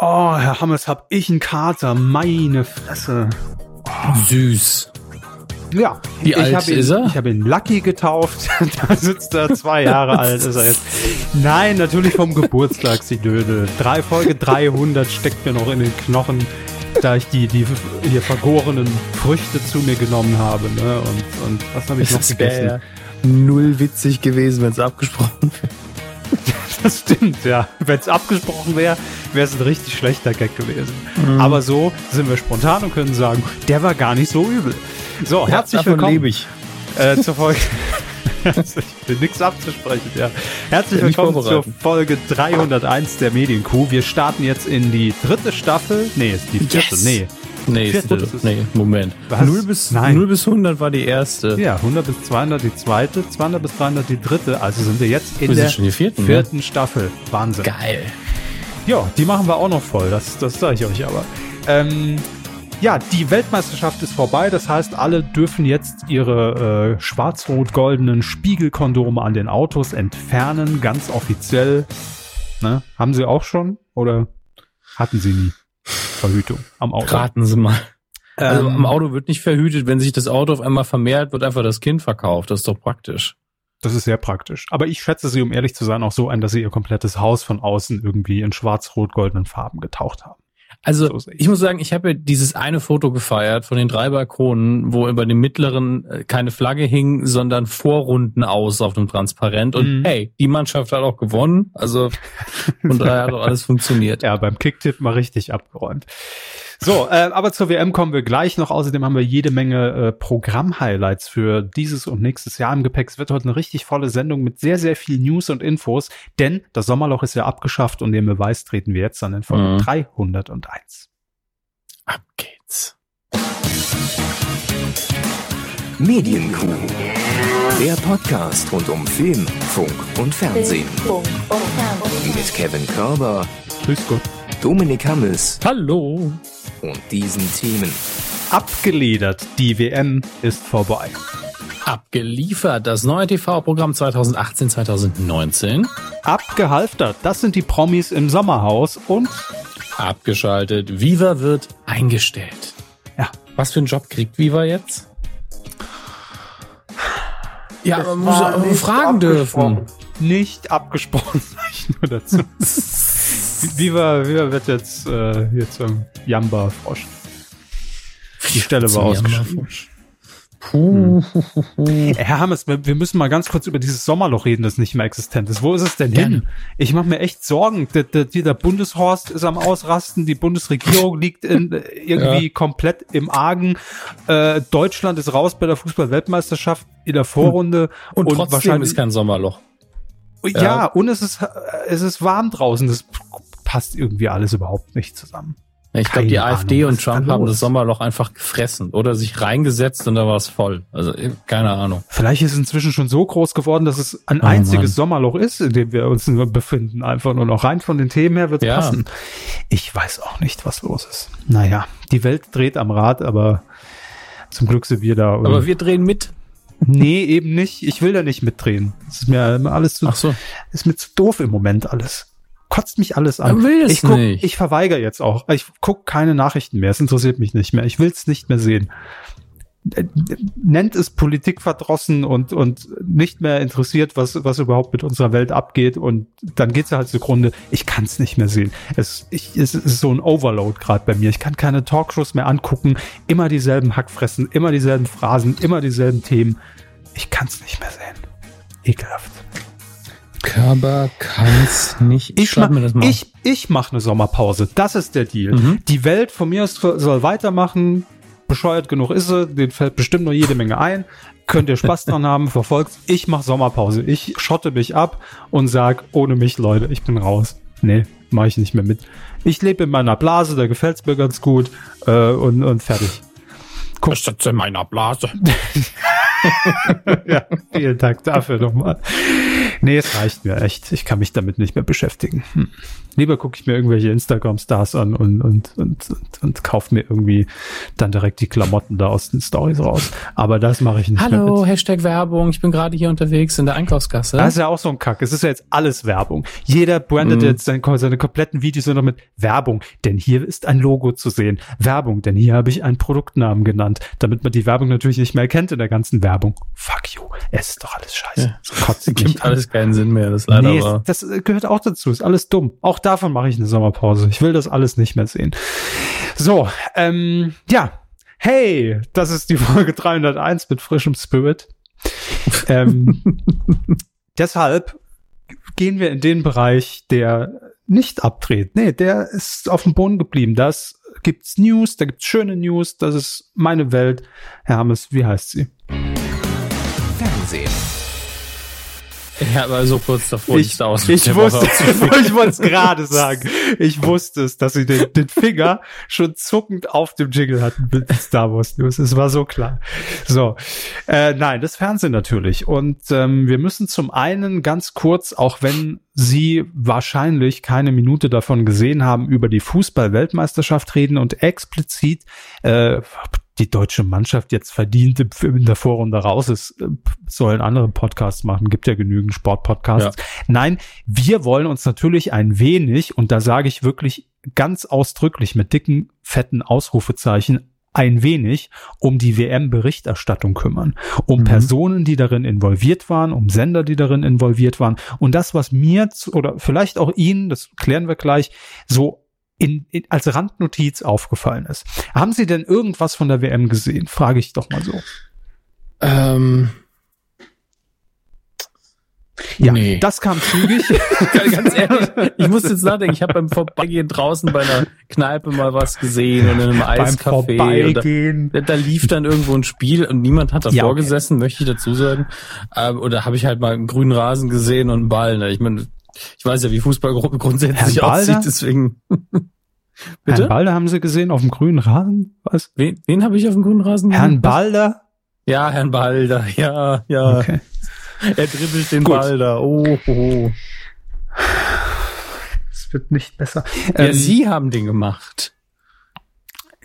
Oh, Herr Hammes, hab ich einen Kater. Meine Fresse. Süß. Ja, Wie ich alt hab ihn, ist er? Ich habe ihn Lucky getauft. da sitzt er, zwei Jahre alt ist er jetzt. Nein, natürlich vom Geburtstag, sie Dödel. Drei, Folge 300 steckt mir noch in den Knochen, da ich die, die hier vergorenen Früchte zu mir genommen habe. Ne? Und, und was habe ich noch Das gegessen? null witzig gewesen, wenn es abgesprochen wäre. Das stimmt, ja. Wenn es abgesprochen wäre, wäre es ein richtig schlechter Gag gewesen. Mhm. Aber so sind wir spontan und können sagen, der war gar nicht so übel. So, herzlich Davon willkommen lebe ich. äh, zur Folge. Herzlich- nichts abzusprechen, ja. Herzlich Ja, willkommen zur. Folge 301 der Medienkuh. Wir starten jetzt in die dritte Staffel. Nee, ist die vierte. Yes. Nee. Nee, ist- nee, Moment. Was? 0 bis, Nein. 0 bis 100 war die erste. Ja, 100 bis 200 die zweite, 200 bis 300 die dritte. Also sind wir jetzt in Wir der der vierten, ne? vierten Staffel. Wahnsinn. Geil. Ja, die machen wir auch noch voll, das, das sage ich euch aber. Ähm, ja, die Weltmeisterschaft ist vorbei, das heißt, alle dürfen jetzt ihre äh, schwarz-rot-goldenen Spiegelkondome an den Autos entfernen, ganz offiziell. Ne? Haben sie auch schon oder hatten sie nie Verhütung am Auto? Raten Sie mal. Also Ähm, am Auto wird nicht verhütet, wenn sich das Auto auf einmal vermehrt, wird einfach das Kind verkauft. Das ist doch praktisch. Das ist sehr praktisch. Aber ich schätze sie, um ehrlich zu sein, auch so ein, dass sie ihr komplettes Haus von außen irgendwie in schwarz-rot-goldenen Farben getaucht haben. Also So ich muss sagen, ich habe ja dieses eine Foto gefeiert von den drei Balkonen, wo über dem mittleren äh, keine Flagge hing, sondern Vorrunden aus auf dem Transparent. Und Mhm. hey, die Mannschaft hat auch gewonnen. Also von daher hat auch alles funktioniert. Ja, beim Kicktipp mal richtig abgeräumt. So, äh, aber zur WM kommen wir gleich noch. Außerdem haben wir jede Menge äh, Programm-Highlights für dieses und nächstes Jahr im Gepäck. Es wird heute eine richtig volle Sendung mit sehr, sehr viel News und Infos, denn das Sommerloch ist ja abgeschafft und den Beweis treten wir jetzt an in Folge Mhm. 301. Ab geht's. Medienkuh. Der Podcast rund um Film, Funk und Fernsehen. Mit Kevin Körber, Grüß Gott. Dominik Hammes Hallo. und diesen Themen. Abgeledert, die WM ist vorbei. Abgeliefert. Das neue TV-Programm 2018, 2019. Abgehalftert, das sind die Promis im Sommerhaus und Abgeschaltet. Viva wird eingestellt. ja, Was für einen Job kriegt Viva jetzt? Ja, man muss fragen dürfen. nicht abgesprochen, sag ich nur dazu. Viva, Viva wird jetzt äh, hier zum Jamba-Frosch. Die Stelle war ausgeschrieben. Puh. Herr Hammes, wir, wir müssen mal ganz kurz über dieses Sommerloch reden, das nicht mehr existent ist. Wo ist es denn Gerne. hin? Ich mache mir echt Sorgen. Der, der, der Bundeshorst ist am Ausrasten, die Bundesregierung liegt in, äh, irgendwie Ja. komplett im Argen. Äh, Deutschland ist raus bei der Fußball-Weltmeisterschaft in der Vorrunde. Und, trotzdem ist kein Sommerloch. Ja, Ja. und es ist, es ist warm draußen. Das passt irgendwie alles überhaupt nicht zusammen. Ich glaube, die AfD Ahnung, und Trump haben das Sommerloch einfach gefressen oder sich reingesetzt und da war es voll. Also keine Ahnung. Vielleicht ist es inzwischen schon so groß geworden, dass es ein Oh einziges Mann. Sommerloch ist, in dem wir uns nur befinden. Einfach nur noch rein von den Themen her wird Ja. passen. Ich weiß auch nicht, was los ist. Naja, die Welt dreht am Rad, aber zum Glück sind wir da. Aber wir drehen mit. nee, eben nicht. Ich will da nicht mitdrehen. Es ist mir alles zu, Ach so. ist mir zu doof im Moment alles. Kotzt mich alles an. Er will es ich guck, nicht. ich verweigere jetzt auch. Ich guck keine Nachrichten mehr. Es interessiert mich nicht mehr. Ich will es nicht mehr sehen. Äh, Nennt es Politik verdrossen und, und nicht mehr interessiert, was, was überhaupt mit unserer Welt abgeht. Und dann geht's halt zugrunde. Ich kann es nicht mehr sehen. Es, ich, es ist so ein Overload gerade bei mir. Ich kann keine Talkshows mehr angucken. Immer dieselben Hackfressen, immer dieselben Phrasen, immer dieselben Themen. Ich kann es nicht mehr sehen. Ekelhaft. Körper kann's nicht. Ich, mach, mir das mal. ich, ich mache eine Sommerpause. Das ist der Deal. Mhm. Die Welt von mir soll weitermachen. Bescheuert genug ist sie. Den fällt bestimmt noch jede Menge ein. Könnt ihr Spaß dran haben, verfolgt. Ich mache Sommerpause. Ich schotte mich ab und sag, ohne mich, Leute, ich bin raus. Nee, mache ich nicht mehr mit. Ich lebe in meiner Blase, da gefällt's mir ganz gut. Äh, und, und fertig. Guck, Ich sitze in meiner Blase. ja, vielen Dank dafür nochmal. Nee, es reicht mir echt. Ich kann mich damit nicht mehr beschäftigen. Hm. Lieber gucke ich mir irgendwelche Instagram-Stars an und, und, und, und, und kaufe mir irgendwie dann direkt die Klamotten da aus den Stories raus. Aber das mache ich nicht Hallo, mehr mit. Hashtag Werbung. Ich bin gerade hier unterwegs in der Einkaufskasse. Das ist ja auch so ein Kack. Es ist ja jetzt alles Werbung. Jeder brandet Mhm. jetzt seine, seine kompletten Videos nur noch mit Werbung. Denn hier ist ein Logo zu sehen. Werbung, denn hier habe ich einen Produktnamen genannt, damit man die Werbung natürlich nicht mehr erkennt in der ganzen Werbung. Fuck you. Es ist doch alles scheiße. Ja. Mich Gibt an. alles keinen Sinn mehr. Das leider Nee, wahr. das gehört auch dazu. Ist alles dumm. Auch davon mache ich eine Sommerpause. Ich will das alles nicht mehr sehen. So, ähm, ja. Hey, das ist die Folge 301 mit frischem Spirit. ähm, deshalb gehen wir in den Bereich, der nicht abdreht. Nee, der ist auf dem Boden geblieben. Das gibt's News, da gibt's schöne News. Das ist meine Welt. Herr Hammes, wie heißt sie? Fernsehen. Ja, aber so kurz davor ich, aus. ich wusste, ich wollte es gerade sagen. Ich wusste es, dass sie den, den Finger schon zuckend auf dem Jingle hatten mit Star Wars News. Es war so klar. So, äh, nein, das Fernsehen natürlich. Und ähm, wir müssen zum einen ganz kurz, auch wenn Sie wahrscheinlich keine Minute davon gesehen haben, über die Fußball-Weltmeisterschaft reden und explizit äh, die deutsche Mannschaft jetzt verdient in der Vorrunde raus ist, äh, sollen andere Podcasts machen. Gibt ja genügend Sportpodcasts. Nein, wir wollen uns natürlich ein wenig, und da sage ich wirklich ganz ausdrücklich mit dicken, fetten Ausrufezeichen, ein wenig um die WM-Berichterstattung kümmern, um Mhm. Personen, die darin involviert waren, um Sender, die darin involviert waren. Und das, was mir zu, oder vielleicht auch Ihnen, das klären wir gleich, so in, in, als Randnotiz aufgefallen ist. Haben Sie denn irgendwas von der WM gesehen? Frage ich doch mal so. Ähm, Ja, Nee. das kam zügig. ganz ehrlich, ich muss jetzt nachdenken. Ich habe beim Vorbeigehen draußen bei einer Kneipe mal was gesehen und in einem Eiscafé. Vorbeigehen. da, da lief dann irgendwo ein Spiel und niemand hat davor Ja, okay. gesessen, möchte ich dazu sagen. Ähm, oder habe ich halt mal einen grünen Rasen gesehen und einen Ball. Ne? Ich meine, ich weiß ja, wie Fußball gru- grundsätzlich Herrn aussieht, deswegen. Herrn Bitte? Balder haben Sie gesehen auf dem grünen Rasen? Was? Wen, wen habe ich auf dem grünen Rasen gesehen? Herrn Balder? Ja, Herrn Balder. Ja, ja. Okay. Er dribbelt den Gut. Balder. Oh, oh, oh. Es wird nicht besser. Ja, Ähm, Sie haben den gemacht.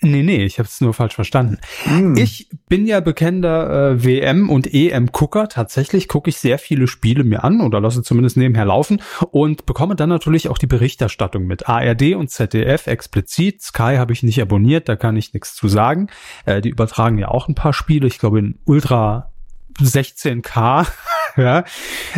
Nee, nee, ich habe es nur falsch verstanden. Hm. Ich bin ja bekennender äh, WM- und EM-Gucker. Tatsächlich gucke ich sehr viele Spiele mir an oder lasse zumindest nebenher laufen und bekomme dann natürlich auch die Berichterstattung mit. ARD und ZDF explizit. Sky habe ich nicht abonniert, da kann ich nichts zu sagen. Äh, die übertragen ja auch ein paar Spiele. Ich glaube in Ultra 16K. ja.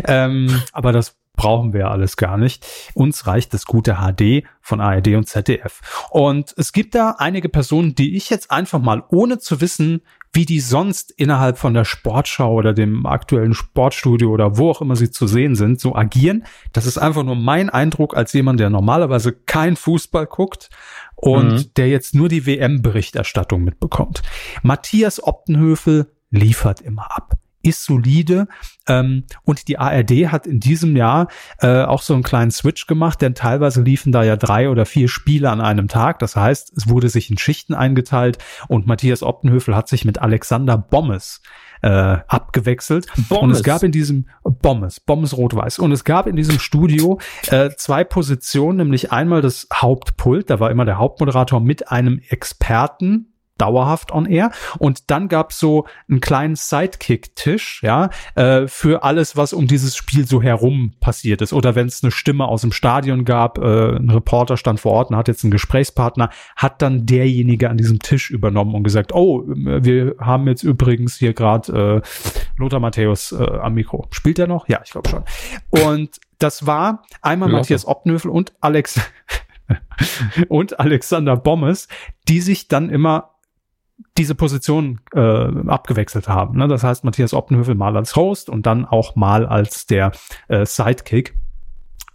Ähm, aber das brauchen wir ja alles gar nicht. Uns reicht das gute HD von ARD und ZDF. Und es gibt da einige Personen, die ich jetzt einfach mal, ohne zu wissen, wie die sonst innerhalb von der Sportschau oder dem aktuellen Sportstudio oder wo auch immer sie zu sehen sind, so agieren. Das ist einfach nur mein Eindruck als jemand, der normalerweise kein Fußball guckt und Mhm. der jetzt nur die WM-Berichterstattung mitbekommt. Matthias Optenhöfel liefert immer ab ist solide ähm, und die ARD hat in diesem Jahr äh, auch so einen kleinen Switch gemacht, denn teilweise liefen da ja drei oder vier Spiele an einem Tag. Das heißt, es wurde sich in Schichten eingeteilt und Matthias Optenhöfel hat sich mit Alexander Bommes äh, abgewechselt. Und Bommes. es gab in diesem Bommes, Bommes Rot-Weiß. Und es gab in diesem Studio äh, zwei Positionen, nämlich einmal das Hauptpult, da war immer der Hauptmoderator mit einem Experten, dauerhaft on air. Und dann gab's so einen kleinen Sidekick-Tisch, ja, äh, für alles, was um dieses Spiel so herum passiert ist. Oder wenn es eine Stimme aus dem Stadion gab, äh, ein Reporter stand vor Ort und hat jetzt einen Gesprächspartner, hat dann derjenige an diesem Tisch übernommen und gesagt, oh, wir haben jetzt übrigens hier gerade äh, Lothar Matthäus äh, am Mikro. Spielt er noch? Ja, ich glaube schon. Und das war einmal Lothar. Matthias Optenhöfel und Alex und Alexander Bommes, die sich dann immer diese Position äh, abgewechselt haben. Ne? Das heißt, Matthias Optenhöfel mal als Host und dann auch mal als der äh, Sidekick.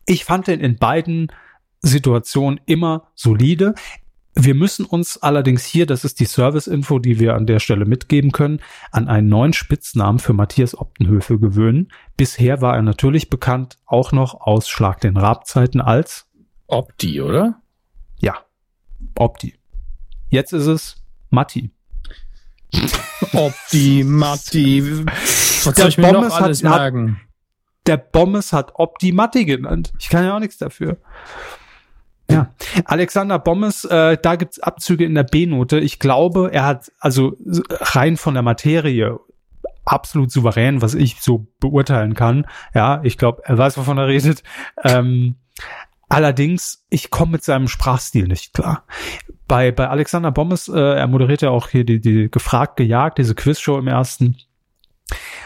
Ich fand den in beiden Situationen immer solide. Wir müssen uns allerdings hier, das ist die Service-Info, die wir an der Stelle mitgeben können, an einen neuen Spitznamen für Matthias Optenhöfel gewöhnen. Bisher war er natürlich bekannt, auch noch aus Schlag den Rabzeiten als Opti, oder? ja, Opti. Jetzt ist es Matti. Opti, Matti. Was Der Bommes hat- hat-? Der Bommes hat Optimati genannt. Ich kann ja auch nichts dafür. Ja, Alexander Bommes, äh, da gibt's Abzüge in der B-Note. Ich glaube, er hat also rein von der Materie absolut souverän, was ich so beurteilen kann. Ja, ich glaube, er weiß, wovon er redet. Ähm, allerdings, ich komme mit seinem Sprachstil nicht klar. Bei, bei Alexander Bommes, äh, er moderiert ja auch hier die, die gefragt gejagt, diese Quizshow im ersten.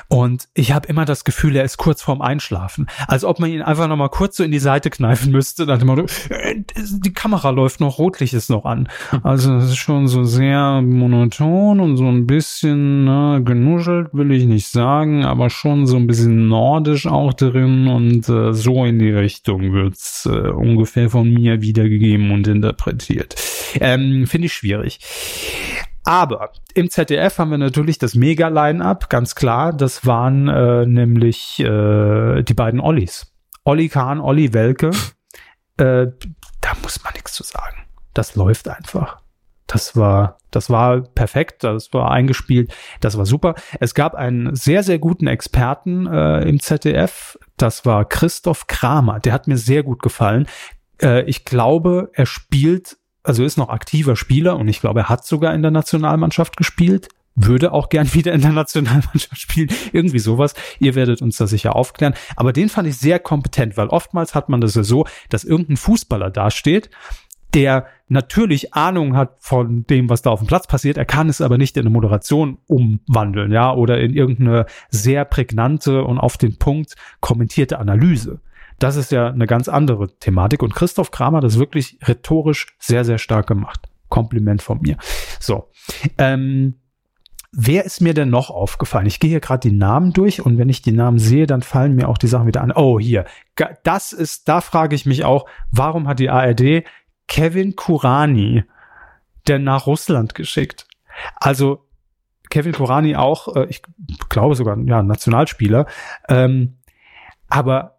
Und ich habe immer das Gefühl, er ist kurz vorm Einschlafen. Als ob man ihn einfach noch mal kurz so in die Seite kneifen müsste. Dann immer, äh, die Kamera läuft noch, Rotlicht ist noch an. Also das ist schon so sehr monoton und so ein bisschen ne, genuschelt, will ich nicht sagen, aber schon so ein bisschen nordisch auch drin. Und äh, so in die Richtung wird's äh, ungefähr von mir wiedergegeben und interpretiert. Ähm, Finde ich schwierig. Aber im ZDF haben wir natürlich das Mega-Line-Up, ganz klar. Das waren äh, nämlich äh, die beiden Ollis. Olli Kahn, Olli Welke. Äh, da muss man nichts zu sagen. Das läuft einfach. Das war, das war perfekt, das war eingespielt, das war super. Es gab einen sehr, sehr guten Experten äh, im ZDF. Das war Christoph Kramer. Der hat mir sehr gut gefallen. Äh, ich glaube, er spielt also ist noch aktiver Spieler und ich glaube, er hat sogar in der Nationalmannschaft gespielt, würde auch gern wieder in der Nationalmannschaft spielen, irgendwie sowas. Ihr werdet uns da sicher aufklären. Aber den fand ich sehr kompetent, weil oftmals hat man das ja so, dass irgendein Fußballer dasteht, der natürlich Ahnung hat von dem, was da auf dem Platz passiert. Er kann es aber nicht in eine Moderation umwandeln, ja, oder in irgendeine sehr prägnante und auf den Punkt kommentierte Analyse. Das ist ja eine ganz andere Thematik. Und Christoph Kramer hat das wirklich rhetorisch sehr, sehr stark gemacht. Kompliment von mir. So. Ähm, Wer ist mir denn noch aufgefallen? Ich gehe hier gerade die Namen durch und wenn ich die Namen sehe, dann fallen mir auch die Sachen wieder an. Oh, hier. Das ist, da frage ich mich auch, warum hat die ARD Kevin Kurani denn nach Russland geschickt? Also Kevin Kurani auch, äh, ich glaube sogar, ja, Nationalspieler. Ähm, aber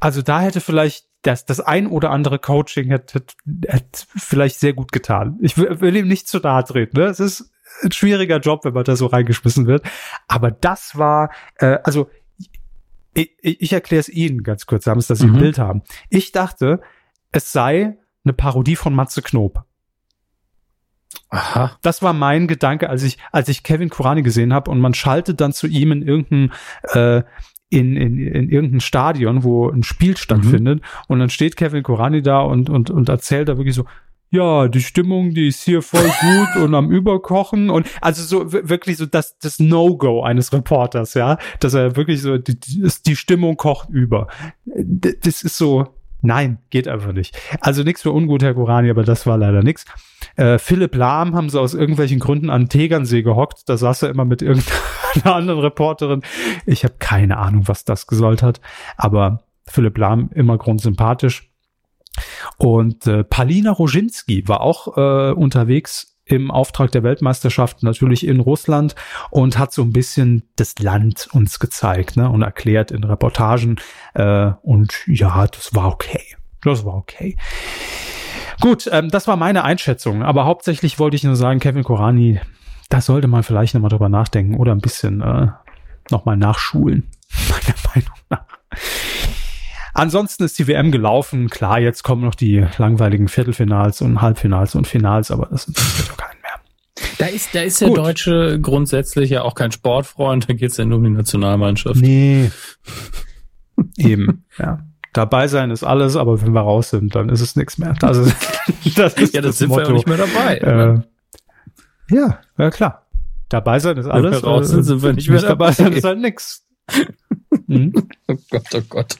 also da hätte vielleicht das, das ein oder andere Coaching hätte, hätte vielleicht sehr gut getan. Ich will, will ihm nicht zu nahe treten. Ne? Es ist ein schwieriger Job, wenn man da so reingeschmissen wird. Aber das war, äh, also ich, ich erkläre es Ihnen ganz kurz, damit dass Sie mhm. ein Bild haben. Ich dachte, es sei eine Parodie von Matze Knob. Aha. Das war mein Gedanke, als ich, als ich Kevin Kurani gesehen habe und man schaltet dann zu ihm in irgendein äh, in, in, in irgendein Stadion, wo ein Spiel stattfindet. Mhm. Und dann steht Kevin Korani da und, und, und erzählt da wirklich so, ja, die Stimmung, die ist hier voll gut und am Überkochen und also so wirklich so das, das No-Go eines Reporters, ja, dass er wirklich so, die, die Stimmung kocht über. Das ist so, Nein, geht einfach nicht. Also nichts für ungut, Herr Gorani, aber das war leider nichts. Äh, Philipp Lahm haben sie aus irgendwelchen Gründen an Tegernsee gehockt. Da saß er immer mit irgendeiner anderen Reporterin. Ich habe keine Ahnung, was das gesollt hat. Aber Philipp Lahm immer grundsympathisch. Und äh, Palina Roginski war auch äh, unterwegs im Auftrag der Weltmeisterschaft natürlich in Russland und hat so ein bisschen das Land uns gezeigt ne, und erklärt in Reportagen. Äh, und ja, das war okay. Das war okay. Gut, ähm, das war meine Einschätzung. Aber hauptsächlich wollte ich nur sagen, Kevin Korani, da sollte man vielleicht nochmal drüber nachdenken oder ein bisschen äh, nochmal nachschulen. Meiner Meinung nach. Ansonsten ist die WM gelaufen. Klar, jetzt kommen noch die langweiligen Viertelfinals und Halbfinals und Finals, aber das interessiert doch keinen mehr. Da ist, da ist der Gut. Deutsche grundsätzlich ja auch kein Sportfreund, da geht's ja nur um die Nationalmannschaft. Nee. Eben, ja. Dabei sein ist alles, aber wenn wir raus sind, dann ist es nichts mehr. Das ist, das ist ja, das, das sind Motto. wir auch nicht mehr dabei. Äh, ja, ja klar. Dabei sein ist alles. Wenn wir raus sind, sind wir nicht mehr dabei. Dabei sein ist halt nix. Mhm. Oh Gott, oh Gott.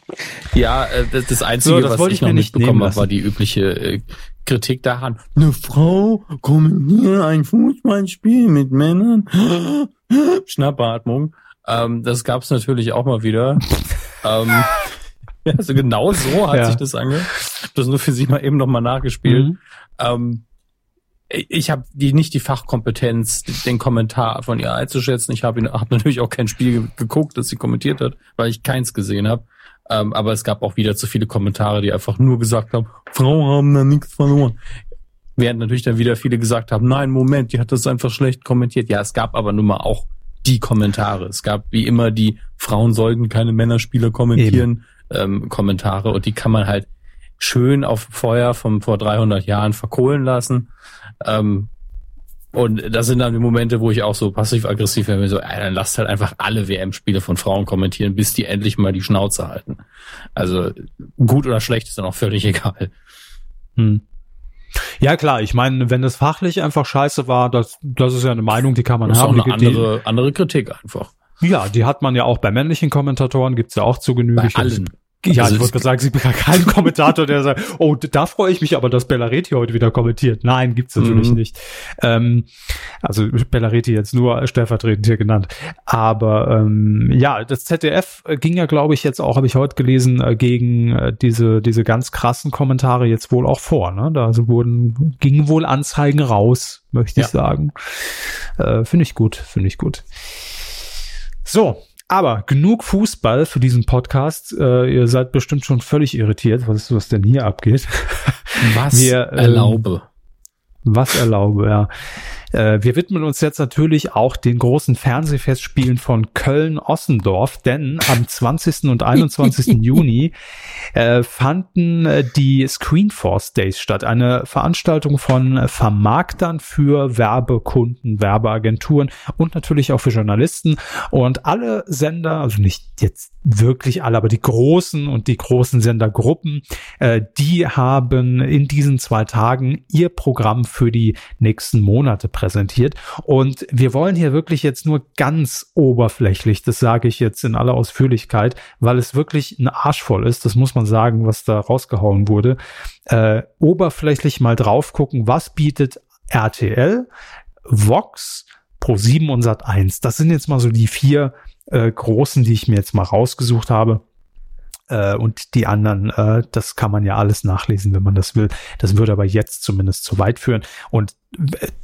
Ja, äh, das, das Einzige, so, das was ich, ich noch nicht bekommen habe, war die übliche äh, Kritik daran. Eine Frau kommentiert ein Fußballspiel mit Männern. Schnappatmung. Ähm, das gab's natürlich auch mal wieder. ähm, ja, also genau so hat ja. sich das angehört. Das nur für Sie mal eben nochmal nachgespielt. Mhm. Ähm, ich habe die nicht die Fachkompetenz, den Kommentar von ihr einzuschätzen. Ich habe hab natürlich auch kein Spiel geguckt, das sie kommentiert hat, weil ich keins gesehen habe. Ähm, aber es gab auch wieder zu viele Kommentare, die einfach nur gesagt haben, Frauen haben da nichts verloren. Während natürlich dann wieder viele gesagt haben, nein, Moment, die hat das einfach schlecht kommentiert. Ja, es gab aber nun mal auch die Kommentare. Es gab wie immer die Frauen sollten keine Männerspiele kommentieren ähm, Kommentare und die kann man halt schön auf Feuer von vor 300 Jahren verkohlen lassen. Ähm, und das sind dann die Momente, wo ich auch so passiv-aggressiv werde, so, ey, dann lasst halt einfach alle WM-Spiele von Frauen kommentieren, bis die endlich mal die Schnauze halten. Also gut oder schlecht ist dann auch völlig egal. Hm. Ja, klar, ich meine, wenn das fachlich einfach scheiße war, das, das ist ja eine Meinung, die kann man das haben. Ist auch eine andere, andere Kritik einfach. Ja, die hat man ja auch bei männlichen Kommentatoren, gibt's ja auch zu Genüge. Bei allen. Ja, also ich wollte sagen, es gibt keinen Kommentator, der sagt, oh, da freue ich mich aber, dass Bellareti heute wieder kommentiert. Nein, gibt's natürlich mhm. nicht. Ähm, also Bellareti jetzt nur stellvertretend hier genannt. Aber ähm, ja, das ZDF ging ja, glaube ich, jetzt auch, habe ich heute gelesen, äh, gegen äh, diese, diese ganz krassen Kommentare jetzt wohl auch vor. Ne? Da also wurden, gingen wohl Anzeigen raus, möchte ja. ich sagen. Äh, finde ich gut, finde ich gut. So, aber genug Fußball für diesen Podcast. Äh, ihr seid bestimmt schon völlig irritiert, was, was denn hier abgeht. Was Wir, ähm, erlaube. Was erlaube, ja. Äh, wir widmen uns jetzt natürlich auch den großen Fernsehfestspielen von Köln-Ossendorf, denn am 20. und 21. Juni äh, fanden äh, die Screenforce Days statt, eine Veranstaltung von Vermarktern für Werbekunden, Werbeagenturen und natürlich auch für Journalisten und alle Sender, also nicht jetzt wirklich alle, aber die großen und die großen Sendergruppen, äh, die haben in diesen zwei Tagen ihr Programm für die nächsten Monate präsentiert. Und wir wollen hier wirklich jetzt nur ganz oberflächlich, das sage ich jetzt in aller Ausführlichkeit, weil es wirklich ein Arsch voll ist, das muss man sagen, was da rausgehauen wurde, äh, oberflächlich mal drauf gucken, was bietet RTL, Vox, Pro7 und Sat1. Das sind jetzt mal so die vier äh, großen, die ich mir jetzt mal rausgesucht habe. Äh, und die anderen, äh, das kann man ja alles nachlesen, wenn man das will. Das würde aber jetzt zumindest zu weit führen. Und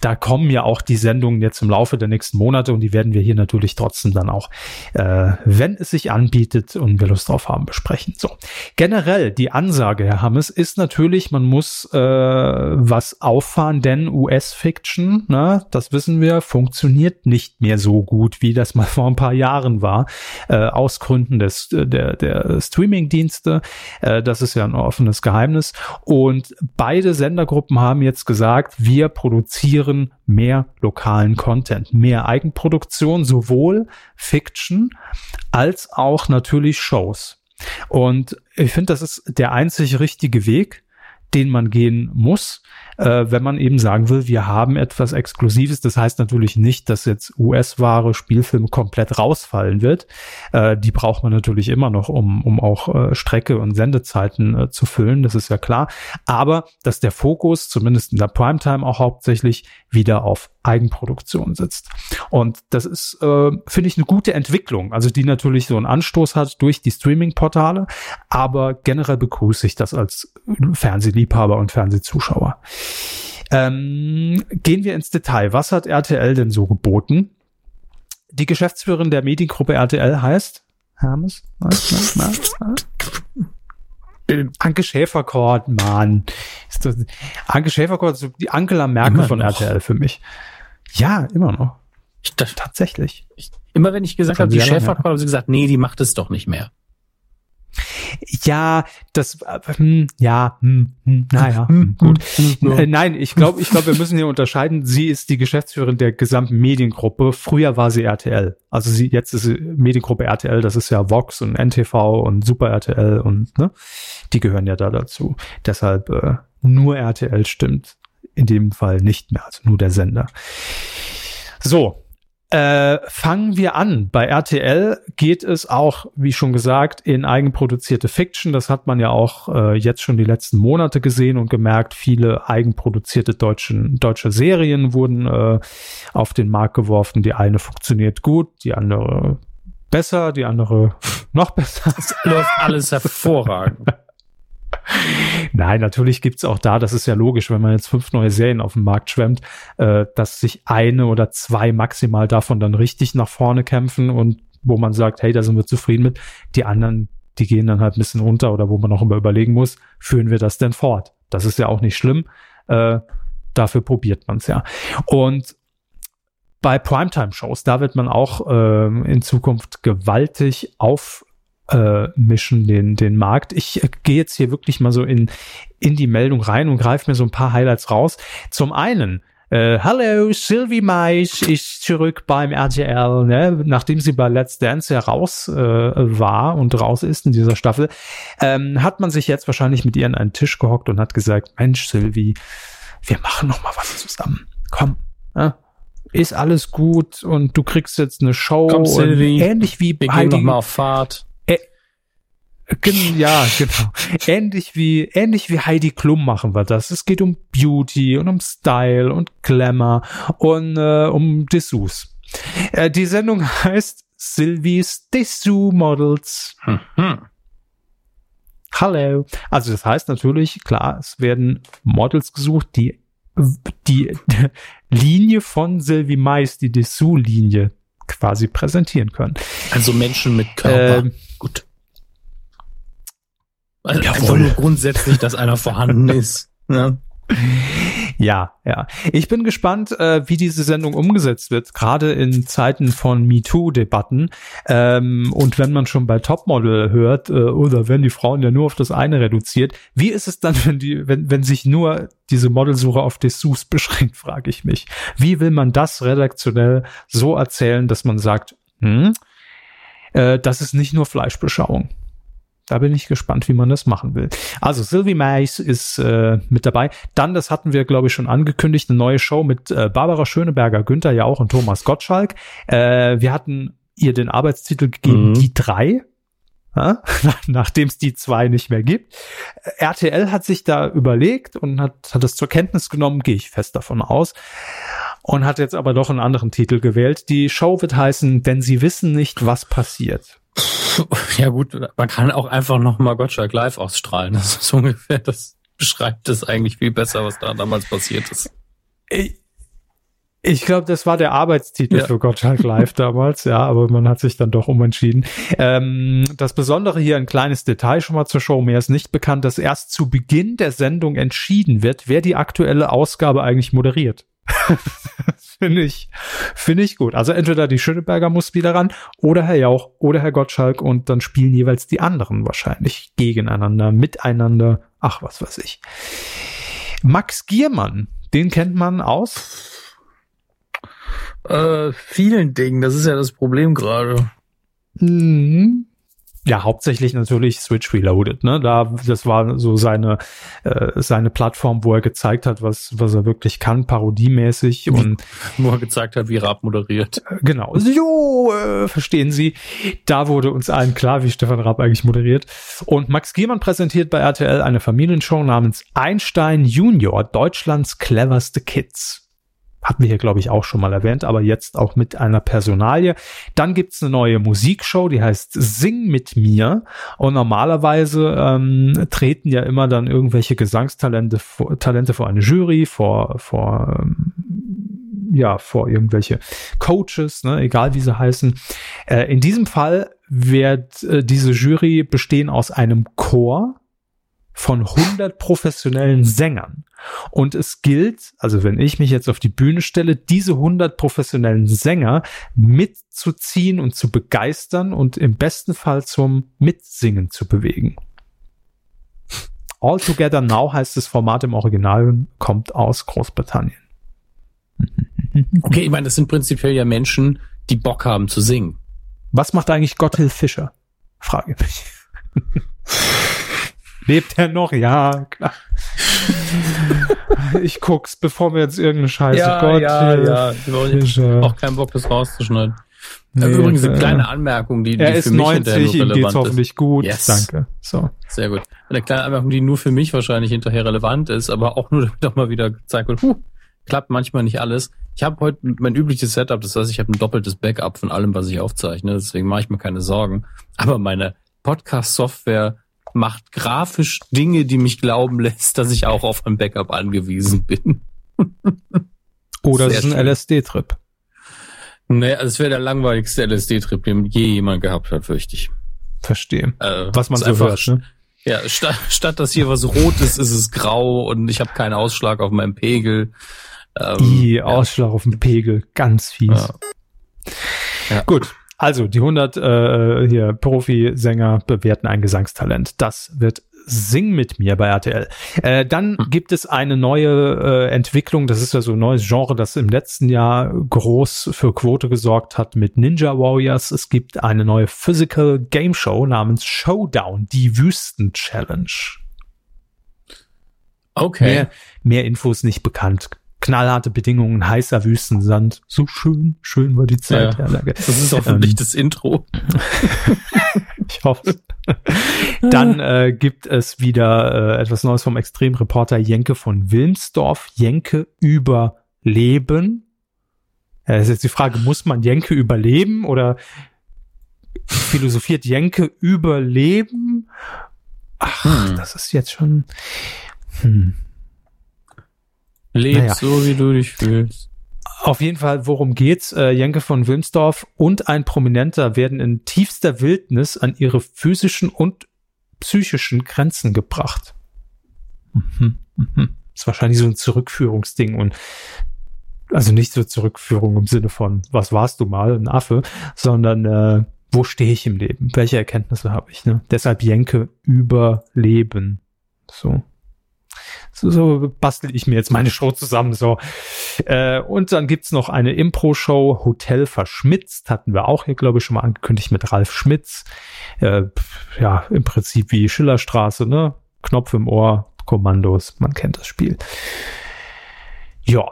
da kommen ja auch die Sendungen jetzt im Laufe der nächsten Monate und die werden wir hier natürlich trotzdem dann auch, äh, wenn es sich anbietet und wir Lust drauf haben, besprechen. So, generell die Ansage, Herr Hammes, ist natürlich, man muss äh, was auffahren, denn US-Fiction, ne, das wissen wir, funktioniert nicht mehr so gut, wie das mal vor ein paar Jahren war, äh, aus Gründen des der der Streaming-Dienste. Äh, das ist ja ein offenes Geheimnis und beide Sendergruppen haben jetzt gesagt, wir produzieren produzieren mehr lokalen Content, mehr Eigenproduktion, sowohl Fiction als auch natürlich Shows. Und ich finde, das ist der einzig richtige Weg, den man gehen muss äh, wenn man eben sagen will, wir haben etwas Exklusives. Das heißt natürlich nicht, dass jetzt US-Ware, Spielfilm komplett rausfallen wird. Äh, die braucht man natürlich immer noch, um, um auch äh, Strecke und Sendezeiten äh, zu füllen. Das ist ja klar. Aber dass der Fokus, zumindest in der Primetime auch hauptsächlich, wieder auf Eigenproduktion sitzt. Und das ist, äh, finde ich, eine gute Entwicklung. Also die natürlich so einen Anstoß hat durch die Streaming-Portale. Aber generell begrüße ich das als Fernsehliebhaber und Fernsehzuschauer. Ähm, gehen wir ins Detail. Was hat RTL denn so geboten? Die Geschäftsführerin der Mediengruppe RTL heißt Hermes? Na, na, na? Anke Schäferkort, Mann. Anke Schäferkort ist die Angela Merkel immer von noch. RTL für mich. Ja, immer noch. Ich, das, Tatsächlich. Ich, immer wenn ich gesagt habe, die Schäferkort, haben sie gesagt, nee, die macht es doch nicht mehr. Ja, das, äh, hm, ja, hm, hm, naja, hm, gut. Äh, nein, ich glaube, ich glaube, wir müssen hier unterscheiden. Sie ist die Geschäftsführerin der gesamten Mediengruppe. Früher war sie RTL. Also sie, jetzt ist sie Mediengruppe RTL. Das ist ja Vox und NTV und Super RTL und, ne? Die gehören ja da dazu. Deshalb, äh, nur RTL stimmt in dem Fall nicht mehr, also nur der Sender. So, äh, fangen wir an. Bei RTL geht es auch, wie schon gesagt, in eigenproduzierte Fiction. Das hat man ja auch äh, jetzt schon die letzten Monate gesehen und gemerkt. Viele eigenproduzierte deutschen, deutsche Serien wurden äh, auf den Markt geworfen. Die eine funktioniert gut, die andere besser, die andere noch besser. Es läuft alles hervorragend. Nein, natürlich gibt's auch da, das ist ja logisch, wenn man jetzt fünf neue Serien auf den Markt schwemmt, äh, dass sich eine oder zwei maximal davon dann richtig nach vorne kämpfen und wo man sagt, hey, da sind wir zufrieden mit. Die anderen, die gehen dann halt ein bisschen runter oder wo man noch immer überlegen muss, führen wir das denn fort? Das ist ja auch nicht schlimm. Äh, dafür probiert man's ja. Und bei Primetime-Shows, da wird man auch ähm, in Zukunft gewaltig auf äh, mischen den, den Markt. Ich äh, gehe jetzt hier wirklich mal so in, in die Meldung rein und greife mir so ein paar Highlights raus. Zum einen, äh, Hallo, Sylvie Mais ist zurück beim RTL, ne? nachdem sie bei Let's Dance ja raus äh, war und raus ist in dieser Staffel, ähm, hat man sich jetzt wahrscheinlich mit ihr an einen Tisch gehockt und hat gesagt, Mensch, Sylvie, wir machen noch mal was zusammen. Komm, ja? ist alles gut und du kriegst jetzt eine Show Komm, Sylvie, ähnlich wie wir Heidi, gehen noch mal auf Fahrt. Ja, genau. ähnlich wie, ähnlich wie Heidi Klum machen wir das. Es geht um Beauty und um Style und Glamour und äh, um Dessous. Äh, die Sendung heißt Sylvie's Dessous Models. Mhm. Hallo. Also das heißt natürlich, klar, es werden Models gesucht, die die Linie von Sylvie Mais, die Dessous-Linie quasi präsentieren können. Also Menschen mit Körper. Ähm, Gut. Also einfach nur grundsätzlich, dass einer vorhanden ist. Ne? Ja, ja. Ich bin gespannt, äh, wie diese Sendung umgesetzt wird, gerade in Zeiten von MeToo-Debatten. Ähm, und wenn man schon bei Topmodel hört, äh, oder wenn die Frauen ja nur auf das eine reduziert, wie ist es dann, wenn die, wenn, wenn sich nur diese Modelsuche auf Dessous beschränkt, frage ich mich. Wie will man das redaktionell so erzählen, dass man sagt, hm, äh, das ist nicht nur Fleischbeschauung. Da bin ich gespannt, wie man das machen will. Also Sylvie Mais ist äh, mit dabei. Dann, das hatten wir, glaube ich, schon angekündigt, eine neue Show mit äh, Barbara Schöneberger, Günther ja auch und Thomas Gottschalk. Äh, wir hatten ihr den Arbeitstitel gegeben, mhm. die drei. Ja, nachdem es die zwei nicht mehr gibt. RTL hat sich da überlegt und hat, hat es zur Kenntnis genommen, gehe ich fest davon aus, und hat jetzt aber doch einen anderen Titel gewählt. Die Show wird heißen, denn sie wissen nicht, was passiert. Ja gut, man kann auch einfach noch mal Gottschalk live ausstrahlen. Das ist ungefähr, das beschreibt es eigentlich viel besser, was da damals passiert ist. Ich, ich glaube, das war der Arbeitstitel ja. für Gottschalk Live damals, ja, aber man hat sich dann doch umentschieden. Ähm, das Besondere hier, ein kleines Detail schon mal zur Show, mir ist nicht bekannt, dass erst zu Beginn der Sendung entschieden wird, wer die aktuelle Ausgabe eigentlich moderiert. finde ich, finde ich gut. Also entweder die Schöneberger muss wieder ran oder Herr Jauch oder Herr Gottschalk und dann spielen jeweils die anderen wahrscheinlich gegeneinander, miteinander. Ach, was weiß ich. Max Giermann, den kennt man aus? Äh, vielen Dingen. Das ist ja das Problem gerade. Mhm ja, hauptsächlich natürlich Switch Reloaded, ne? Da, das war so seine, äh, seine Plattform, wo er gezeigt hat, was, was er wirklich kann, parodiemäßig und. Wo er gezeigt hat, wie er abmoderiert. Äh, genau. Jo, äh, verstehen Sie. Da wurde uns allen klar, wie Stefan Raab eigentlich moderiert. Und Max Giermann präsentiert bei RTL eine Familienshow namens Einstein Junior, Deutschlands cleverste Kids hatten wir hier, glaube ich, auch schon mal erwähnt, aber jetzt auch mit einer Personalie. Dann gibt's eine neue Musikshow, die heißt Sing mit mir. Und normalerweise ähm, treten ja immer dann irgendwelche Gesangstalente vor, Talente vor eine Jury, vor, vor ähm, ja, vor irgendwelche Coaches, ne, egal wie sie heißen. Äh, in diesem Fall wird äh, diese Jury bestehen aus einem Chor, von 100 professionellen Sängern. Und es gilt, also wenn ich mich jetzt auf die Bühne stelle, diese 100 professionellen Sänger mitzuziehen und zu begeistern und im besten Fall zum Mitsingen zu bewegen. All Together Now heißt das Format im Original und kommt aus Großbritannien. Okay, ich meine, das sind prinzipiell ja Menschen, die Bock haben zu singen. Was macht eigentlich Gotthilf Fischer? Frage mich. Lebt er noch? Ja, klar. ich guck's, bevor wir jetzt irgendeine Scheiße. Ja, Gott, ja, ja. Ich habe auch keinen Bock, das rauszuschneiden. Nee, Übrigens eine äh, kleine Anmerkung, die, die er für ist mich 90, ihm geht's hoffentlich gut. Yes. Danke. So. Sehr gut. Eine kleine Anmerkung, die nur für mich wahrscheinlich hinterher relevant ist, aber auch nur damit auch mal wieder gezeigt wird, huh, klappt manchmal nicht alles. Ich habe heute mein übliches Setup, das heißt, ich habe ein doppeltes Backup von allem, was ich aufzeichne, deswegen mache ich mir keine Sorgen. Aber meine Podcast-Software macht grafisch Dinge, die mich glauben lässt, dass ich auch auf ein Backup angewiesen bin. Oder es ist ein LSD-Trip. Nee, also es wäre der langweiligste LSD-Trip, den je jemand gehabt hat, fürchte ich. Verstehe. Äh, was man so einfach, hört, ne? Ja, statt, statt dass hier was rot ist, ist es grau und ich habe keinen Ausschlag auf meinem Pegel. Ähm, I, Ausschlag ja. auf dem Pegel, ganz fies. Ja. Ja. Gut, also die 100 äh, hier Profi-Sänger bewerten ein Gesangstalent. Das wird Sing mit mir bei RTL. Äh, dann hm. gibt es eine neue äh, Entwicklung, das ist ja so ein neues Genre, das im letzten Jahr groß für Quote gesorgt hat mit Ninja Warriors. Es gibt eine neue Physical Game Show namens Showdown, die Wüsten Challenge. Okay. Mehr, mehr Infos nicht bekannt knallharte Bedingungen, heißer Wüstensand. So schön, schön war die Zeit. Ja, das ist hoffentlich ähm, das Intro. ich hoffe. Dann äh, gibt es wieder äh, etwas Neues vom Extremreporter Jenke von Wilmsdorf. Jenke überleben. Ja, das ist jetzt die Frage, muss man Jenke überleben oder philosophiert Jenke überleben? Ach, hm. das ist jetzt schon. Hm. Leb naja. so, wie du dich fühlst. Auf jeden Fall, worum geht's? Äh, Jenke von Wilmsdorf und ein Prominenter werden in tiefster Wildnis an ihre physischen und psychischen Grenzen gebracht. Mhm, mhm. Ist wahrscheinlich so ein Zurückführungsding und also nicht so Zurückführung im Sinne von, was warst du mal, ein Affe, sondern äh, wo stehe ich im Leben? Welche Erkenntnisse habe ich? Ne? Deshalb Jenke überleben. So. So, so bastel ich mir jetzt meine Show zusammen. So. Äh, und dann gibt's noch eine Impro-Show, Hotel Verschmitzt, hatten wir auch hier, glaube ich, schon mal angekündigt mit Ralf Schmitz. Äh, ja, im Prinzip wie Schillerstraße, ne? Knopf im Ohr, Kommandos, man kennt das Spiel. Ja,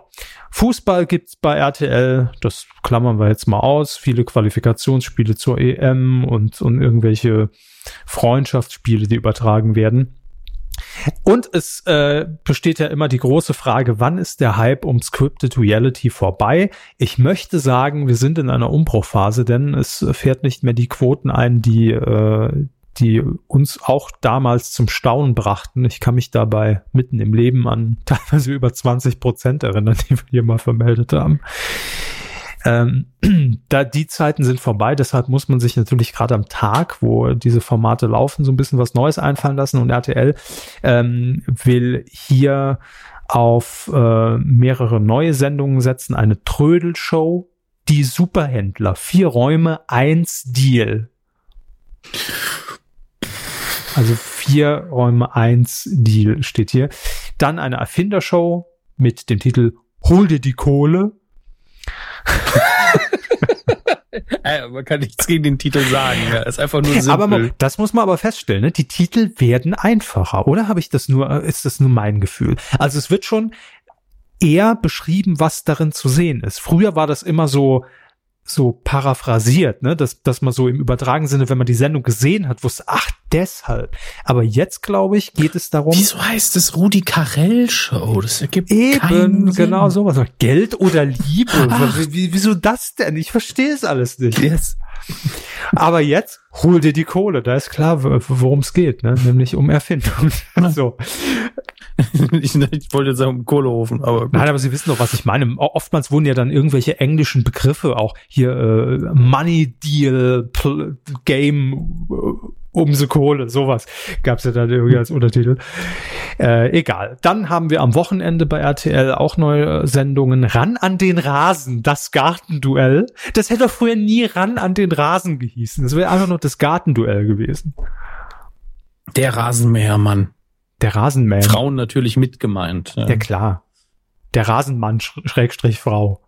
Fußball gibt's bei RTL, das klammern wir jetzt mal aus. Viele Qualifikationsspiele zur EM und, und irgendwelche Freundschaftsspiele, die übertragen werden. Und es äh, besteht ja immer die große Frage, wann ist der Hype um Scripted Reality vorbei? Ich möchte sagen, wir sind in einer Umbruchphase, denn es fährt nicht mehr die Quoten ein, die, äh, die uns auch damals zum Staunen brachten. Ich kann mich dabei mitten im Leben an teilweise über 20 Prozent erinnern, die wir hier mal vermeldet haben. Ähm, da die Zeiten sind vorbei, deshalb muss man sich natürlich gerade am Tag, wo diese Formate laufen, so ein bisschen was Neues einfallen lassen und RTL ähm, will hier auf äh, mehrere neue Sendungen setzen, eine Trödelshow, die Superhändler, vier Räume, eins Deal. Also vier Räume, eins Deal steht hier. Dann eine Erfindershow mit dem Titel Hol dir die Kohle man kann nichts gegen den Titel sagen. Ja. Ist einfach nur simpel. Aber man, das muss man aber feststellen. Ne? Die Titel werden einfacher, oder habe ich das nur? Äh, ist das nur mein Gefühl? Also es wird schon eher beschrieben, was darin zu sehen ist. Früher war das immer so so paraphrasiert, ne, dass, dass man so im übertragenen Sinne, wenn man die Sendung gesehen hat, wusste, ach, deshalb. Aber jetzt, glaube ich, geht es darum. Wieso heißt es Rudi Carell Show? Das ergibt eben, keinen Sinn. genau sowas. Geld oder Liebe? Ach. Wieso das denn? Ich verstehe es alles nicht. Yes. Aber jetzt hol dir die Kohle. Da ist klar, worum es geht, ne? nämlich um Erfindung. so. ich, ich, wollte jetzt sagen um Kohleofen, aber gut. Nein, aber Sie wissen doch, was ich meine. Oftmals wurden ja dann irgendwelche englischen Begriffe auch hier äh, Money Deal, Pl Game äh, umso Kohle, sowas gab's ja dann irgendwie als Untertitel. Äh, egal. Dann haben wir am Wochenende bei RTL auch neue Sendungen. Ran an den Rasen, das Gartenduell. Das hätte doch früher nie ran an den Rasen gehießen. Das wäre einfach nur das Gartenduell gewesen. Der Rasenmähermann. Der Rasenmäher. Frauen natürlich mitgemeint. Ja. ja, klar. Der Rasenmann, Schrägstrich Frau.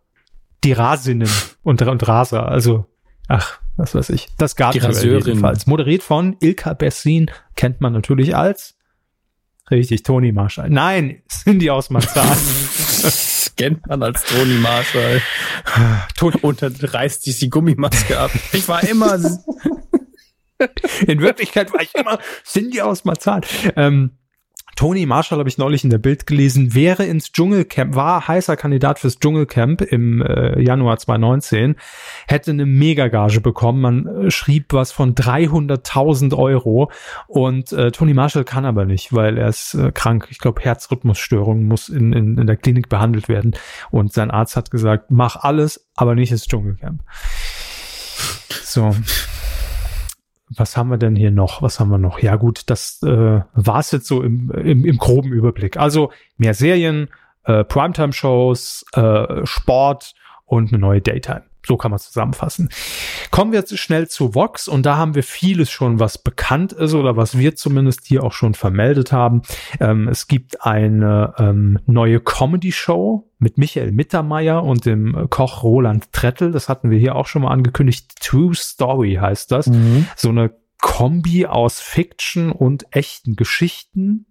Die Rasinnen und, und Raser, also, ach, was weiß ich. Das Gartenduell jedenfalls. Moderiert von Ilka Bessin, kennt man natürlich als Richtig, Toni Marshall. Nein, Cindy aus Marzahn. kennt man als Toni Marshall. Und dann reißt sich die Gummimaske ab. Ich war immer. In Wirklichkeit war ich immer Cindy aus Marzahn. Ähm, Tony Marshall habe ich neulich in der Bild gelesen, wäre ins Dschungelcamp, war heißer Kandidat fürs Dschungelcamp im äh, Januar 2019, hätte eine Megagage bekommen. Man äh, schrieb was von 300.000 Euro und äh, Tony Marshall kann aber nicht, weil er ist äh, krank. Ich glaube, Herzrhythmusstörung muss in, in, in der Klinik behandelt werden und sein Arzt hat gesagt, mach alles, aber nicht ins Dschungelcamp. So was haben wir denn hier noch? Was haben wir noch? Ja gut, das äh, war es jetzt so im, im, im groben Überblick. Also mehr Serien, äh, Primetime-Shows, äh, Sport und eine neue Daytime. So kann man zusammenfassen. Kommen wir jetzt schnell zu Vox und da haben wir vieles schon, was bekannt ist oder was wir zumindest hier auch schon vermeldet haben. Ähm, es gibt eine ähm, neue Comedy-Show mit Michael Mittermeier und dem Koch Roland Trettel. Das hatten wir hier auch schon mal angekündigt. True Story heißt das. Mhm. So eine Kombi aus Fiction und echten Geschichten.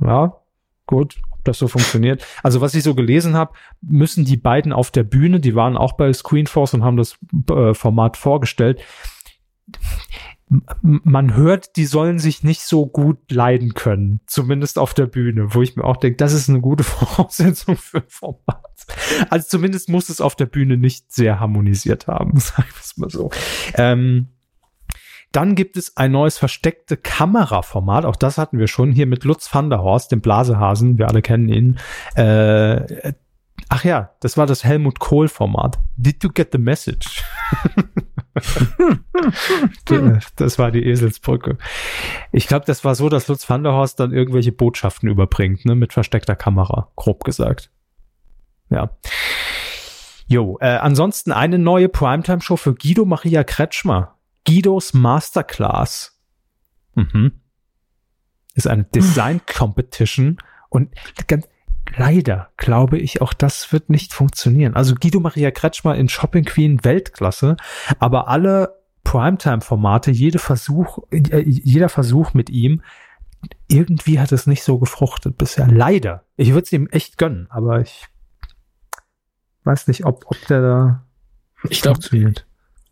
Ja, gut das so funktioniert. Also was ich so gelesen habe, müssen die beiden auf der Bühne, die waren auch bei Screenforce und haben das äh, Format vorgestellt. Man hört, die sollen sich nicht so gut leiden können, zumindest auf der Bühne, wo ich mir auch denke, das ist eine gute Voraussetzung für ein Format. Also zumindest muss es auf der Bühne nicht sehr harmonisiert haben, sagen wir es mal so. Ähm, dann gibt es ein neues versteckte Kameraformat. Auch das hatten wir schon hier mit Lutz van der Horst, dem Blasehasen. Wir alle kennen ihn. Äh, ach ja, das war das Helmut Kohl Format. Did you get the message? das war die Eselsbrücke. Ich glaube, das war so, dass Lutz van der Horst dann irgendwelche Botschaften überbringt, ne, mit versteckter Kamera, grob gesagt. Ja. Jo, äh, ansonsten eine neue Primetime-Show für Guido Maria Kretschmer. Guidos Masterclass. Mhm. Ist eine Design Competition und ganz, leider glaube ich auch das wird nicht funktionieren. Also Guido Maria Kretschmer in Shopping Queen Weltklasse, aber alle Primetime-Formate, jede Versuch, äh, jeder Versuch mit ihm, irgendwie hat es nicht so gefruchtet bisher. Leider. Ich würde es ihm echt gönnen, aber ich weiß nicht, ob, ob der da ich glaube,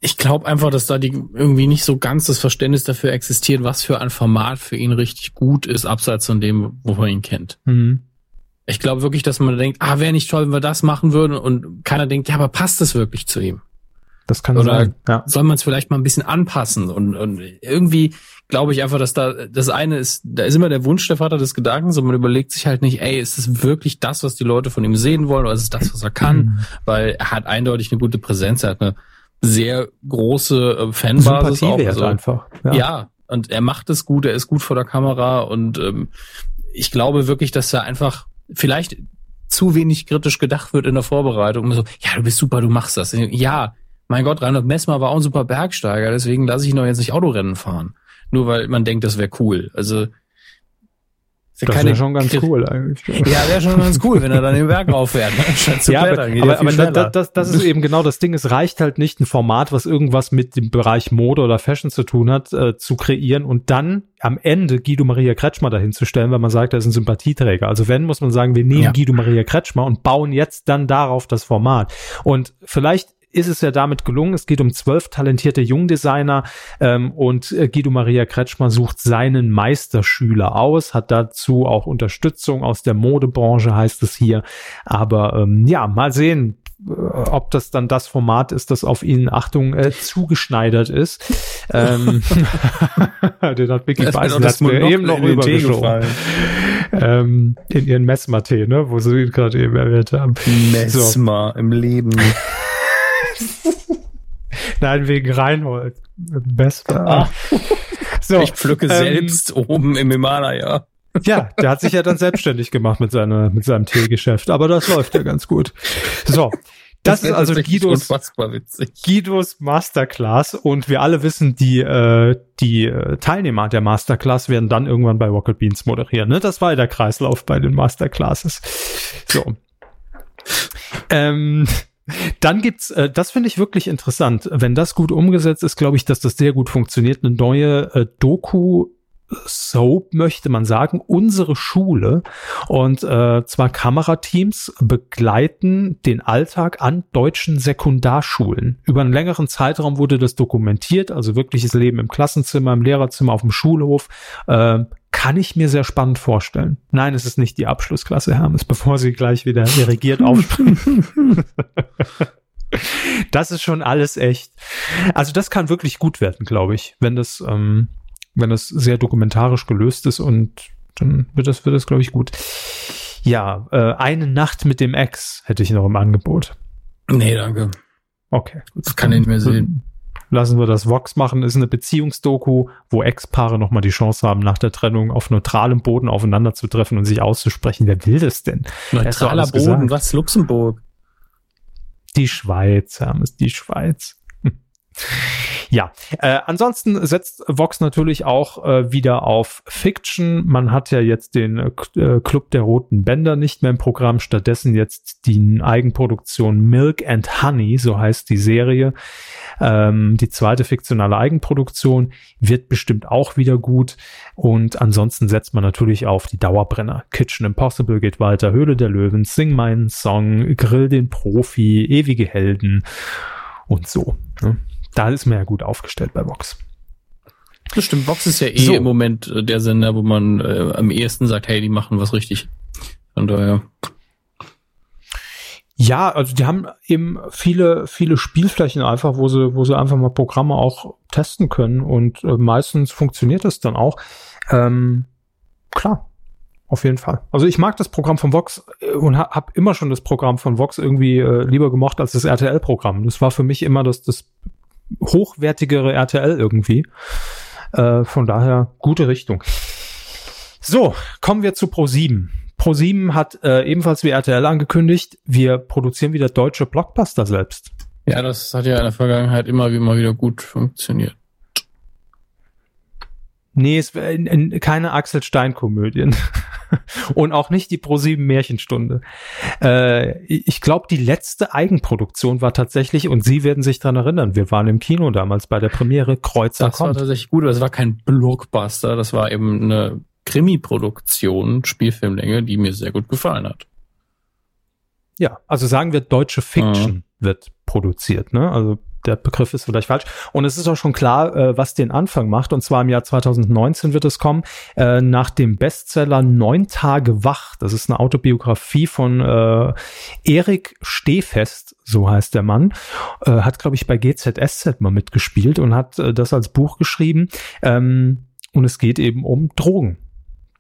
ich glaube einfach, dass da die irgendwie nicht so ganz das Verständnis dafür existiert, was für ein Format für ihn richtig gut ist, abseits von dem, wo man ihn kennt. Mhm. Ich glaube wirklich, dass man denkt, ah, wäre nicht toll, wenn wir das machen würden und keiner denkt, ja, aber passt das wirklich zu ihm? Das kann Oder sein. Ja. soll man es vielleicht mal ein bisschen anpassen und, und irgendwie glaube ich einfach, dass da das eine ist, da ist immer der Wunsch der Vater des Gedankens und man überlegt sich halt nicht, ey, ist das wirklich das, was die Leute von ihm sehen wollen oder ist es das, was er kann? Mhm. Weil er hat eindeutig eine gute Präsenz, er hat eine sehr große äh, Fanbasis auch. Also, einfach. Ja. ja, und er macht es gut, er ist gut vor der Kamera und ähm, ich glaube wirklich, dass er einfach vielleicht zu wenig kritisch gedacht wird in der Vorbereitung. So, ja, du bist super, du machst das. Ja, mein Gott, Reinhold Messmer war auch ein super Bergsteiger, deswegen lasse ich noch jetzt nicht Autorennen fahren. Nur weil man denkt, das wäre cool. Also das wäre schon ganz cool eigentlich. Ja, wäre schon ganz cool, wenn er dann den Berg rauffährt. Ne? Statt zu ja, aber, aber, aber das, das, das ist eben genau das Ding. Es reicht halt nicht, ein Format, was irgendwas mit dem Bereich Mode oder Fashion zu tun hat, äh, zu kreieren und dann am Ende Guido Maria Kretschmer dahin zu stellen, weil man sagt, er ist ein Sympathieträger. Also wenn, muss man sagen, wir nehmen ja. Guido Maria Kretschmer und bauen jetzt dann darauf das Format. Und vielleicht ist es ja damit gelungen. Es geht um zwölf talentierte Jungdesigner ähm, und äh, Guido Maria Kretschmer sucht seinen Meisterschüler aus, hat dazu auch Unterstützung aus der Modebranche, heißt es hier. Aber ähm, ja, mal sehen, äh, ob das dann das Format ist, das auf ihn, Achtung, äh, zugeschneidert ist. ähm, den hat Vicky Beißen hat mir eben noch rübergeschoben. Ähm, in ihren Messmer-Tee, ne, wo sie ihn gerade eben erwähnt haben. Messmer so. im Leben. Nein, wegen Reinhold. Besser. Ah. So, ich pflücke ähm, selbst oben im Himalaya. Ja, der hat sich ja dann selbstständig gemacht mit, seiner, mit seinem Teegeschäft, aber das läuft ja ganz gut. So, das, das ist also Guidos, Guidos Masterclass und wir alle wissen, die, äh, die äh, Teilnehmer der Masterclass werden dann irgendwann bei Rocket Beans moderieren. Ne? Das war ja der Kreislauf bei den Masterclasses. So. ähm, dann gibt's, äh, das finde ich wirklich interessant. Wenn das gut umgesetzt ist, glaube ich, dass das sehr gut funktioniert. Eine neue äh, Doku Soap möchte man sagen, unsere Schule und äh, zwar Kamerateams begleiten den Alltag an deutschen Sekundarschulen. Über einen längeren Zeitraum wurde das dokumentiert, also wirkliches Leben im Klassenzimmer, im Lehrerzimmer, auf dem Schulhof. Äh, kann ich mir sehr spannend vorstellen. Nein, es ist nicht die Abschlussklasse, Hermes, bevor sie gleich wieder irrigiert aufspringen. das ist schon alles echt. Also das kann wirklich gut werden, glaube ich, wenn das ähm, wenn das sehr dokumentarisch gelöst ist und dann wird das, wird das, glaube ich, gut. Ja, äh, eine Nacht mit dem Ex hätte ich noch im Angebot. Nee, danke. Okay. Das kann ich nicht mehr sehen. lassen wir das Vox machen, ist eine Beziehungsdoku, wo Ex-Paare nochmal die Chance haben, nach der Trennung auf neutralem Boden aufeinander zu treffen und sich auszusprechen. Wer will das denn? Neutraler Boden, gesagt. was? Luxemburg? Die Schweiz, Hermes, die Schweiz. Ja, äh, ansonsten setzt Vox natürlich auch äh, wieder auf Fiction. Man hat ja jetzt den äh, Club der roten Bänder nicht mehr im Programm, stattdessen jetzt die Eigenproduktion Milk and Honey, so heißt die Serie. Ähm, die zweite fiktionale Eigenproduktion wird bestimmt auch wieder gut. Und ansonsten setzt man natürlich auf die Dauerbrenner. Kitchen Impossible geht weiter, Höhle der Löwen, Sing meinen Song, Grill den Profi, ewige Helden und so. Ne? Da ist man ja gut aufgestellt bei Vox. Das stimmt, Vox ist ja eh so. im Moment äh, der Sender, wo man äh, am ehesten sagt, hey, die machen was richtig. Von daher. Ja, also die haben eben viele, viele Spielflächen einfach, wo sie, wo sie einfach mal Programme auch testen können und äh, meistens funktioniert das dann auch. Ähm, klar, auf jeden Fall. Also ich mag das Programm von Vox äh, und ha habe immer schon das Programm von Vox irgendwie äh, lieber gemocht als das RTL-Programm. Das war für mich immer das, das hochwertigere RTL irgendwie. Äh, von daher gute Richtung. So, kommen wir zu Pro7. Pro7 hat äh, ebenfalls wie RTL angekündigt, wir produzieren wieder deutsche Blockbuster selbst. Ja, das hat ja in der Vergangenheit immer wie immer wieder gut funktioniert. Nee, es wäre keine Axel Stein Komödien. und auch nicht die Pro7 Märchenstunde. Äh, ich glaube, die letzte Eigenproduktion war tatsächlich, und Sie werden sich dran erinnern, wir waren im Kino damals bei der Premiere Kreuzer Das kommt. war tatsächlich gut, aber es war kein Blockbuster, das war eben eine Krimi-Produktion, Spielfilmlänge, die mir sehr gut gefallen hat. Ja, also sagen wir, deutsche Fiction mhm. wird produziert, ne? Also der Begriff ist vielleicht falsch. Und es ist auch schon klar, äh, was den Anfang macht. Und zwar im Jahr 2019 wird es kommen, äh, nach dem Bestseller Neun Tage wach. Das ist eine Autobiografie von äh, Erik Stehfest, so heißt der Mann. Äh, hat, glaube ich, bei GZSZ mal mitgespielt und hat äh, das als Buch geschrieben. Ähm, und es geht eben um Drogen.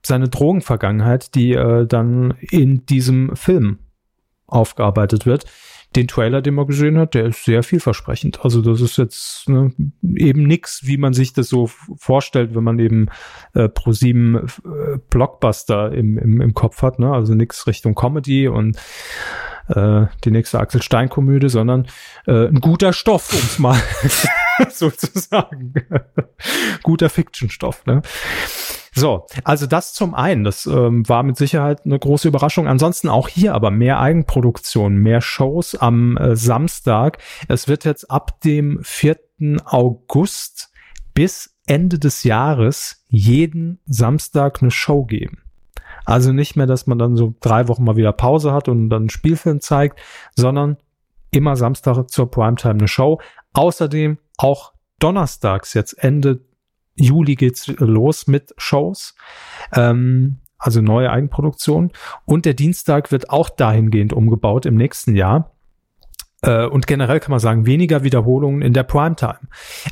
Seine Drogenvergangenheit, die äh, dann in diesem Film aufgearbeitet wird den Trailer, den man gesehen hat, der ist sehr vielversprechend. Also das ist jetzt ne, eben nix, wie man sich das so vorstellt, wenn man eben äh, pro sieben äh, Blockbuster im, im, im Kopf hat. Ne? Also nix Richtung Comedy und äh, die nächste Axel Stein Komödie, sondern äh, ein guter Stoff, um es mal sozusagen. guter Fiction-Stoff. Ne? So, also das zum einen, das ähm, war mit Sicherheit eine große Überraschung. Ansonsten auch hier aber mehr Eigenproduktion, mehr Shows am äh, Samstag. Es wird jetzt ab dem 4. August bis Ende des Jahres jeden Samstag eine Show geben. Also nicht mehr, dass man dann so drei Wochen mal wieder Pause hat und dann einen Spielfilm zeigt, sondern immer Samstag zur Primetime eine Show. Außerdem auch donnerstags jetzt Ende Juli geht's los mit Shows. Ähm, also neue Eigenproduktion. Und der Dienstag wird auch dahingehend umgebaut im nächsten Jahr. Äh, und generell kann man sagen, weniger Wiederholungen in der Primetime.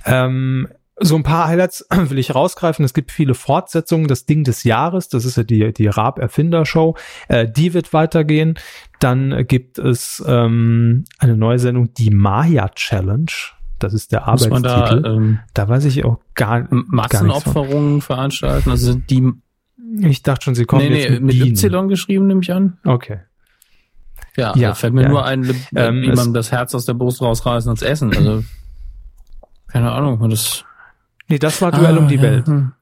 Ähm, so ein paar Highlights will ich rausgreifen. Es gibt viele Fortsetzungen. Das Ding des Jahres, das ist ja die, die Raab Erfinder Show, äh, die wird weitergehen. Dann gibt es ähm, eine neue Sendung, die Maya Challenge. Das ist der Arbeitstitel. Da, ähm, da weiß ich auch gar, Massenopferungen veranstalten. Also sind die. Ich dachte schon, sie kommen nee, jetzt nee, mit, mit Y geschrieben, nehme ich an. Okay. Ja, ja fällt mir ja. nur ein, ähm, wie man das Herz aus der Brust rausreißen als Essen. Also keine Ahnung, das. Nee, das war Duell ah, um die ja. Welt. Hm.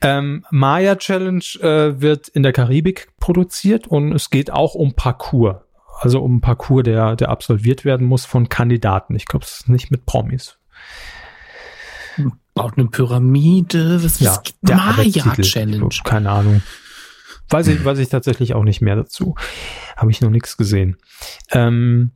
Ähm, Maya Challenge äh, wird in der Karibik produziert und es geht auch um Parcours also um einen Parcours, der, der absolviert werden muss von Kandidaten. Ich glaube, es ist nicht mit Promis. Baut eine Pyramide, was ja, ist der Maya-Challenge? Keine Ahnung. Weiß ich, weiß ich tatsächlich auch nicht mehr dazu. Habe ich noch nichts gesehen. Ähm,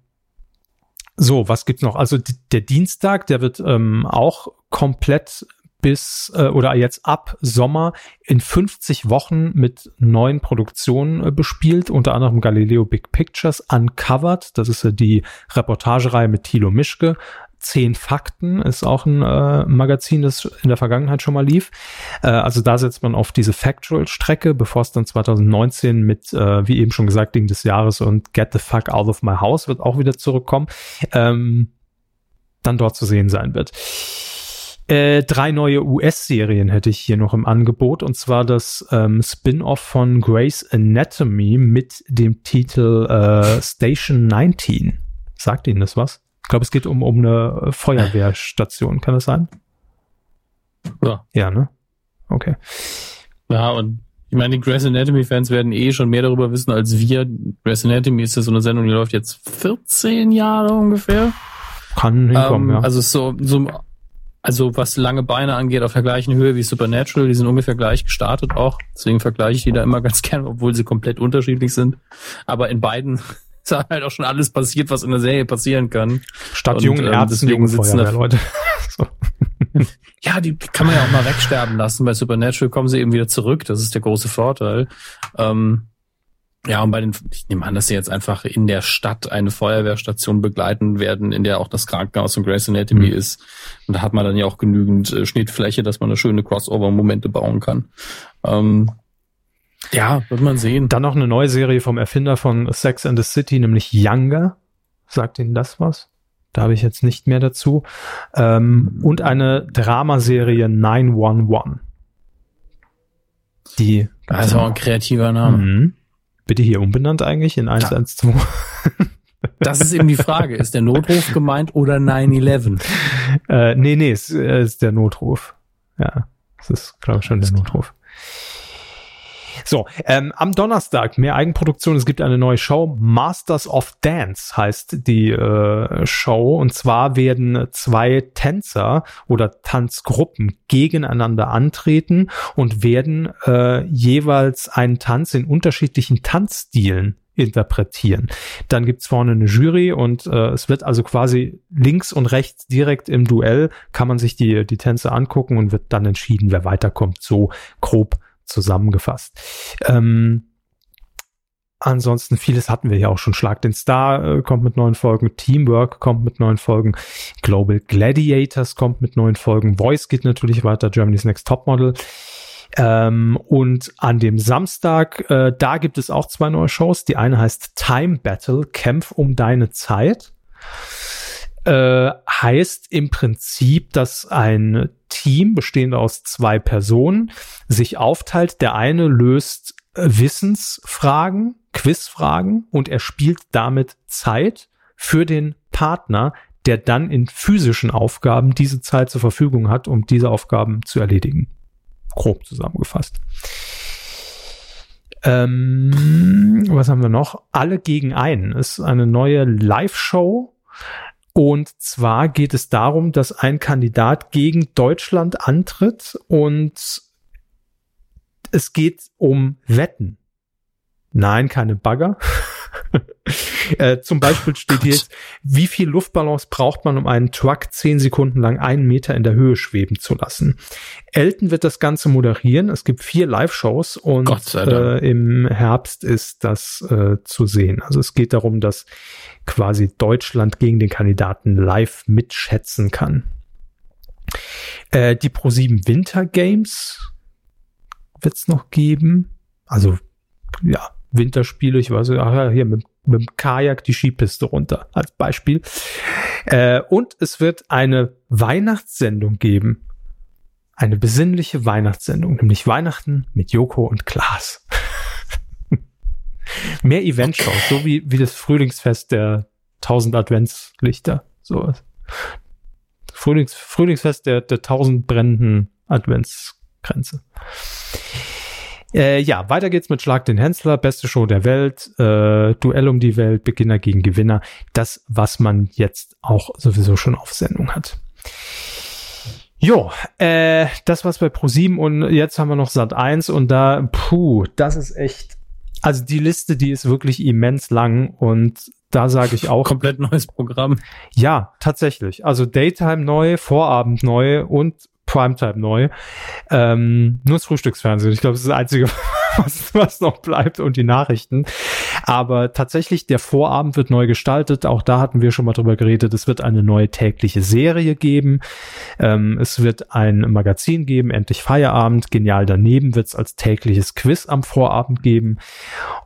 so, was gibt's noch? Also der Dienstag, der wird ähm, auch komplett bis äh, oder jetzt ab Sommer in 50 Wochen mit neuen Produktionen äh, bespielt, unter anderem Galileo Big Pictures, Uncovered, das ist ja die Reportagereihe mit Thilo Mischke, Zehn Fakten ist auch ein äh, Magazin, das in der Vergangenheit schon mal lief. Äh, also da setzt man auf diese Factual-Strecke, bevor es dann 2019 mit, äh, wie eben schon gesagt, Ding des Jahres und Get the Fuck Out of My House wird auch wieder zurückkommen. Ähm, dann dort zu sehen sein wird. Äh, drei neue US-Serien hätte ich hier noch im Angebot und zwar das ähm, Spin-off von Grey's Anatomy mit dem Titel äh, Station 19. Sagt Ihnen das was? Ich glaube, es geht um, um eine Feuerwehrstation. Kann das sein? Ja. Ja, ne? Okay. Ja, und ich meine, die Grey's Anatomy-Fans werden eh schon mehr darüber wissen als wir. Grey's Anatomy ist ja so eine Sendung, die läuft jetzt 14 Jahre ungefähr. Kann hinkommen, ähm, ja. Also so, so, also was lange Beine angeht, auf der gleichen Höhe wie Supernatural, die sind ungefähr gleich gestartet auch. Deswegen vergleiche ich die da immer ganz gerne, obwohl sie komplett unterschiedlich sind. Aber in beiden ist halt auch schon alles passiert, was in der Serie passieren kann. Statt und, jungen ähm, Ärzten, jungen sitzen da- Leute. so. Ja, die kann man ja auch mal wegsterben lassen. Bei Supernatural kommen sie eben wieder zurück. Das ist der große Vorteil. Ähm, ja, und bei den, ich nehme an, dass sie jetzt einfach in der Stadt eine Feuerwehrstation begleiten werden, in der auch das Krankenhaus von Grey's Anatomy Mhm. ist. Und da hat man dann ja auch genügend äh, Schnittfläche, dass man eine schöne Crossover-Momente bauen kann. Ähm, ja, wird man sehen. Dann noch eine neue Serie vom Erfinder von Sex and the City, nämlich Younger. Sagt Ihnen das was? Da habe ich jetzt nicht mehr dazu. Ähm, und eine Dramaserie 911. Die. Das ist auch ein kreativer Name. Mhm. Bitte hier umbenannt eigentlich in 112. Das ist eben die Frage. Ist der Notruf gemeint oder 9-11? äh, nee, nee, es äh, ist der Notruf. Ja, es ist, glaube ich, schon der Notruf. So, ähm, am Donnerstag mehr Eigenproduktion. Es gibt eine neue Show. Masters of Dance heißt die äh, Show. Und zwar werden zwei Tänzer oder Tanzgruppen gegeneinander antreten und werden äh, jeweils einen Tanz in unterschiedlichen Tanzstilen interpretieren. Dann gibt's vorne eine Jury und äh, es wird also quasi links und rechts direkt im Duell kann man sich die, die Tänze angucken und wird dann entschieden, wer weiterkommt. So grob zusammengefasst. Ähm, ansonsten vieles hatten wir ja auch schon. Schlag den Star äh, kommt mit neuen Folgen, Teamwork kommt mit neuen Folgen, Global Gladiators kommt mit neuen Folgen, Voice geht natürlich weiter, Germany's Next Topmodel. Ähm, und an dem Samstag, äh, da gibt es auch zwei neue Shows. Die eine heißt Time Battle, Kämpf um deine Zeit. Äh, heißt im Prinzip, dass ein Team bestehend aus zwei Personen sich aufteilt. Der eine löst Wissensfragen, Quizfragen und er spielt damit Zeit für den Partner, der dann in physischen Aufgaben diese Zeit zur Verfügung hat, um diese Aufgaben zu erledigen. Grob zusammengefasst. Ähm, was haben wir noch? Alle gegen einen ist eine neue Live-Show. Und zwar geht es darum, dass ein Kandidat gegen Deutschland antritt und es geht um Wetten. Nein, keine Bagger. äh, zum Beispiel steht hier jetzt, wie viel Luftballons braucht man, um einen Truck zehn Sekunden lang einen Meter in der Höhe schweben zu lassen? Elton wird das Ganze moderieren. Es gibt vier Live-Shows und äh, im Herbst ist das äh, zu sehen. Also es geht darum, dass quasi Deutschland gegen den Kandidaten live mitschätzen kann. Äh, die Pro7 Winter Games wird es noch geben. Also ja, Winterspiele, ich weiß, ach ja, hier mit, mit dem Kajak die Skipiste runter als Beispiel. Äh, und es wird eine Weihnachtssendung geben. Eine besinnliche Weihnachtssendung, nämlich Weihnachten mit Joko und Klaas. Mehr Eventshows, so wie, wie das Frühlingsfest der 1000 Adventslichter. Sowas. Frühlings, Frühlingsfest der, der 1000 brennenden Adventsgrenze. Äh, ja, weiter geht's mit Schlag den Hensler, beste Show der Welt, äh, Duell um die Welt, Beginner gegen Gewinner. Das, was man jetzt auch sowieso schon auf Sendung hat. Jo, äh, das war's bei ProSieben und jetzt haben wir noch Sat 1 und da, puh, das ist echt, also die Liste, die ist wirklich immens lang und da sage ich auch, Komplett neues Programm. ja, tatsächlich. Also Daytime neu, Vorabend neu und Primetime neu. Ähm, nur das Frühstücksfernsehen. Ich glaube, das ist das Einzige, was, was noch bleibt und die Nachrichten. Aber tatsächlich, der Vorabend wird neu gestaltet. Auch da hatten wir schon mal drüber geredet. Es wird eine neue tägliche Serie geben. Ähm, es wird ein Magazin geben, endlich Feierabend. Genial daneben wird es als tägliches Quiz am Vorabend geben.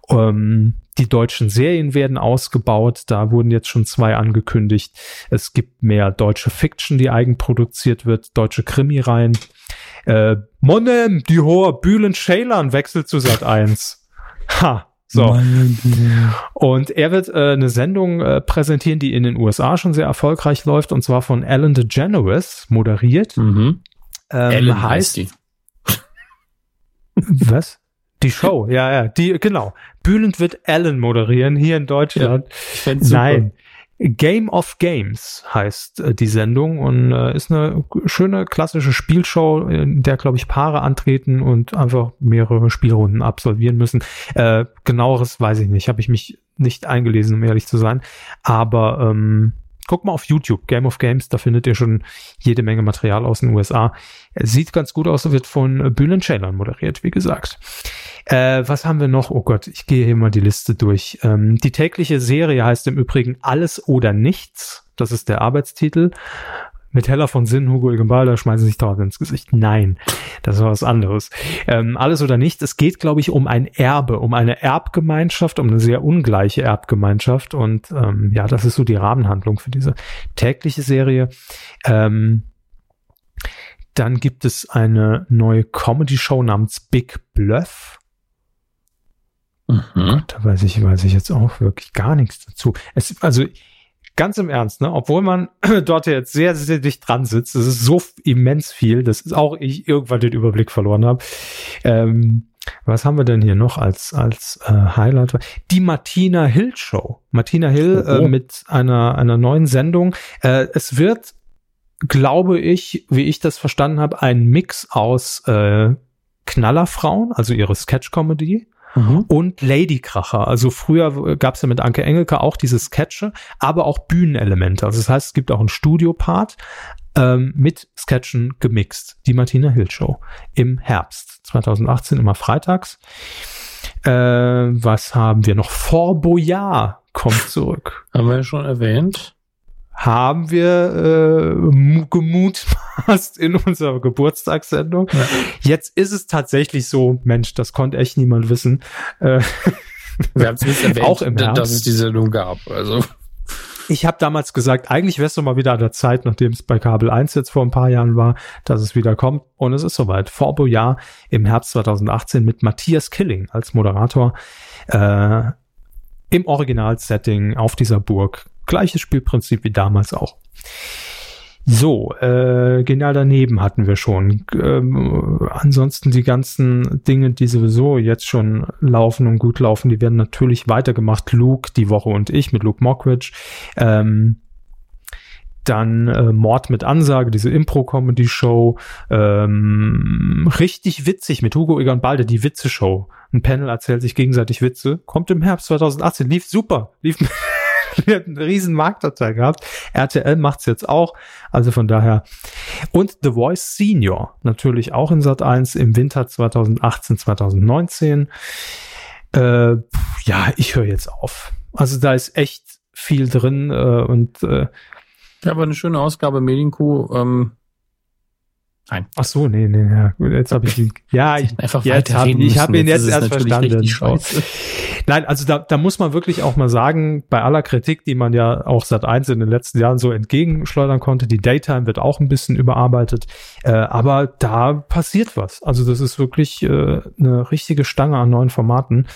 Ähm, die deutschen Serien werden ausgebaut. Da wurden jetzt schon zwei angekündigt. Es gibt mehr deutsche Fiction, die eigenproduziert wird, deutsche Krimireihen. Äh, Monem, die hohe Bühlen Schälern wechselt zu Sat 1. Ha. So. Und er wird äh, eine Sendung äh, präsentieren, die in den USA schon sehr erfolgreich läuft, und zwar von Ellen DeGeneres moderiert. Mhm. Ähm, Ellen heißt die. Was? Die Show, ja, ja, die, genau. Bühlend wird Ellen moderieren hier in Deutschland. Ich fänd's super. Nein. Game of Games heißt äh, die Sendung und äh, ist eine schöne klassische Spielshow, in der, glaube ich, Paare antreten und einfach mehrere Spielrunden absolvieren müssen. Äh, genaueres weiß ich nicht, habe ich mich nicht eingelesen, um ehrlich zu sein. Aber ähm, guck mal auf YouTube, Game of Games, da findet ihr schon jede Menge Material aus den USA. Sieht ganz gut aus, wird von Bühlen Schälern moderiert, wie gesagt. Äh, was haben wir noch? Oh Gott, ich gehe hier mal die Liste durch. Ähm, die tägliche Serie heißt im Übrigen Alles oder Nichts. Das ist der Arbeitstitel. Mit Heller von Sinn, Hugo Egenbalder schmeißen sich dauernd ins Gesicht. Nein, das war was anderes. Ähm, alles oder nichts. Es geht, glaube ich, um ein Erbe, um eine Erbgemeinschaft, um eine sehr ungleiche Erbgemeinschaft. Und ähm, ja, das ist so die Rahmenhandlung für diese tägliche Serie. Ähm, dann gibt es eine neue Comedy-Show namens Big Bluff. Mhm. Da weiß ich, weiß ich jetzt auch wirklich gar nichts dazu. Es, also ganz im Ernst, ne, obwohl man dort jetzt sehr, sehr dicht dran sitzt, es ist so immens viel, dass auch ich irgendwann den Überblick verloren habe. Ähm, was haben wir denn hier noch als als äh, Highlight? Die Martina Hill Show. Martina Hill Oh. äh, mit einer einer neuen Sendung. Äh, es wird, glaube ich, wie ich das verstanden habe, ein Mix aus äh, Knallerfrauen, also ihre Sketch-Comedy, Mhm. und Ladykracher. Also früher gab es ja mit Anke Engelke auch diese Sketche, aber auch Bühnenelemente. Also das heißt, es gibt auch einen Studiopart ähm, mit Sketchen gemixt. Die Martina Hill Show im Herbst 2018, immer freitags. Äh, was haben wir noch? Fort Boyard kommt zurück. Haben wir ja schon erwähnt. Haben wir äh, mu- gemutmaßt in unserer Geburtstagssendung. Ja. Jetzt ist es tatsächlich so, Mensch, das konnte echt niemand wissen. Äh, Wir haben zumindest erwähnt, Auch im dass Herbst. es die Sendung gab. Also Ich habe damals gesagt, eigentlich wäre es doch mal wieder an der Zeit, nachdem es bei Kabel 1 jetzt vor ein paar Jahren war, dass es wieder kommt. Und es ist soweit. Fort Boyard im Herbst 2018 mit Matthias Killing als Moderator äh, im Originalsetting auf dieser Burg. Gleiches Spielprinzip wie damals auch. So, äh, genial daneben hatten wir schon. Ähm, ansonsten die ganzen Dinge, die sowieso jetzt schon laufen und gut laufen, die werden natürlich weitergemacht. Luke, die Woche und ich mit Luke Mockridge. Ähm, dann äh, Mord mit Ansage, diese Impro-Comedy-Show. Ähm, richtig witzig mit Hugo Egon Balde, die Witze-Show. Ein Panel erzählt sich gegenseitig Witze. Kommt im Herbst 2018. Lief super. Lief Wir hatten einen riesen Marktanteil gehabt. RTL macht's jetzt auch. Also von daher. Und The Voice Senior. Natürlich auch in Sat 1 im Winter 2018, 2019. Äh, ja, ich höre jetzt auf. Also da ist echt viel drin äh, und äh, ja, aber eine schöne Ausgabe Medienkuh. Ähm, ach so, nee, nee, ja, gut, jetzt habe ich die, ja, ich, einfach jetzt hab, ich habe ihn jetzt erst verstanden. Nein, also da, da muss man wirklich auch mal sagen, bei aller Kritik, die man ja auch seit eins in den letzten Jahren so entgegenschleudern konnte, die Daytime wird auch ein bisschen überarbeitet, äh, aber da passiert was. Also das ist wirklich äh, eine richtige Stange an neuen Formaten.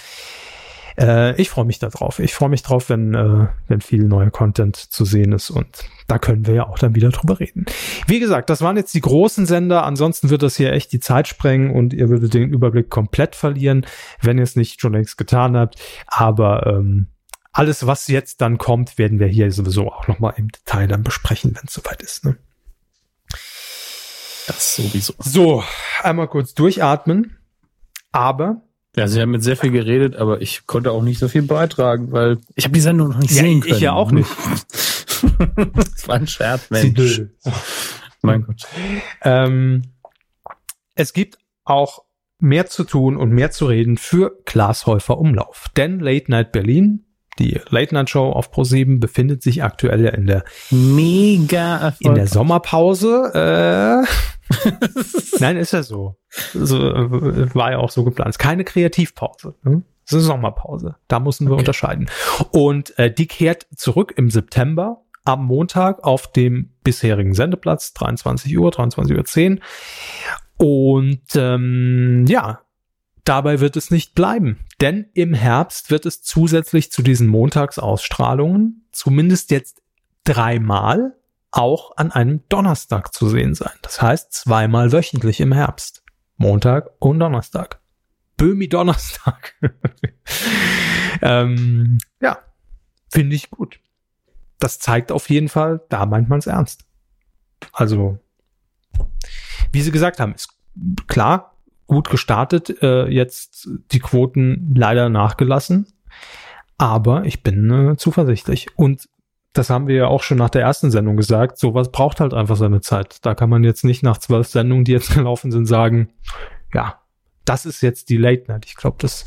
Äh, ich freue mich da drauf. Ich freue mich drauf, wenn, äh, wenn viel neuer Content zu sehen ist und da können wir ja auch dann wieder drüber reden. Wie gesagt, das waren jetzt die großen Sender. Ansonsten wird das hier echt die Zeit sprengen und ihr würdet den Überblick komplett verlieren, wenn ihr es nicht schon längst getan habt. Aber ähm, alles, was jetzt dann kommt, werden wir hier sowieso auch nochmal im Detail dann besprechen, wenn es soweit ist. Ne? Das sowieso. So, einmal kurz durchatmen. Aber Ja, sie haben mit sehr viel geredet, aber ich konnte auch nicht so viel beitragen, weil ich habe die Sendung noch nicht Ja, sehen ich können. ja auch nicht. das war ein Scherz, Mensch. Mein Gott. Ähm, es gibt auch mehr zu tun und mehr zu reden für Klaas Häufer Umlauf. Denn Late Night Berlin, die Late Night Show auf Pro7 befindet sich aktuell ja in der Mega in der Sommerpause. Äh, Nein, ist ja so. so. äh, War ja auch so geplant. Ist keine Kreativpause. Ne? Es ist eine Sommerpause. Da müssen wir Okay. unterscheiden. Und äh, die kehrt zurück im September am Montag auf dem bisherigen Sendeplatz, 23 Uhr, 23.10 Uhr. Und ähm, ja, dabei wird es nicht bleiben. Denn im Herbst wird es zusätzlich zu diesen Montagsausstrahlungen zumindest jetzt dreimal auch an einem Donnerstag zu sehen sein. Das heißt zweimal wöchentlich im Herbst. Montag und Donnerstag. Böhmi Donnerstag. ähm, ja, finde ich gut. Das zeigt auf jeden Fall, da meint man es ernst. Also, wie Sie gesagt haben, ist klar, gut gestartet, äh, jetzt die Quoten leider nachgelassen. Aber ich bin äh, zuversichtlich. Und das haben wir ja auch schon nach der ersten Sendung gesagt. Sowas braucht halt einfach seine Zeit. Da kann man jetzt nicht nach zwölf Sendungen, die jetzt gelaufen sind, sagen, ja, das ist jetzt die Late Night. Ich glaube, das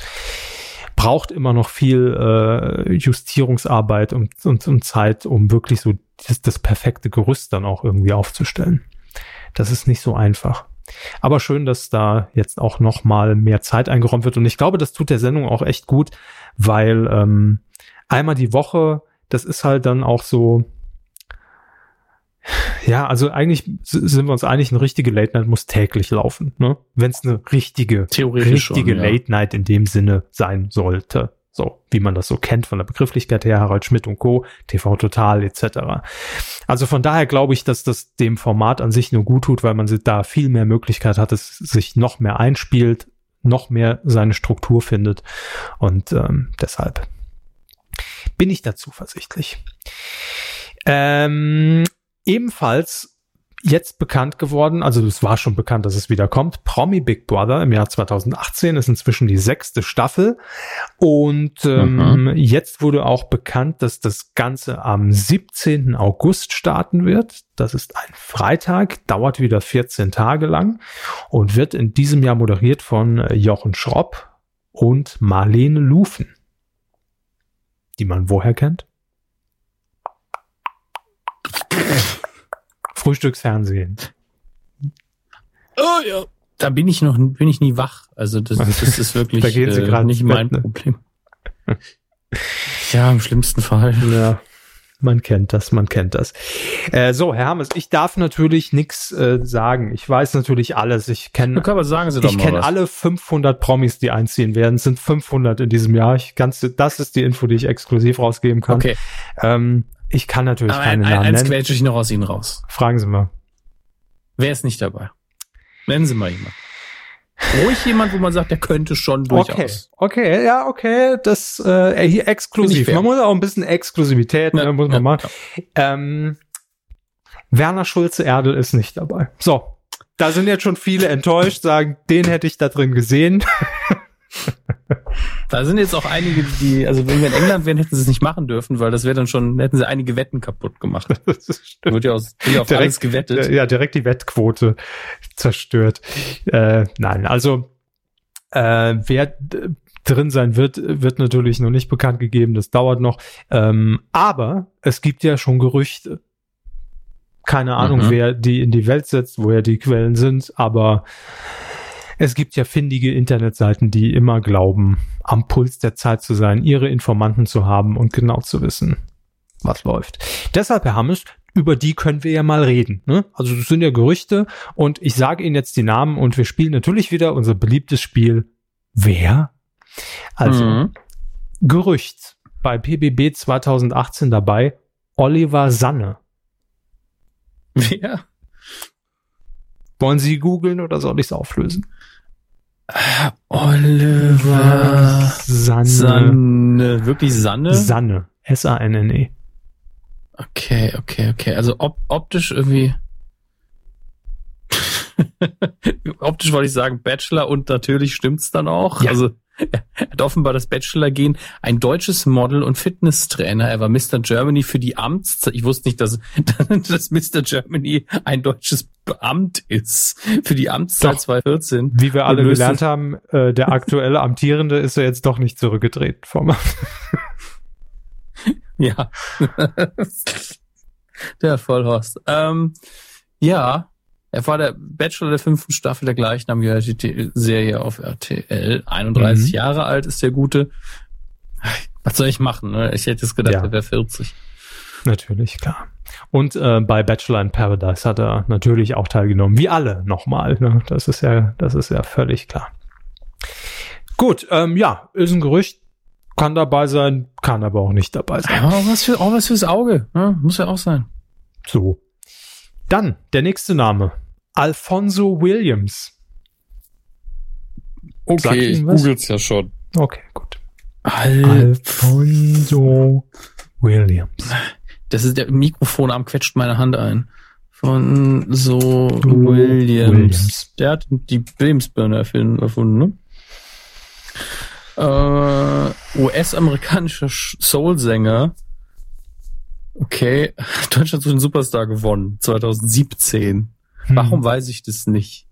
braucht immer noch viel äh, Justierungsarbeit und, und, und Zeit, um wirklich so das, das perfekte Gerüst dann auch irgendwie aufzustellen. Das ist nicht so einfach. Aber schön, dass da jetzt auch noch mal mehr Zeit eingeräumt wird. Und ich glaube, das tut der Sendung auch echt gut, weil ähm, einmal die Woche, das ist halt dann auch so. Ja, also eigentlich sind wir uns einig, eine richtige Late Night muss täglich laufen, ne? Wenn es eine richtige, richtige schon, ja. Late Night in dem Sinne sein sollte. So, wie man das so kennt von der Begrifflichkeit her, Harald Schmidt und Co., TV Total etc. Also von daher glaube ich, dass das dem Format an sich nur gut tut, weil man da viel mehr Möglichkeit hat, es sich noch mehr einspielt, noch mehr seine Struktur findet. Und ähm, deshalb bin ich da zuversichtlich. Ähm, ebenfalls jetzt bekannt geworden, also es war schon bekannt, dass es wieder kommt. Promi Big Brother im Jahr 2018 ist inzwischen die sechste Staffel. Und ähm, jetzt wurde auch bekannt, dass das Ganze am 17. August starten wird. Das ist ein Freitag, dauert wieder 14 Tage lang und wird in diesem Jahr moderiert von äh, Jochen Schropp und Marlene Lufen. Die man woher kennt? Frühstücksfernsehen. Oh ja. Da bin ich noch, bin ich nie wach. Also das, das ist wirklich Da gehen Sie äh, gerade nicht mein ne? Problem. Ja, im schlimmsten Fall. Ja, man kennt das, man kennt das. Äh, so, Herr Hammes, ich darf natürlich nichts äh, sagen. Ich weiß natürlich alles. Ich kenne ich kenne alle 500 Promis, die einziehen werden. Es sind 500 in diesem Jahr. Ich kann's, das ist die Info, die ich exklusiv rausgeben kann. Okay, Ähm, ich kann natürlich aber keine ein, Namen eins nennen. quetsche ich noch aus Ihnen raus. Fragen Sie mal. Wer ist nicht dabei? Nennen Sie mal jemand. Ruhig jemand, wo man sagt, der könnte schon durchaus. Okay, okay, ja, okay, das äh, hier exklusiv. Man muss auch ein bisschen Exklusivität, Ja, ne, muss man ja, ja. Ähm, Werner Schulze-Erdel ist nicht dabei. So, da sind jetzt schon viele enttäuscht, sagen, den hätte ich da drin gesehen. Da sind jetzt auch einige, die, also wenn wir in England wären, hätten sie es nicht machen dürfen, weil das wäre dann schon, hätten sie einige Wetten kaputt gemacht. Das wird ja, aus, wird auf Direkt- alles gewettet. Ja, direkt die Wettquote zerstört. Äh, nein, also äh, wer drin sein wird, wird natürlich noch nicht bekannt gegeben. Das dauert noch. Ähm, aber es gibt ja schon Gerüchte. Keine Ahnung, Mhm. wer die in die Welt setzt, woher die Quellen sind, aber es gibt ja findige Internetseiten, die immer glauben, am Puls der Zeit zu sein, ihre Informanten zu haben und genau zu wissen, was läuft. Deshalb, Herr Hammes, über die können wir ja mal reden. Ne? Also das sind ja Gerüchte und ich sage Ihnen jetzt die Namen und wir spielen natürlich wieder unser beliebtes Spiel Wer? Also Mhm. Gerücht bei PBB 2018 dabei Oliver Sanne. Wer? Wollen Sie googeln oder soll ich es auflösen? Oliver Sanne. Sanne. Wirklich Sanne? Sanne. S-A-N-N-E. Okay, okay, okay. Also op optisch irgendwie. optisch wollte ich sagen Bachelor und natürlich stimmt's dann auch. Ja. Also Er hat offenbar das Bachelor-Gen, ein deutsches Model und Fitnesstrainer. Er war Mr. Germany für die Amtszeit. Ich wusste nicht, dass, dass Mr. Germany ein deutsches Beamt ist. Für die Amtszeit Doch. 2014. Wie wir alle gelernt haben, äh, der aktuelle Amtierende ist ja jetzt doch nicht zurückgetreten vom Ja. der Vollhorst. Ähm, ja, er war der Bachelor der fünften Staffel der gleichnamigen Reality-Serie auf RTL. 31 Mhm. Jahre alt ist der Gute. Was soll ich machen? Ne? Ich hätte es gedacht, Ja. er wäre 40. Natürlich, klar. Und äh, bei Bachelor in Paradise hat er natürlich auch teilgenommen, wie alle nochmal. Ne? Das ist ja, das ist ja völlig klar. Gut, ähm, ja, ist ein Gerücht, kann dabei sein, kann aber auch nicht dabei sein. Ja, auch was, für, auch was fürs Auge. Ne? Muss ja auch sein. So. Dann der nächste Name. Alfonso Williams. Sagt Ihnen was? ja schon. Okay, gut. Al Alfonso Williams. das ist der Mikrofonarm quetscht meine Hand ein. Von so Williams. Williams. Der hat die Williams-Birne erfinden- erfunden, ne? Äh, US-amerikanischer Sch- Soul-Sänger. Okay, Deutschland sucht einen Superstar gewonnen, 2017. Hm. Warum weiß ich das nicht?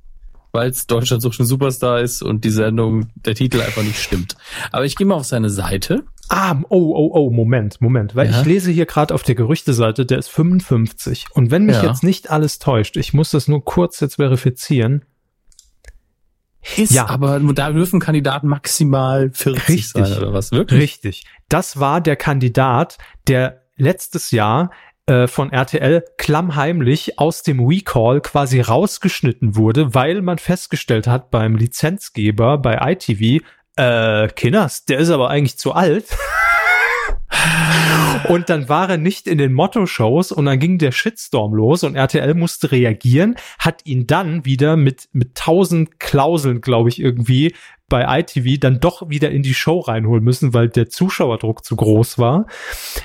Weil es Deutschland sucht einen Superstar ist und die Sendung, der Titel einfach nicht stimmt. Aber ich gehe mal auf seine Seite. Ah, oh, oh, oh, Moment, Moment. Weil Ja. ich lese hier gerade auf der Gerüchteseite, der ist 55. Und wenn mich Ja. jetzt nicht alles täuscht, ich muss das nur kurz jetzt verifizieren. Ist Ja. aber da dürfen Kandidaten maximal 40 Richtig. sein oder was? Wirklich? Richtig. Das war der Kandidat, der letztes Jahr äh, von RTL klammheimlich aus dem Recall quasi rausgeschnitten wurde, weil man festgestellt hat beim Lizenzgeber bei ITV, äh, Kinders, der ist aber eigentlich zu alt. Und dann war er nicht in den Motto-Shows und dann ging der Shitstorm los und RTL musste reagieren, hat ihn dann wieder mit, mit tausend Klauseln, glaube ich, irgendwie bei ITV dann doch wieder in die Show reinholen müssen, weil der Zuschauerdruck zu groß war.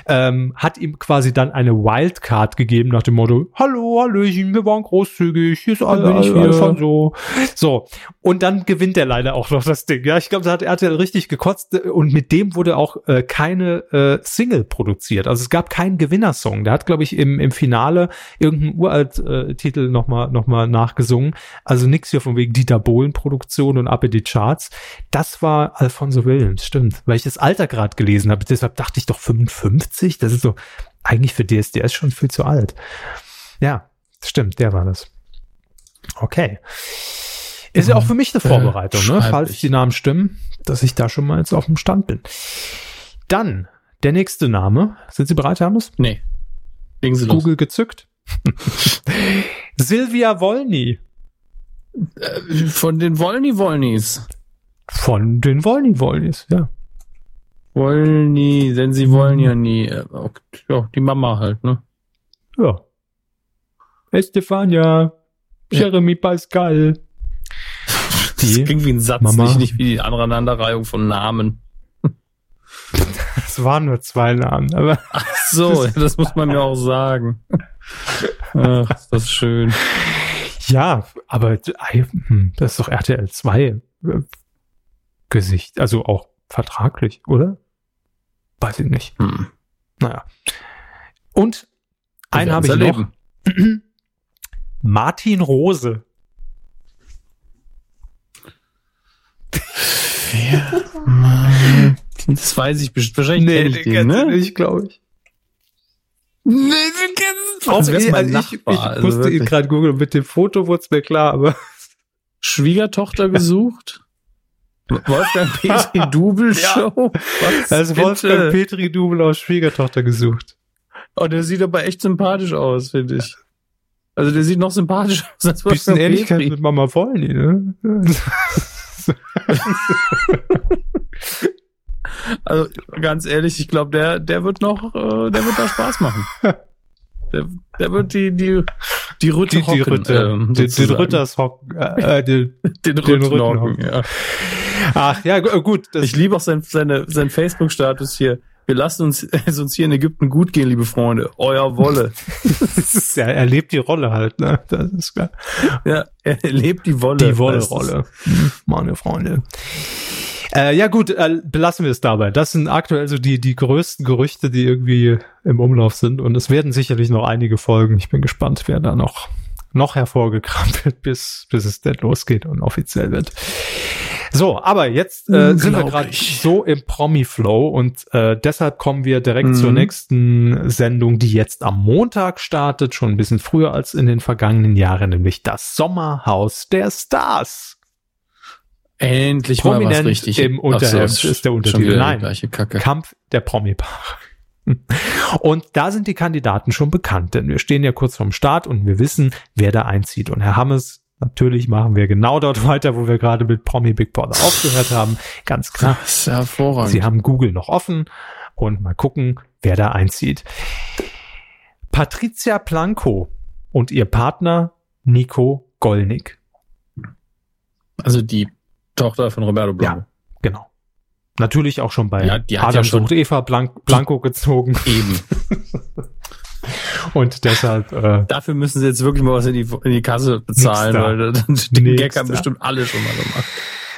Ähm, hat ihm quasi dann eine Wildcard gegeben nach dem Motto, hallo, Hallöchen, wir waren großzügig, hier ist Al bin ich Al wieder." Alfonso. So, und dann gewinnt er leider auch noch das Ding. Ja, ich glaube, da hat RTL richtig gekotzt und mit dem wurde auch äh, keine äh, Single produziert. Also es gab keinen Gewinnersong. Der hat, glaube ich, im, im Finale irgendeinen Uralt-Titel nochmal noch mal nachgesungen. Also nix hier von wegen Dieter Bohlen-Produktion und die Charts. Das war Alfonso Williams, stimmt. Weil ich das Alter gerade gelesen habe. Deshalb dachte ich doch 55. Das ist so eigentlich für DSDS schon viel zu alt. Ja, stimmt, der war das. Okay. Ist ja auch für mich eine Äh, Vorbereitung, ne? falls ich. die Namen stimmen, dass ich da schon mal jetzt auf dem Stand bin. Dann der nächste Name. Sind Sie bereit, Hermes? Nee. Legen Sie los. Google gezückt. Silvia Wolny Äh, Von den Wollny Wollnys. Von den Wolny Wollnys, ja. Wollny, denn sie wollen ja nie. Äh, Ja, die Mama halt, ne? Ja. Estefania, Jeremy Pascal. Das Die, klingt wie ein Satz, Mama. nicht, nicht wie die Aneinanderreihung von Namen. das waren nur zwei Namen, aber So, das muss man mir auch sagen. Ach, ist das schön. ja, aber äh, hm, das ist doch RTL 2 äh, Gesicht, also auch vertraglich, oder? Weiß ich nicht. Hm. Naja. Und einen habe ich werden's noch. erleben. Martin Rose. Das weiß ich bestimmt. Wahrscheinlich kenn ich den, ne? nicht, glaube ich. Nee, du kennst das wär's eh, mein also ich, ich also musste ihn wirklich. gerade googeln. Mit dem Foto wurde es mir klar, aber Schwiegertochter gesucht? Wolfgang Petri Double Show? Was also bitte? Wolfgang Petri Double aus Schwiegertochter gesucht. Oh, der sieht aber echt sympathisch aus, finde ich. Also der sieht noch sympathisch aus als Bisschen Wolfgang Ähnlichkeit Petri. mit Mama Vollny, ne? Also ganz ehrlich, ich glaube, der, der wird noch, äh, der wird da Spaß machen. Der, der wird die, die, die Rütte Die, die hocken, ähm, den, den. Rüttershocken. Äh, den, den den Rütten hocken, ja. ach, ja, gu- gut. Ich liebe auch sein, seine, sein Facebook-Status hier. Wir lassen uns, es uns hier in Ägypten gut gehen, liebe Freunde. Euer Wolle. ist, ja, er lebt die Rolle halt, ne? Das ist klar. Ja, er lebt die Wolle. Die. Wolle-Rolle. Hm, Meine Freunde. Äh, ja gut, äh, belassen wir es dabei. Das sind aktuell so die, die größten Gerüchte, die irgendwie im Umlauf sind. Und es werden sicherlich noch einige folgen. Ich bin gespannt, wer da noch, noch hervorgekramt wird, bis, bis es denn losgeht und offiziell wird. So, aber jetzt äh, sind wir gerade so im Promi-Flow und äh, deshalb kommen wir direkt mhm. zur nächsten Sendung, die jetzt am Montag startet, schon ein bisschen früher als in den vergangenen Jahren, nämlich das Sommerhaus der Stars. Endlich Prominent mal was richtig. Im Unterhemd so, ist der Untertitel. Nein, Kampf der Promi-Paare. Und da sind die Kandidaten schon bekannt, denn wir stehen ja kurz vorm Start und wir wissen, wer da einzieht. Und Herr Hammes, natürlich machen wir genau dort weiter, wo wir gerade mit Promi Big Brother aufgehört haben. Ganz klar. Das ist hervorragend. Sie haben Google noch offen und mal gucken, wer da einzieht. Patricia Planko und ihr Partner Nico Golnick. Also die Tochter von Roberto Blanco. Ja, genau. Natürlich auch schon bei ja, die Adam ja sucht Eva Blank Blanco gezogen. Eben. Und deshalb. Äh, Dafür müssen sie jetzt wirklich mal was in die, in die Kasse bezahlen, weil den Gag haben bestimmt alle schon mal gemacht.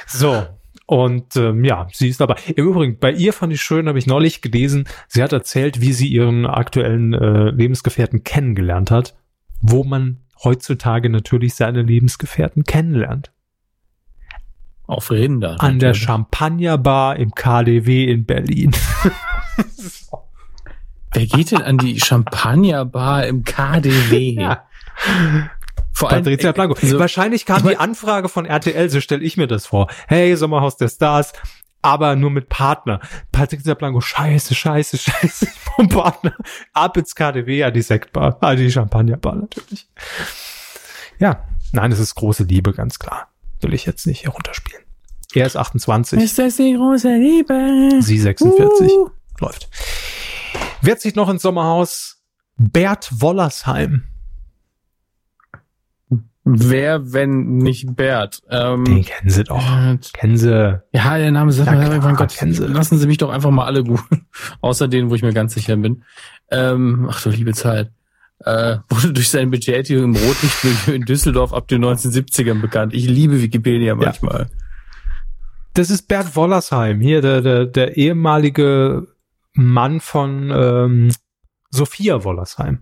So. Und ähm, ja, sie ist aber im Übrigen, bei ihr fand ich schön, habe ich neulich gelesen, sie hat erzählt, wie sie ihren aktuellen äh, Lebensgefährten kennengelernt hat, wo man heutzutage natürlich seine Lebensgefährten kennenlernt. Auf Rinder. An natürlich. der Champagnerbar im KDW in Berlin. Wer geht denn an die Champagnerbar im KDW? Ja. Vor allem, Patricia Blanco. So, Wahrscheinlich kam die Anfrage von RTL, so stelle ich mir das vor. Hey, Sommerhaus der Stars, aber nur mit Partner. Patricia Blanco, scheiße, scheiße, scheiße, vom Partner. Ab ins KDW, ja, die Sektbar, ah, die Champagnerbar natürlich. Ja, nein, es ist große Liebe, ganz klar will ich jetzt nicht herunterspielen. Er ist 28. Ist das die große Liebe? Sie 46. Uh. Läuft. Wer zieht noch ins Sommerhaus? Bert Wollersheim. Wer, wenn nicht Bert? Ähm, Den kennen Sie doch. Bert. Kennen Sie. Ja, der Name sagt ja, mir, mein Gott, kennen Sie. lassen Sie mich doch einfach mal alle gut. Außer denen, wo ich mir ganz sicher bin. Ähm, ach du liebe Zeit äh, wurde durch seine Betätigung im Rotlichtmilieu in Düsseldorf ab den 1970ern bekannt. Ich liebe Wikipedia manchmal. Ja. Das ist Bert Wollersheim, hier der, der, der ehemalige Mann von ähm, Sophia Wollersheim.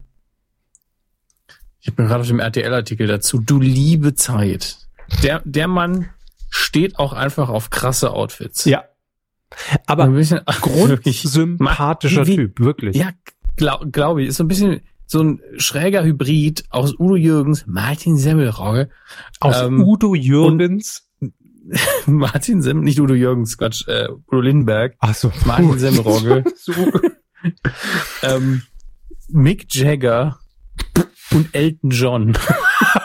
Ich bin gerade auf dem RTL-Artikel dazu. Du liebe Zeit. Der, der Mann steht auch einfach auf krasse Outfits. Ja. Aber ein bisschen grundsympathischer Typ, wirklich. Ja, glaube glaub ich. Ist so ein bisschen so ein schräger Hybrid aus Udo Jürgens, Martin Semmelrogge. Aus ähm, Udo Jürgens? Martin Semmel, nicht Udo Jürgens, Quatsch, äh, Udo Lindenberg. Ach so. Martin Semmelrogge. ähm, Mick Jagger und Elton John.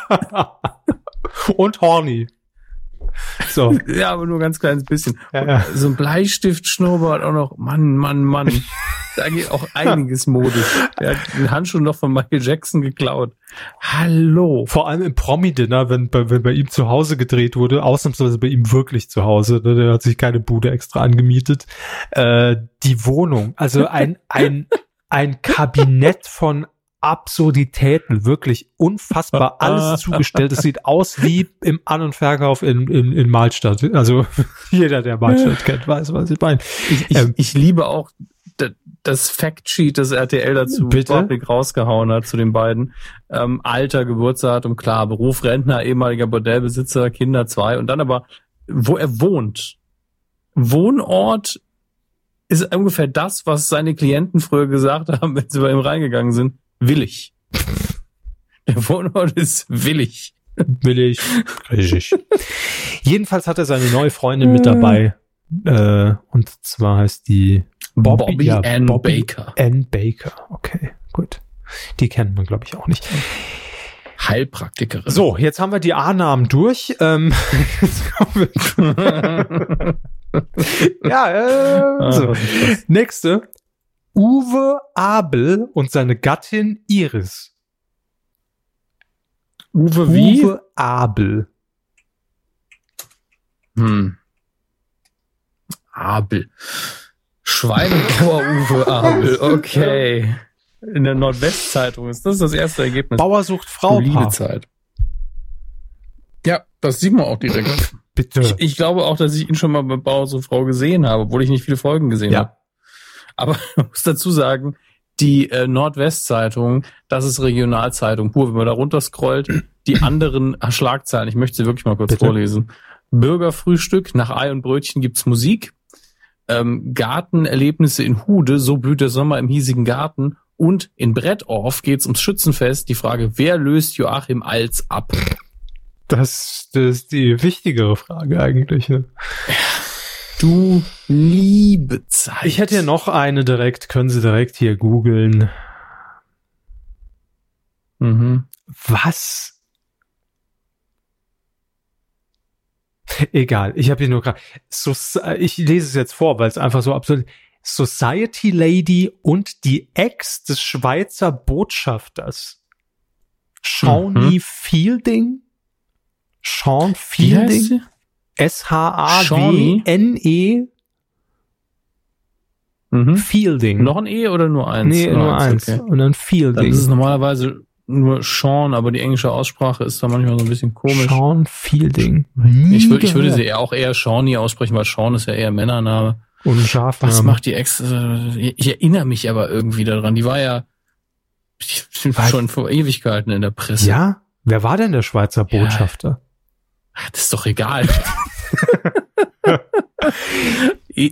und Horny. So. ja, aber nur ganz kleines bisschen. Ja, ja. So ein Bleistift-Schnurrbart auch noch. Mann, Mann, Mann. Da geht auch einiges modisch. Er hat den Handschuh noch von Michael Jackson geklaut. Hallo. Vor allem im Promi-Dinner, wenn bei, wenn bei ihm zu Hause gedreht wurde, ausnahmsweise bei ihm wirklich zu Hause, ne, der hat sich keine Bude extra angemietet. Äh, die Wohnung, also ein, ein, ein Kabinett von Absurditäten, wirklich unfassbar alles zugestellt. Es sieht aus wie im An- und Verkauf in, in, in Malstadt. Also jeder, der Malstadt kennt, weiß, was ich meine. Ich, ich, ähm, ich liebe auch das Factsheet, das RTL dazu Bitte? rausgehauen hat zu den beiden. Ähm, Alter, Geburtsdatum, klar, Beruf, Rentner, ehemaliger Bordellbesitzer, Kinder zwei und dann aber, wo er wohnt. Wohnort ist ungefähr das, was seine Klienten früher gesagt haben, wenn sie bei ihm reingegangen sind willig. Der Wohnort ist willig. Willig. Richtig. Jedenfalls hat er seine neue Freundin mit dabei. Äh, und zwar heißt die Bobby, Bobby ja, Ann Bobby Baker. Ann Baker. Okay, gut. Die kennt man, glaube ich, auch nicht. Heilpraktikerin. So, jetzt haben wir die A-Namen durch. Ähm, ja, äh, so. Nächste. Uwe Abel und seine Gattin Iris. Uwe wie? Uwe Abel. Hm. Abel. Schweinebauer Uwe Abel, okay. In der Nordwestzeitung ist das das erste Ergebnis. Bauer sucht Frau. Liebezeit. Ja, das sieht man auch direkt. Bitte. Ich, ich glaube auch, dass ich ihn schon mal bei Bauer so Frau gesehen habe, obwohl ich nicht viele Folgen gesehen Ja. habe. Aber man muss dazu sagen, die äh, Nordwestzeitung, das ist Regionalzeitung pur. Wenn man da runter scrollt, die anderen ah, Schlagzeilen, ich möchte sie wirklich mal kurz Bitte. vorlesen. Bürgerfrühstück, nach Ei und Brötchen gibt's Musik. Ähm, Gartenerlebnisse in Hude, so blüht der Sommer im hiesigen Garten. Und in Brettorf geht's ums Schützenfest. Die Frage, wer löst Joachim Alz ab? Das, das ist die wichtigere Frage eigentlich. Ne? Du liebe Zeit. Ich hätte ja noch eine direkt, können Sie direkt hier googeln. Mhm. Was? Egal, ich habe hier nur gerade. So, ich lese es jetzt vor, weil es einfach so absurd ist. Society Lady und die Ex des Schweizer Botschafters. Shawnee Mhm. Fielding? Sean Fielding? S-H-A-W-N-E Mhm. Fielding. Noch ein E oder nur eins? nee, nur eins. Okay. Und dann Dann Fielding. ist es normalerweise nur Sean, aber die englische Aussprache ist da manchmal so ein bisschen komisch. Sean Fielding. Ich, würd, ich würde Nie sie auch eher Shawnee aussprechen, weil Sean ist ja eher Männername. Und Schaf. Was macht die Ex? äh, Ich erinnere mich aber irgendwie daran. Die war ja schon vor Ewigkeiten in der Presse. Ja? Wer war denn der Schweizer Ja. Ach, Das ist doch egal.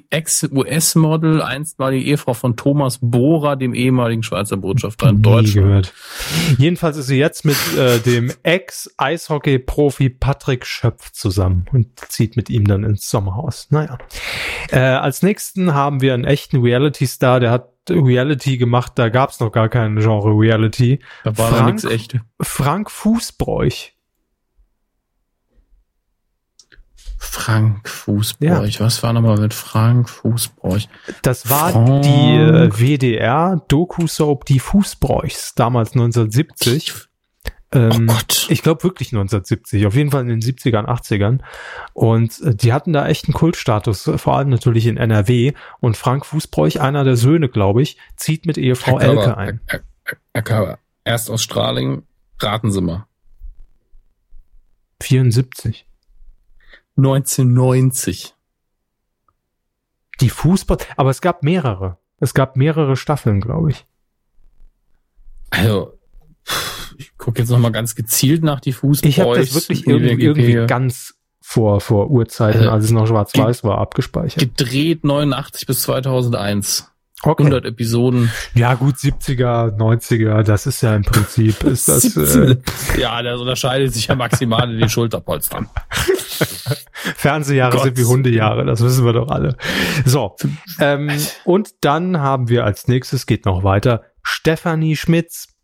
Ex-US-Model, einstmalige Ehefrau von Thomas Bohrer, dem ehemaligen Schweizer Botschafter in Deutschland. gehört. Jedenfalls ist sie jetzt mit äh, dem Ex-Eishockey-Profi Patrick Schöpf zusammen und zieht mit ihm dann ins Sommerhaus. Naja. Äh, als nächsten haben wir einen echten Reality-Star, der hat Reality gemacht, da gab's noch gar keinen Genre Reality. Da war Frank- nichts echt. Frank Fußbräuch. Frank Fußbräuch. Was war nochmal mit Frank Fußbräuch? Das war Frank. die äh, WDR-Doku-Soap Die Fußbräuchs, damals 1970. Oh Ähm, Gott. Ich glaube wirklich 1970, auf jeden Fall in den 70ern, 80ern. Und äh, die hatten da echt einen Kultstatus, äh, vor allem natürlich in NRW. Und Frank Fußbräuch, einer der Söhne, glaube ich, zieht mit Ehefrau Herr Körber, Elke ein. Herr, Herr, Herr Körber, erst aus Straling, raten Sie mal. 74. 1990. Die Fußball, aber es gab mehrere. Es gab mehrere Staffeln, glaube ich. Also, ich gucke jetzt nochmal ganz gezielt nach die Fußbräuchs. Ich habe das wirklich irgendwie, irgendwie ganz vor, vor Urzeiten, Also, als es noch schwarz-weiß war, abgespeichert. gedreht 89 bis 2001. Okay. 100 Episoden. Ja, gut, 70er, 90er, das ist ja im Prinzip, ist das, äh, 17. ja, das unterscheidet sich ja maximal in den Schulterpolstern. Fernsehjahre Gott. sind wie Hundejahre, das wissen wir doch alle. So, ähm, und dann haben wir als nächstes, geht noch weiter, Stefanie Schmitz.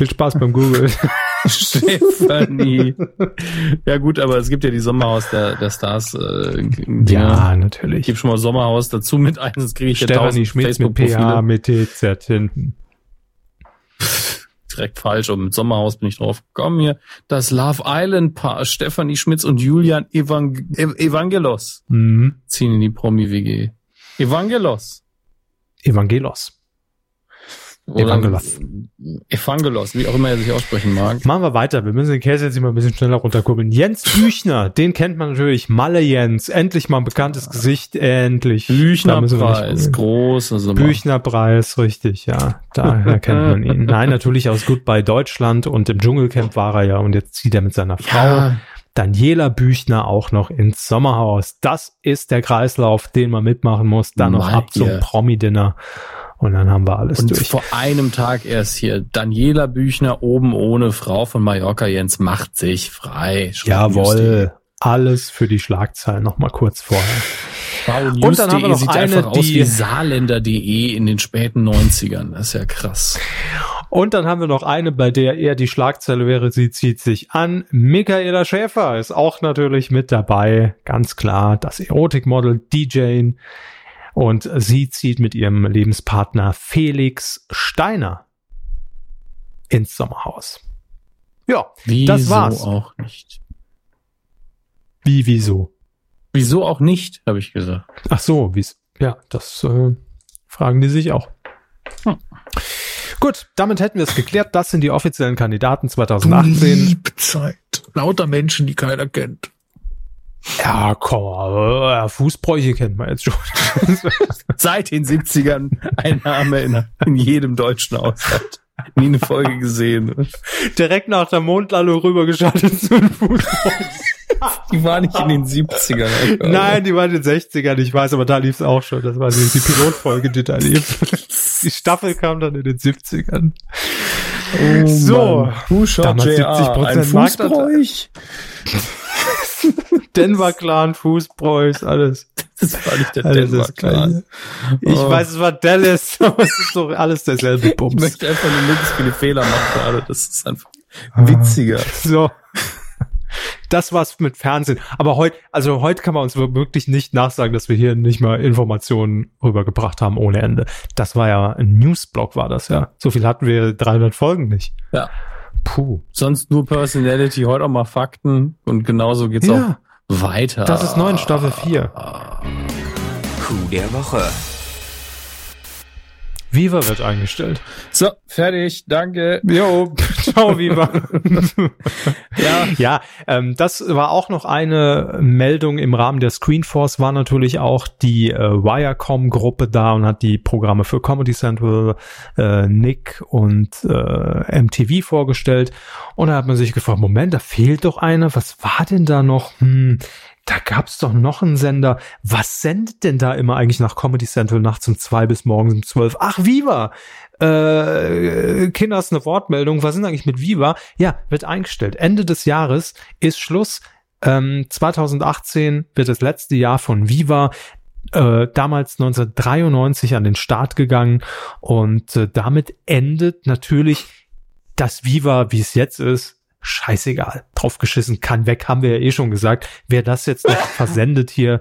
Viel Spaß beim Google. Stefanie. Ja gut, aber es gibt ja die Sommerhaus der, der Stars. Äh, ja, Ich natürlich. gebe schon mal Sommerhaus dazu mit ein, sonst kriege ich ja Stefanie tausend Schmitz mit PH, mit TZ hinten. Direkt falsch, und mit Sommerhaus bin ich drauf gekommen hier. Das Love Island Paar, Stefanie Schmitz und Julian Evang Ev- Evangelos Mhm. ziehen in die Promi-WG. Evangelos. Evangelos. Evangelos. Evangelos, wie auch immer er sich aussprechen mag. Machen wir weiter. Wir müssen den Käse jetzt immer ein bisschen schneller runterkurbeln. Jens Büchner, den kennt man natürlich. Malle Jens. Endlich mal ein bekanntes Gesicht. Endlich. Büchnerpreis, große Summe. Büchnerpreis, richtig, ja. Daher kennt man ihn. Nein, natürlich aus Goodbye Deutschland und im Dschungelcamp war er ja und jetzt zieht er mit seiner Frau. Ja, Daniela Büchner auch noch ins Sommerhaus. Das ist der Kreislauf, den man mitmachen muss. Dann noch ab zum. Promi-Dinner und dann haben wir alles Und durch. vor einem Tag erst hier. Daniela Büchner oben ohne Frau von Mallorca Jens macht sich frei. Jawohl. Alles für die Schlagzeilen noch mal kurz vorher. Wow, Und dann haben wir noch sieht eine, einfach aus die- wie saarländer.de in den späten 90ern. Das ist ja krass. Und dann haben wir noch eine, bei der eher die Schlagzeile wäre, sie zieht sich an. Michaela Schäfer ist auch natürlich mit dabei. Ganz klar, das Erotikmodel DJ. Und sie zieht mit ihrem Lebenspartner Felix Steiner ins Sommerhaus. Ja, Wieso Das war's. auch nicht? wie, wieso? Wieso auch nicht, habe ich gesagt. Ach so, wie's, ja, das äh, fragen die sich auch. Hm. Gut, damit hätten wir es geklärt. Das sind die offiziellen Kandidaten 2018. Liebzeit. Lauter Menschen, die keiner kennt. Ja, komm, Fußbräuche kennt man jetzt schon. Seit den 70ern ein Name in, in jedem deutschen Haushalt. Nie eine Folge gesehen. Direkt nach der Mondlandung rübergeschaltet zu den Fußbräuchen. Die war nicht in den 70ern. Alter. Nein, die war in den 60ern, ich weiß, aber da lief es auch schon. Das war die, die Pilotfolge, die da lief. Die Staffel kam dann in den 70ern. Oh, so, Fußball, 70 ein Fußbräuch. Denver Clan, Fußbräuchs, alles. Das war nicht der alles Denver Clan. Ich oh. weiß, es war Dallas, aber es ist doch alles derselbe Bums. Ich möchte einfach nur möglichst viele Fehler machen gerade. Das ist einfach witziger. So das war's mit Fernsehen. Aber heute, also heute kann man uns wirklich nicht nachsagen, dass wir hier nicht mal Informationen rübergebracht haben ohne Ende. Das war ja ein Newsblog, war das ja. So viel hatten wir 300 Folgen nicht. Ja. Puh. Sonst nur Personality, heute auch mal Fakten und genauso geht's ja. auch weiter. Das ist neu in Staffel 4. Coup der Woche. Viva wird eingestellt. So, fertig, danke. Jo, ciao Viva. ja, ja ähm, das war auch noch eine Meldung im Rahmen der Screenforce, war natürlich auch die äh, Wirecom-Gruppe da und hat die Programme für Comedy Central, äh, Nick und äh, MTV vorgestellt. Und da hat man sich gefragt, Moment, da fehlt doch eine. Was war denn da noch? Hm, da gab's doch noch einen Sender. Was sendet denn da immer eigentlich nach Comedy Central nachts um zwei bis morgens um zwölf? Ach, Viva! Äh, Kinders eine Wortmeldung. Was sind eigentlich mit Viva? Ja, wird eingestellt. Ende des Jahres ist Schluss. Ähm, 2018 wird das letzte Jahr von Viva. Äh, damals 1993 an den Start gegangen und äh, damit endet natürlich das Viva, wie es jetzt ist, scheißegal, draufgeschissen, kann weg, haben wir ja eh schon gesagt. Wer das jetzt noch versendet hier,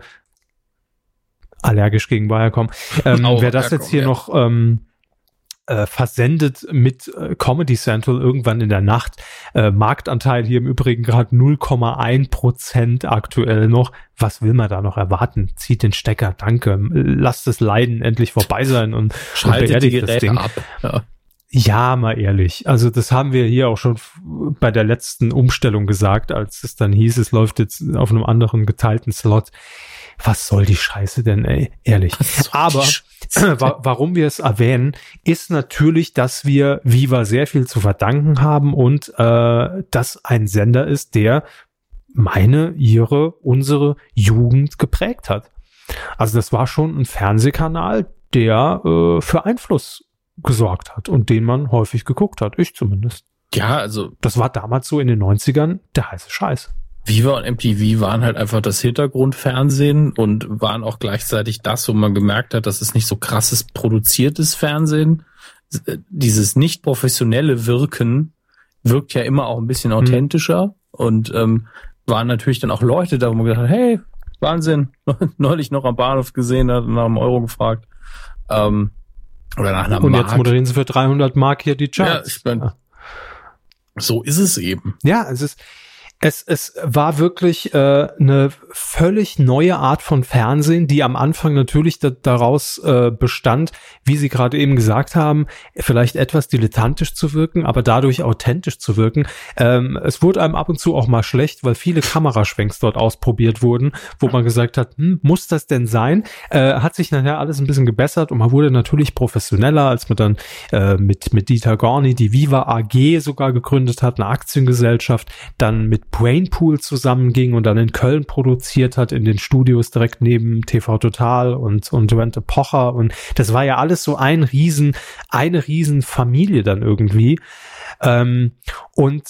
allergisch gegen Wirecom, ähm, oh, wer das jetzt hier ja. noch ähm, äh, versendet mit äh, Comedy Central irgendwann in der Nacht. Äh, Marktanteil hier im Übrigen gerade 0,1 Prozent aktuell noch. Was will man da noch erwarten? Zieht den Stecker, danke. Lasst es Leiden endlich vorbei sein und, Schaltet und die Geräte das Ding. ab. Ja. Ja, mal ehrlich. Also das haben wir hier auch schon bei der letzten Umstellung gesagt, als es dann hieß, es läuft jetzt auf einem anderen geteilten Slot. Was soll die Scheiße denn, ey? Ehrlich. Aber wa warum wir es erwähnen, ist natürlich, dass wir Viva sehr viel zu verdanken haben und äh, dass ein Sender ist, der meine, ihre, unsere Jugend geprägt hat. Also das war schon ein Fernsehkanal, der äh, für Einfluss gesorgt hat und den man häufig geguckt hat. Ich zumindest. Ja, also. Das war damals so in den 90ern der heiße Scheiß. Viva und MTV waren halt einfach das Hintergrundfernsehen und waren auch gleichzeitig das, wo man gemerkt hat, das ist nicht so krasses produziertes Fernsehen. Dieses nicht professionelle Wirken wirkt ja immer auch ein bisschen mhm. authentischer mhm. und ähm, waren natürlich dann auch Leute da, wo man gedacht hat, hey, Wahnsinn, neulich noch am Bahnhof gesehen, hat nach einem Euro gefragt. Ähm, oder nach einer Und Mark. jetzt moderieren sie für 300 Mark hier die Charts. Ja, ich mein, ja. So ist es eben. Ja, es ist, es, es war wirklich äh, eine völlig neue Art von Fernsehen, die am Anfang natürlich da, daraus äh, bestand, wie Sie gerade eben gesagt haben, vielleicht etwas dilettantisch zu wirken, aber dadurch authentisch zu wirken. Ähm, es wurde einem ab und zu auch mal schlecht, weil viele Kameraschwenks dort ausprobiert wurden, wo man gesagt hat, hm, muss das denn sein? Äh, hat sich nachher alles ein bisschen gebessert und man wurde natürlich professioneller, als man dann äh, mit, mit Dieter Gorni die Viva AG sogar gegründet hat, eine Aktiengesellschaft, dann mit Brainpool zusammenging und dann in Köln produziert hat, in den Studios direkt neben TV Total und, und Duente Pocher. Und das war ja alles so ein Riesen, eine Riesenfamilie dann irgendwie. Ähm, und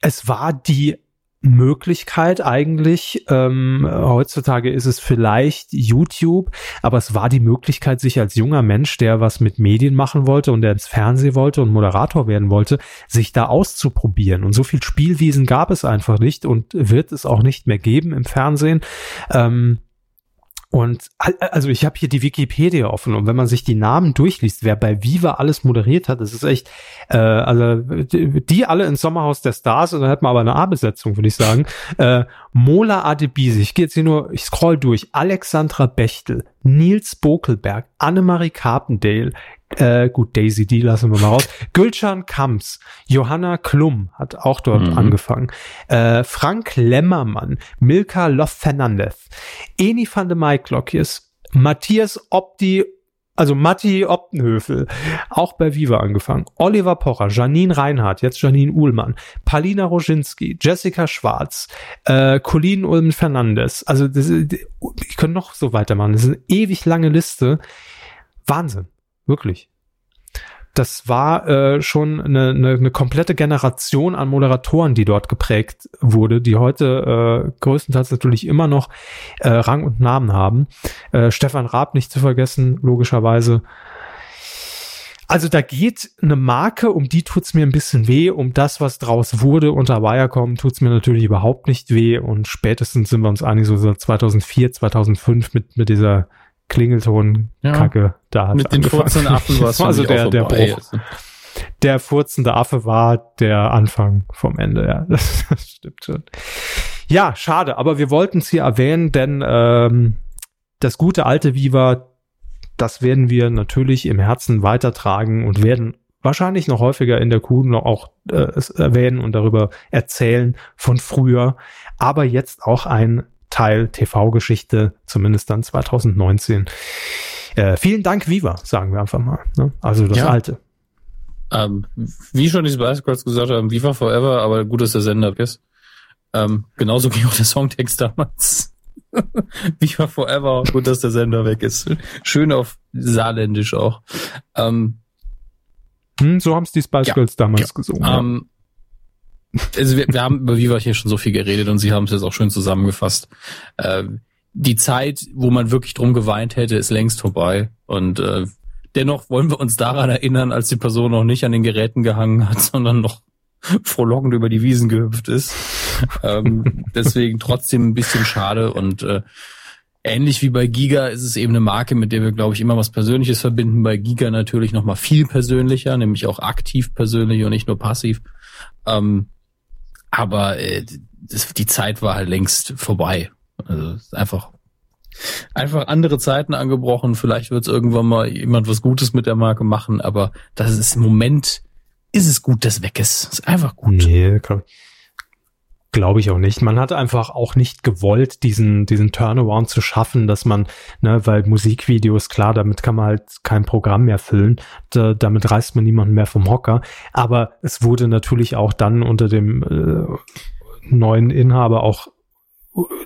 es war die Möglichkeit eigentlich. Ähm, heutzutage ist es vielleicht YouTube, aber es war die Möglichkeit, sich als junger Mensch, der was mit Medien machen wollte und der ins Fernsehen wollte und Moderator werden wollte, sich da auszuprobieren. Und so viel Spielwiesen gab es einfach nicht und wird es auch nicht mehr geben im Fernsehen. Ähm, und also ich habe hier die Wikipedia offen und wenn man sich die Namen durchliest, wer bei Viva alles moderiert hat, das ist echt, äh, also die alle ins Sommerhaus der Stars und dann hat man aber eine A-Besetzung, würde ich sagen. Äh, Mola Adebisi, ich gehe jetzt hier nur, ich scroll durch, Alexandra Bechtel, Nils Bokelberg, Annemarie Carpendale, Äh, gut, Daisy D lassen wir mal raus. Gülcan Kamps, Johanna Klum hat auch dort mhm. angefangen. Äh, Frank Lemmermann, Milka Loff Fernandez, Eni van de Maiklokjes, Matthias Opti also Matti Optenhöfel, auch bei Viva angefangen. Oliver Pocher, Janine Reinhardt, jetzt Janine Uhlmann, Palina Roginski, Jessica Schwarz, äh, Colin Ulm Fernandes. Also das, ich könnte noch so weitermachen. Das ist eine ewig lange Liste. Wahnsinn. Wirklich das war äh, schon eine, eine, eine komplette Generation an Moderatoren, die dort geprägt wurde, die heute äh, größtenteils natürlich immer noch äh, Rang und Namen haben. Äh, Stefan Raab nicht zu vergessen, logischerweise. Also da geht eine Marke, um die tut's mir ein bisschen weh, um das, was draus wurde unter Wirecom, tut's mir natürlich überhaupt nicht weh und spätestens sind wir uns eigentlich so 2004, 2005 mit, mit dieser Klingelton-Kacke ja, da hat Mit den furzenden Affen war es Also der, der Bruch. Also. Der furzende Affe war der Anfang vom Ende, ja. Das, das stimmt schon. Ja, schade, aber wir wollten es hier erwähnen, denn ähm, das gute alte Viva, das werden wir natürlich im Herzen weitertragen und werden wahrscheinlich noch häufiger in der Kuh noch auch äh, erwähnen und darüber erzählen von früher, aber jetzt auch ein Teil TV-Geschichte, zumindest dann 2019. Äh, vielen Dank, Viva, sagen wir einfach mal. Ne? Also das ja. alte. Ähm, wie schon die Spice Girls gesagt haben, Viva Forever, aber gut, dass der Sender ist. Ähm, genauso ging auch der Songtext damals. Viva Forever, gut, dass der Sender weg ist. Schön auf Saarländisch auch. Ähm, hm, so haben es die Spice ja, Girls damals ja. gesungen. Ähm, also wir, wir haben über Viva hier schon so viel geredet und Sie haben es jetzt auch schön zusammengefasst. Äh, die Zeit, wo man wirklich drum geweint hätte, ist längst vorbei. Und äh, dennoch wollen wir uns daran erinnern, als die Person noch nicht an den Geräten gehangen hat, sondern noch frohlockend über die Wiesen gehüpft ist. ähm, deswegen trotzdem ein bisschen schade und äh, ähnlich wie bei Giga ist es eben eine Marke, mit der wir, glaube ich, immer was Persönliches verbinden. Bei Giga natürlich noch mal viel persönlicher, nämlich auch aktiv persönlich und nicht nur passiv. Ähm, aber äh, das, die Zeit war halt längst vorbei. Also einfach einfach andere Zeiten angebrochen. Vielleicht wird es irgendwann mal jemand was Gutes mit der Marke machen, aber das ist im Moment ist es gut, dass weg ist. Ist einfach gut. Nee, Glaube ich auch nicht. Man hat einfach auch nicht gewollt, diesen, diesen Turnaround zu schaffen, dass man, ne, weil Musikvideos, klar, damit kann man halt kein Programm mehr füllen. Da, damit reißt man niemanden mehr vom Hocker. Aber es wurde natürlich auch dann unter dem äh, neuen Inhaber auch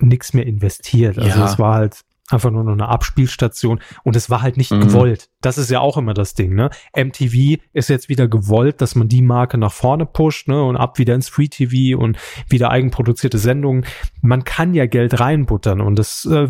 nichts mehr investiert. Also ja. es war halt einfach nur noch eine Abspielstation und es war halt nicht mhm. gewollt. Das ist ja auch immer das Ding, ne? MTV ist jetzt wieder gewollt, dass man die Marke nach vorne pusht, ne? Und ab wieder ins Free TV und wieder eigenproduzierte Sendungen. Man kann ja Geld reinbuttern und das äh,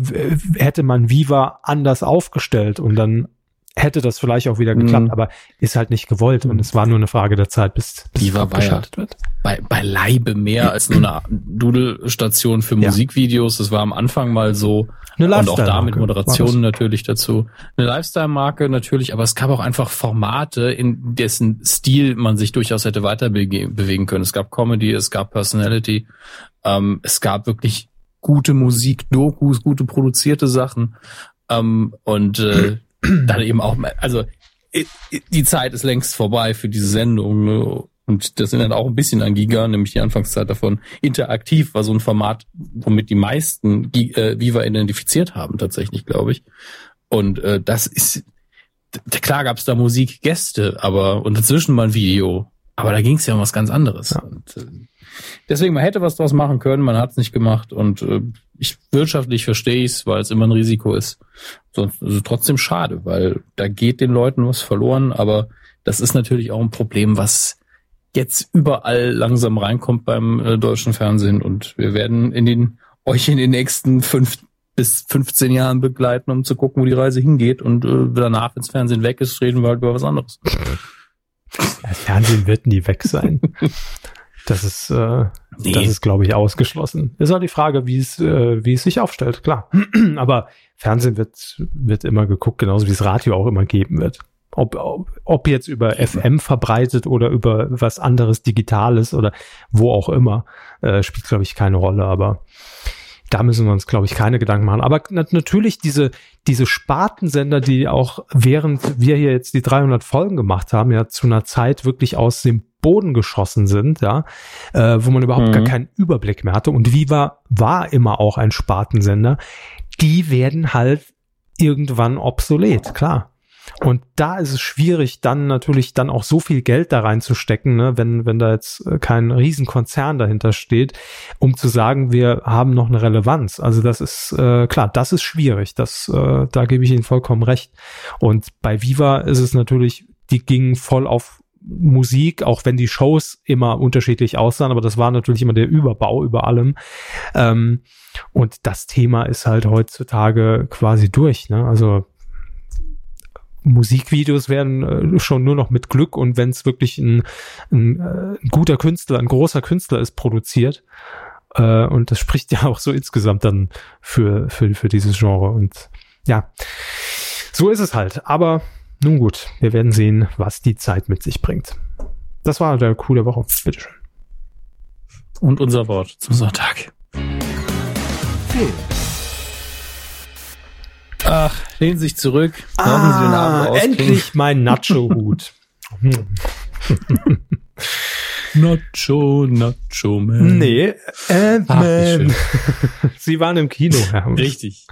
hätte man Viva anders aufgestellt und dann hätte das vielleicht auch wieder geklappt, mhm. aber ist halt nicht gewollt und es war nur eine Frage der Zeit, bis, bis die war abgeschaltet wird. Bei, bei Leibe mehr als nur eine Dudelstation für Musikvideos. Das war am Anfang mal so. Eine und auch da mit Moderationen natürlich dazu. Eine Lifestyle-Marke natürlich, aber es gab auch einfach Formate, in dessen Stil man sich durchaus hätte weiter bewegen können. Es gab Comedy, es gab Personality, ähm, es gab wirklich gute Musik, Dokus, gute produzierte Sachen. Ähm, und äh, dann eben auch, also die Zeit ist längst vorbei für diese Sendung. Ne? Und das sind dann auch ein bisschen an Giga, nämlich die Anfangszeit davon. Interaktiv war so ein Format, womit die meisten äh, Viva identifiziert haben, tatsächlich, glaube ich. Und äh, das ist, klar gab es da Musikgäste, aber und dazwischen mal ein Video. Aber da ging es ja um was ganz anderes. Ja. Und, äh, deswegen, man hätte was draus machen können, man hat es nicht gemacht. Und äh, ich wirtschaftlich verstehe ich es, weil es immer ein Risiko ist. Sonst ist es trotzdem schade, weil da geht den Leuten was verloren, aber das ist natürlich auch ein Problem, was jetzt überall langsam reinkommt beim äh, deutschen Fernsehen und wir werden in den euch in den nächsten fünf bis 15 Jahren begleiten, um zu gucken, wo die Reise hingeht und äh, danach, wenn das Fernsehen weg ist, reden wir halt über was anderes. Das Fernsehen wird nie weg sein. Das ist, äh, nee. das ist, glaube ich, ausgeschlossen. Ist auch die Frage, wie es, äh, wie es sich aufstellt, klar. Aber Fernsehen wird, wird immer geguckt, genauso wie es Radio auch immer geben wird. Ob, ob, ob jetzt über FM verbreitet oder über was anderes Digitales oder wo auch immer, äh, spielt, glaube ich, keine Rolle. Aber da müssen wir uns, glaube ich, keine Gedanken machen. Aber natürlich diese, diese Spartensender, die auch während wir hier jetzt die 300 Folgen gemacht haben, ja zu einer Zeit wirklich aus dem Boden geschossen sind, ja, äh, wo man überhaupt mhm. gar keinen Überblick mehr hatte. Und Viva war immer auch ein Spartensender. Die werden halt irgendwann obsolet, klar. Und da ist es schwierig, dann natürlich dann auch so viel Geld da reinzustecken, ne, wenn, wenn da jetzt äh, kein Riesenkonzern dahinter steht, um zu sagen, wir haben noch eine Relevanz. Also das ist äh, klar, das ist schwierig. Das, äh, da gebe ich Ihnen vollkommen recht. Und bei Viva ist es natürlich, die gingen voll auf Musik, auch wenn die Shows immer unterschiedlich aussahen, aber das war natürlich immer der Überbau über allem. Ähm, und das Thema ist halt heutzutage quasi durch. Ne? Also Musikvideos werden äh, schon nur noch mit Glück und wenn es wirklich ein, ein, äh, ein, guter Künstler, ein großer Künstler ist, produziert. Äh, und das spricht ja auch so insgesamt dann für, für, für dieses Genre. Und ja, so ist es halt. Aber nun gut, wir werden sehen, was die Zeit mit sich bringt. Das war der der Woche. Bitteschön. Und unser Wort zum Sonntag. Film. Ach, lehnen Sie sich zurück. Ah, endlich mein Nacho-Hut. Nacho, Nacho Man. Nee, Ant-Man. Sie waren im Kino, Herr Richtig.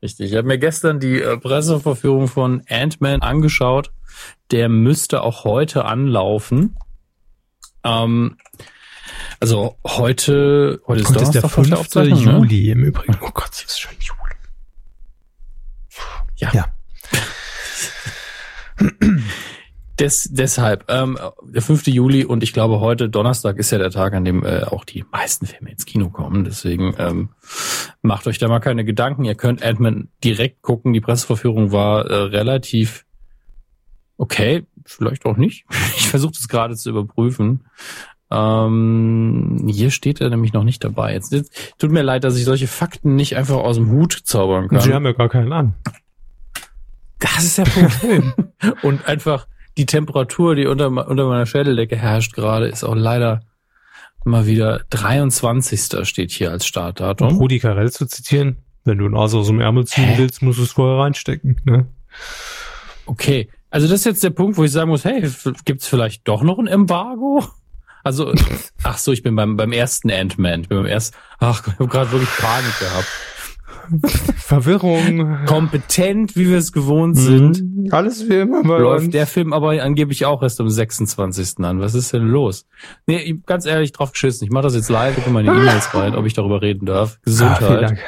Richtig. Ich habe mir gestern die äh, Presseverführung von Ant-Man angeschaut. Der müsste auch heute anlaufen. Ähm, also heute, heute ist, Donnerstag, ist der 5. Ne? Juli im Übrigen. Oh Gott, es ist schon Juli. Ja. ja. Des, deshalb, ähm, der 5. Juli und ich glaube heute Donnerstag ist ja der Tag, an dem äh, auch die meisten Filme ins Kino kommen. Deswegen ähm, macht euch da mal keine Gedanken. Ihr könnt Ant-Man direkt gucken. Die Presseverführung war äh, relativ okay, vielleicht auch nicht. Ich versuche das gerade zu überprüfen. Ähm, hier steht er nämlich noch nicht dabei. Jetzt, jetzt, tut mir leid, dass ich solche Fakten nicht einfach aus dem Hut zaubern kann. Sie haben ja gar keinen an. Das ist ja Problem. und einfach die Temperatur, die unter, unter meiner Schädeldecke herrscht gerade, ist auch leider mal wieder 23. steht hier als Startdatum. Um Rudi Carell zu zitieren, wenn du ein Ass aus dem Ärmel ziehen Hä? willst, musst du es vorher reinstecken. Ne? Okay, also das ist jetzt der Punkt, wo ich sagen muss, hey, gibt's vielleicht doch noch ein Embargo? Also, ach so, ich bin beim, beim ersten Ant-Man. Ich bin beim ersten, ach, ich habe gerade wirklich Panik gehabt. Verwirrung. Kompetent, wie wir es gewohnt mhm. sind. Alles wie immer bei Läuft uns. der Film aber angeblich auch erst am 26. an. Was ist denn los? Nee, ganz ehrlich drauf geschissen. Ich mache das jetzt live, gucke meine E-Mails rein, ob ich darüber reden darf. Gesundheit.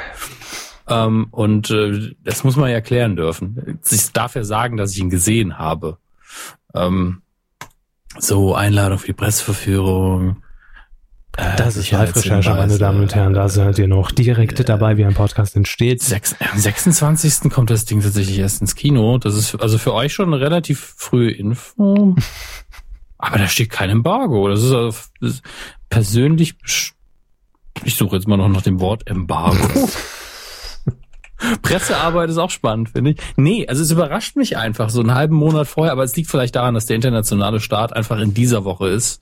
Ah, ähm, und äh, das muss man ja klären dürfen. Ich darf ja sagen, dass ich ihn gesehen habe. Ähm, so, Einladung für die Presseverführung das ist Live-Recherche, meine Damen und Herren. Da seid ihr noch direkt äh, dabei, wie ein Podcast entsteht. am 26. kommt das Ding tatsächlich erst ins Kino. Das ist also für euch schon eine relativ frühe Info. Aber da steht kein Embargo. Das ist, also, das ist persönlich. Ich suche jetzt mal noch nach dem Wort Embargo. Pressearbeit ist auch spannend, finde ich. Nee, also es überrascht mich einfach so einen halben Monat vorher, aber es liegt vielleicht daran, dass der internationale Start einfach in dieser Woche ist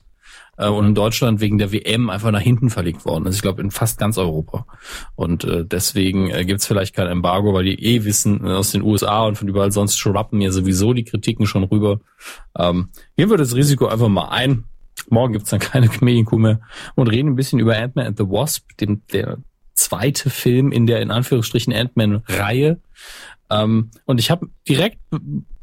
äh, und in Deutschland wegen der WM einfach nach hinten verlegt worden ist. Ich glaube in fast ganz Europa. Und äh, deswegen äh, gibt vielleicht kein Embargo, weil die eh wissen äh, aus den USA und von überall sonst schrappen mir sowieso die Kritiken schon rüber. Ähm, gehen wir das Risiko einfach mal ein. Morgen gibt's dann keine Medienkuh mehr und reden ein bisschen über Ant-Man and the Wasp, dem, der zweite Film in der in Anführungsstrichen Ant-Man-Reihe. Ähm, und ich habe direkt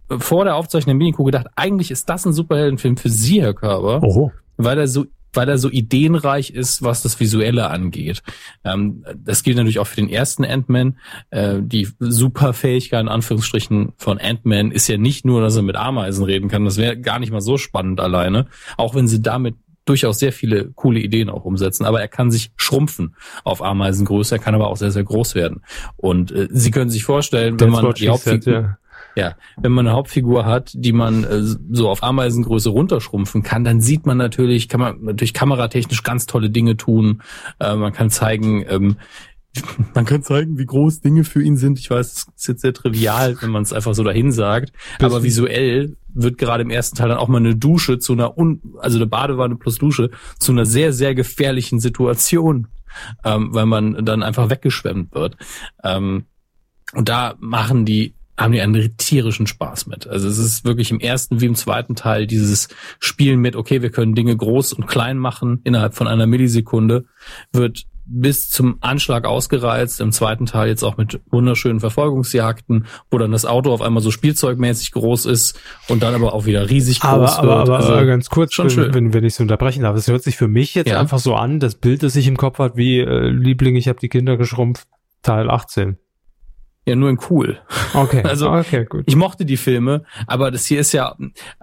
vor der Aufzeichnung der Medienkuh gedacht, eigentlich ist das ein Superheldenfilm für Sie, Herr Körber. Oho weil er so weil er so ideenreich ist, was das Visuelle angeht. Ähm, das gilt natürlich auch für den ersten Ant-Man. Äh, die Superfähigkeit in Anführungsstrichen von Ant-Man ist ja nicht nur, dass er mit Ameisen reden kann. Das wäre gar nicht mal so spannend alleine. Auch wenn sie damit durchaus sehr viele coole Ideen auch umsetzen. Aber er kann sich schrumpfen auf Ameisengröße. Er kann aber auch sehr, sehr groß werden. Und äh, Sie können sich vorstellen, wenn man die Hauptfigur... Ja wenn man eine Hauptfigur hat, die man äh, so auf Ameisengröße runterschrumpfen kann, dann sieht man natürlich, kann man natürlich kameratechnisch ganz tolle Dinge tun. Äh, man kann zeigen, ähm, man kann zeigen, wie groß Dinge für ihn sind. Ich weiß, es ist jetzt sehr trivial, wenn man es einfach so dahin sagt. Aber visuell wird gerade im ersten Teil dann auch mal eine Dusche zu einer, un also eine Badewanne plus Dusche zu einer sehr, sehr gefährlichen Situation. ähm, weil man dann einfach weggeschwemmt wird. Ähm, und da machen die haben die einen tierischen Spaß mit. Also es ist wirklich im ersten wie im zweiten Teil dieses Spielen mit, okay, wir können Dinge groß und klein machen innerhalb von einer Millisekunde, wird bis zum Anschlag ausgereizt. Im zweiten Teil jetzt auch mit wunderschönen Verfolgungsjagden, wo dann das Auto auf einmal so spielzeugmäßig groß ist und dann aber auch wieder riesig groß aber, aber, wird. Aber, also, aber ganz kurz, schon wenn, schön. wenn, wenn ich so unterbrechen darf, es hört sich für mich jetzt ja. einfach so an, das Bild, das ich im Kopf hat, wie äh, Liebling, ich habe die Kinder geschrumpft, Teil 18. Ja, nur in cool. Okay. Also okay, gut. ich mochte die Filme, aber das hier ist ja,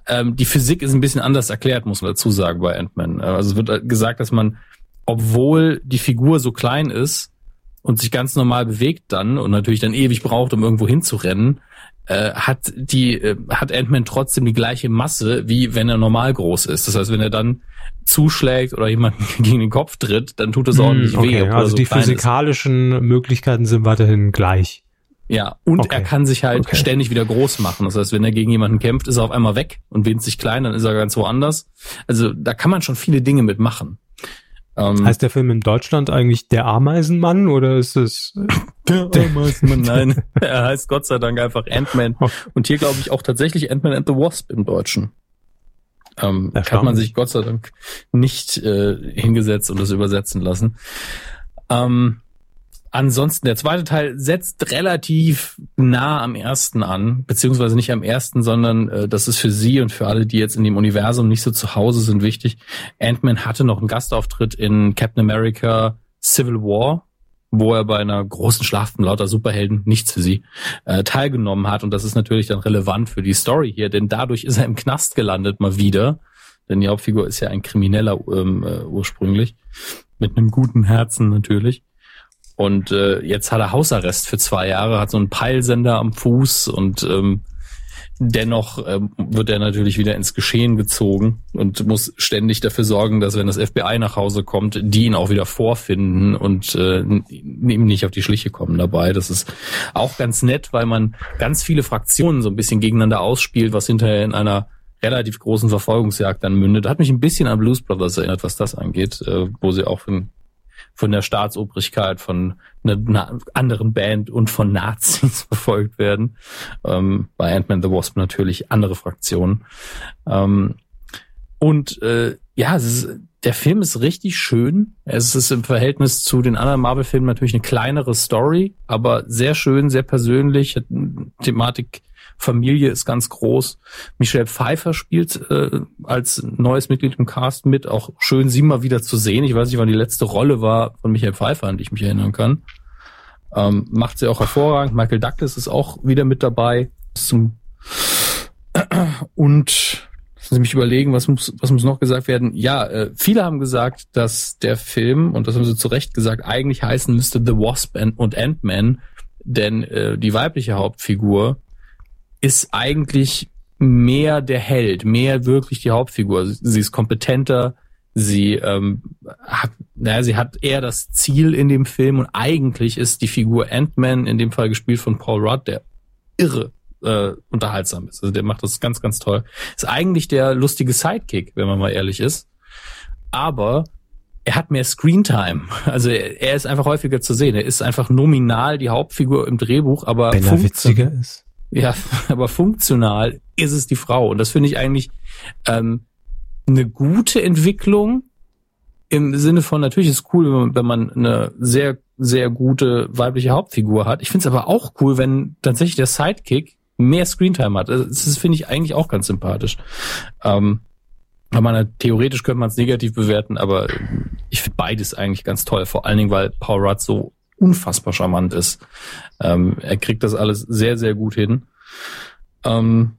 ähm, die Physik ist ein bisschen anders erklärt, muss man dazu sagen bei Ant-Man. Also es wird gesagt, dass man, obwohl die Figur so klein ist und sich ganz normal bewegt dann und natürlich dann ewig braucht, um irgendwo hinzurennen, äh, hat die äh, hat Ant-Man trotzdem die gleiche Masse, wie wenn er normal groß ist. Das heißt, wenn er dann zuschlägt oder jemanden gegen den Kopf tritt, dann tut es ordentlich okay, weh. Also so die physikalischen ist. Möglichkeiten sind weiterhin gleich. Ja, und Okay. er kann sich halt Okay. ständig wieder groß machen. Das heißt, wenn er gegen jemanden kämpft, ist er auf einmal weg und winzig klein, dann ist er ganz woanders. Also da kann man schon viele Dinge mitmachen. Ähm, Heißt der Film in Deutschland eigentlich Der Ameisenmann oder ist es der Ameisenmann, nein, er heißt Gott sei Dank einfach Ant-Man. Oh. Und hier glaube ich auch tatsächlich Ant-Man and the Wasp im Deutschen. Ähm, hat man sich Gott sei Dank nicht äh, hingesetzt und das übersetzen lassen. Ähm, ansonsten, der zweite Teil setzt relativ nah am ersten an, beziehungsweise nicht am ersten, sondern äh, das ist für Sie und für alle, die jetzt in dem Universum nicht so zu Hause sind, wichtig. Ant-Man hatte noch einen Gastauftritt in Captain America Civil War, wo er bei einer großen Schlacht von lauter Superhelden, nichts für sie, äh, teilgenommen hat. Und das ist natürlich dann relevant für die Story hier, denn dadurch ist er im Knast gelandet mal wieder. Denn die Hauptfigur ist ja ein Krimineller ähm, äh, ursprünglich. Mit einem guten Herzen natürlich. Und äh, jetzt hat er Hausarrest für zwei Jahre, hat so einen Peilsender am Fuß und ähm, dennoch ähm, wird er natürlich wieder ins Geschehen gezogen und muss ständig dafür sorgen, dass wenn das FBI nach Hause kommt, die ihn auch wieder vorfinden und äh, ihm nicht auf die Schliche kommen dabei. Das ist auch ganz nett, weil man ganz viele Fraktionen so ein bisschen gegeneinander ausspielt, was hinterher in einer relativ großen Verfolgungsjagd dann mündet. Hat mich ein bisschen an Blues Brothers erinnert, was das angeht, äh, wo sie auch von, von der Staatsobrigkeit, von einer, anderen Band und von Nazis verfolgt werden. Ähm, bei Ant-Man the Wasp natürlich andere Fraktionen. Ähm, und äh, ja, ist, der Film ist richtig schön. Es ist im Verhältnis zu den anderen Marvel-Filmen natürlich eine kleinere Story, aber sehr schön, sehr persönlich. Thematik Familie ist ganz groß. Michelle Pfeiffer spielt äh, als neues Mitglied im Cast mit. Auch schön, sie mal wieder zu sehen. Ich weiß nicht, wann die letzte Rolle war von Michael Pfeiffer, an die ich mich erinnern kann. Ähm, macht sie auch hervorragend. Michael Douglas ist auch wieder mit dabei. Zum und lassen Sie mich überlegen, was muss, was muss noch gesagt werden? Ja, äh, viele haben gesagt, dass der Film, und das haben sie zu Recht gesagt, eigentlich heißen müsste The Wasp and, und Ant-Man, denn äh, die weibliche Hauptfigur ist eigentlich mehr der Held, mehr wirklich die Hauptfigur. Sie ist kompetenter, sie ähm, hat, naja, sie hat eher das Ziel in dem Film und eigentlich ist die Figur Ant-Man, in dem Fall gespielt von Paul Rudd, der irre äh, unterhaltsam ist. Also der macht das ganz, ganz toll. Ist eigentlich der lustige Sidekick, wenn man mal ehrlich ist. Aber er hat mehr Screentime. Also er, er ist einfach häufiger zu sehen. Er ist einfach nominal die Hauptfigur im Drehbuch, aber Wenn er witziger ist. Ja, aber funktional ist es die Frau. Und das finde ich eigentlich ähm, eine gute Entwicklung im Sinne von, natürlich ist cool, wenn man, wenn man eine sehr, sehr gute weibliche Hauptfigur hat. Ich finde es aber auch cool, wenn tatsächlich der Sidekick mehr Screentime hat. Also Das finde ich, eigentlich auch ganz sympathisch. Ähm, weil man theoretisch könnte man es negativ bewerten, aber ich finde beides eigentlich ganz toll. Vor allen Dingen, weil Paul Rudd so unfassbar charmant ist. Ähm, er kriegt das alles sehr, sehr gut hin. Ähm,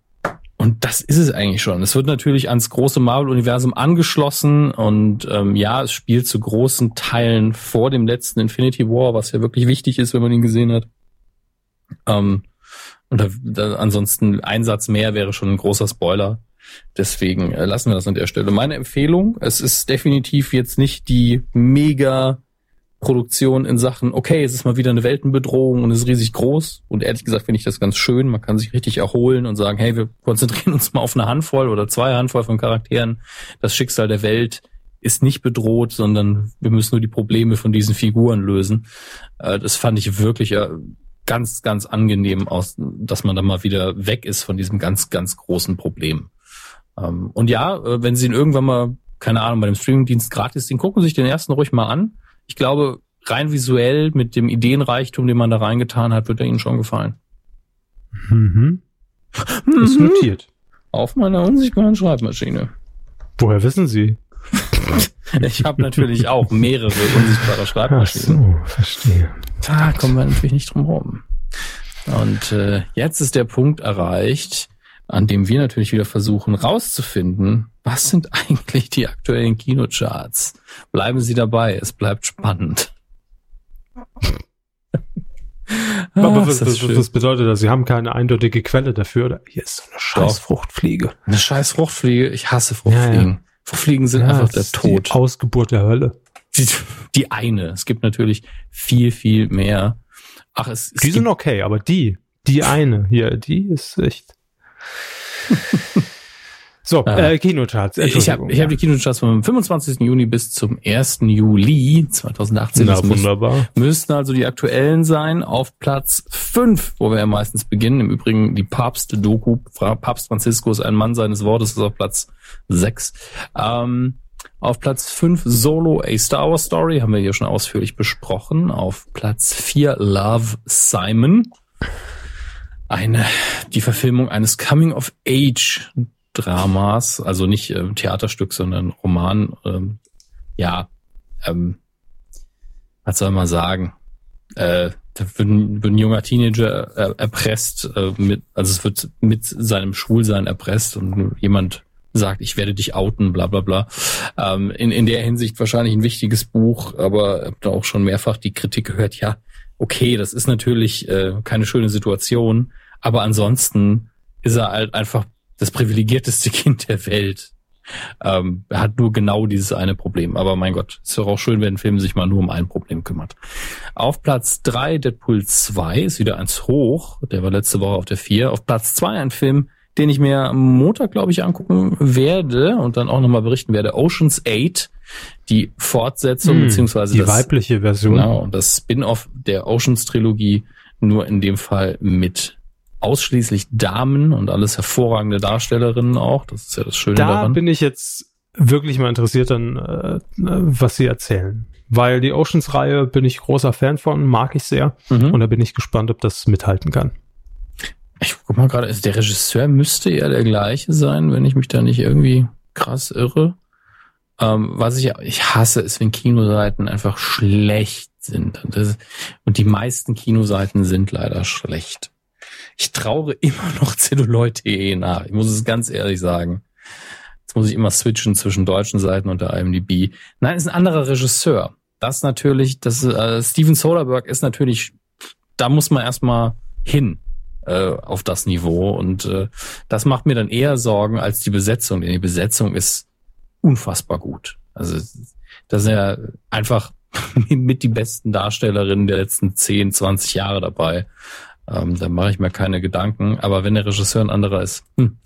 und das ist es eigentlich schon. Es wird natürlich ans große Marvel-Universum angeschlossen und ähm, ja, es spielt zu großen Teilen vor dem letzten Infinity War, was ja wirklich wichtig ist, wenn man ihn gesehen hat. Ähm, und da, ansonsten ein Satz mehr wäre schon ein großer Spoiler. Deswegen äh, lassen wir das an der Stelle. Meine Empfehlung, es ist definitiv jetzt nicht die mega Produktion in Sachen, okay, es ist mal wieder eine Weltenbedrohung und es ist riesig groß. Und ehrlich gesagt finde ich das ganz schön. Man kann sich richtig erholen und sagen, hey, wir konzentrieren uns mal auf eine Handvoll oder zwei Handvoll von Charakteren. Das Schicksal der Welt ist nicht bedroht, sondern wir müssen nur die Probleme von diesen Figuren lösen. Äh, das fand ich wirklich äh, ganz, ganz angenehm aus, dass man da mal wieder weg ist von diesem ganz, ganz großen Problem. Ähm, und ja, äh, wenn Sie ihn irgendwann mal, keine Ahnung, bei dem Streamingdienst gratis den gucken Sie sich den ersten ruhig mal an. Ich glaube, rein visuell mit dem Ideenreichtum, den man da reingetan hat, wird er Ihnen schon gefallen. Mhm. Ist notiert. Auf meiner unsichtbaren Schreibmaschine. Woher wissen Sie? Ich habe natürlich auch mehrere unsichtbare Schreibmaschinen. Ach so, verstehe. Da kommen wir natürlich nicht drum rum. Und äh, jetzt ist der Punkt erreicht, an dem wir natürlich wieder versuchen rauszufinden, was sind eigentlich die aktuellen Kinocharts. Bleiben Sie dabei, es bleibt spannend. Aber Ah, was, das was, was bedeutet das? Sie haben keine eindeutige Quelle dafür. Oder? Hier ist so eine scheiß. Fruchtfliege. Eine scheiß Fruchtfliege, ich hasse Fruchtfliegen. Fruchtfliegen sind einfach der Tod. Die Ausgeburt der Hölle. Die, die eine. Es gibt natürlich viel, viel mehr. Ach, es, es Die sind okay, aber die, die eine hier, die ist echt. so, Ja. äh, Kinocharts. ich habe ich hab die Kinocharts vom 25. Juni bis zum 1. Juli 2018. Na, wunderbar. müssten also die aktuellen sein. Auf Platz 5, wo wir ja meistens beginnen. Im Übrigen die Papst-Doku. Papst Franziskus, ein Mann seines Wortes, ist auf Platz 6. Ähm, auf Platz 5 Solo, A Star Wars Story, haben wir hier schon ausführlich besprochen. Auf Platz 4 Love Simon. Eine, die Verfilmung eines Coming-of-Age-Dramas, also nicht äh, Theaterstück, sondern Roman. Ähm, ja, ähm, was soll man sagen? Äh, da wird, ein- wird ein junger Teenager äh, erpresst, äh, mit, also es wird mit seinem Schwulsein erpresst und jemand sagt, ich werde dich outen, bla bla bla. Ähm, in, in der Hinsicht wahrscheinlich ein wichtiges Buch, aber habe da auch schon mehrfach die Kritik gehört, ja, okay, das ist natürlich äh, keine schöne Situation, aber ansonsten ist er halt einfach das privilegierteste Kind der Welt. Ähm, er hat nur genau dieses eine Problem. Aber mein Gott, ist doch auch schön, wenn ein Film sich mal nur um ein Problem kümmert. Auf Platz drei Deadpool 2 ist wieder eins hoch. Der war letzte Woche auf der vier. Auf Platz zwei ein Film, den ich mir am Montag, glaube ich, angucken werde und dann auch nochmal berichten werde. Oceans 8, die Fortsetzung, Hm, beziehungsweise die das, weibliche Version. Genau, das Spin-off der Oceans-Trilogie, nur in dem Fall mit ausschließlich Damen und alles hervorragende Darstellerinnen auch. Das ist ja das Schöne Da daran. bin ich jetzt wirklich mal interessiert an, äh, was sie erzählen. Weil die Oceans-Reihe bin ich großer Fan von, mag ich sehr. Mhm. Und da bin ich gespannt, ob das mithalten kann. Ich guck mal gerade, also der Regisseur müsste ja der gleiche sein, wenn ich mich da nicht irgendwie krass irre. Ähm, was ich, ich hasse, ist, wenn Kinoseiten einfach schlecht sind. Und, das, und die meisten Kinoseiten sind leider schlecht. Ich traure immer noch Celluloid.de nach. Ich muss es ganz ehrlich sagen. Jetzt muss ich immer switchen zwischen deutschen Seiten und der IMDb. Nein, ist ein anderer Regisseur. Das natürlich, das äh, Steven Soderbergh ist natürlich, da muss man erstmal hin äh, auf das Niveau und äh, das macht mir dann eher Sorgen als die Besetzung, denn die Besetzung ist unfassbar gut. Also das sind ja einfach mit die besten Darstellerinnen der letzten 10, 20 Jahre dabei. Ähm, da mache ich mir keine Gedanken. Aber wenn der Regisseur ein anderer ist, hm,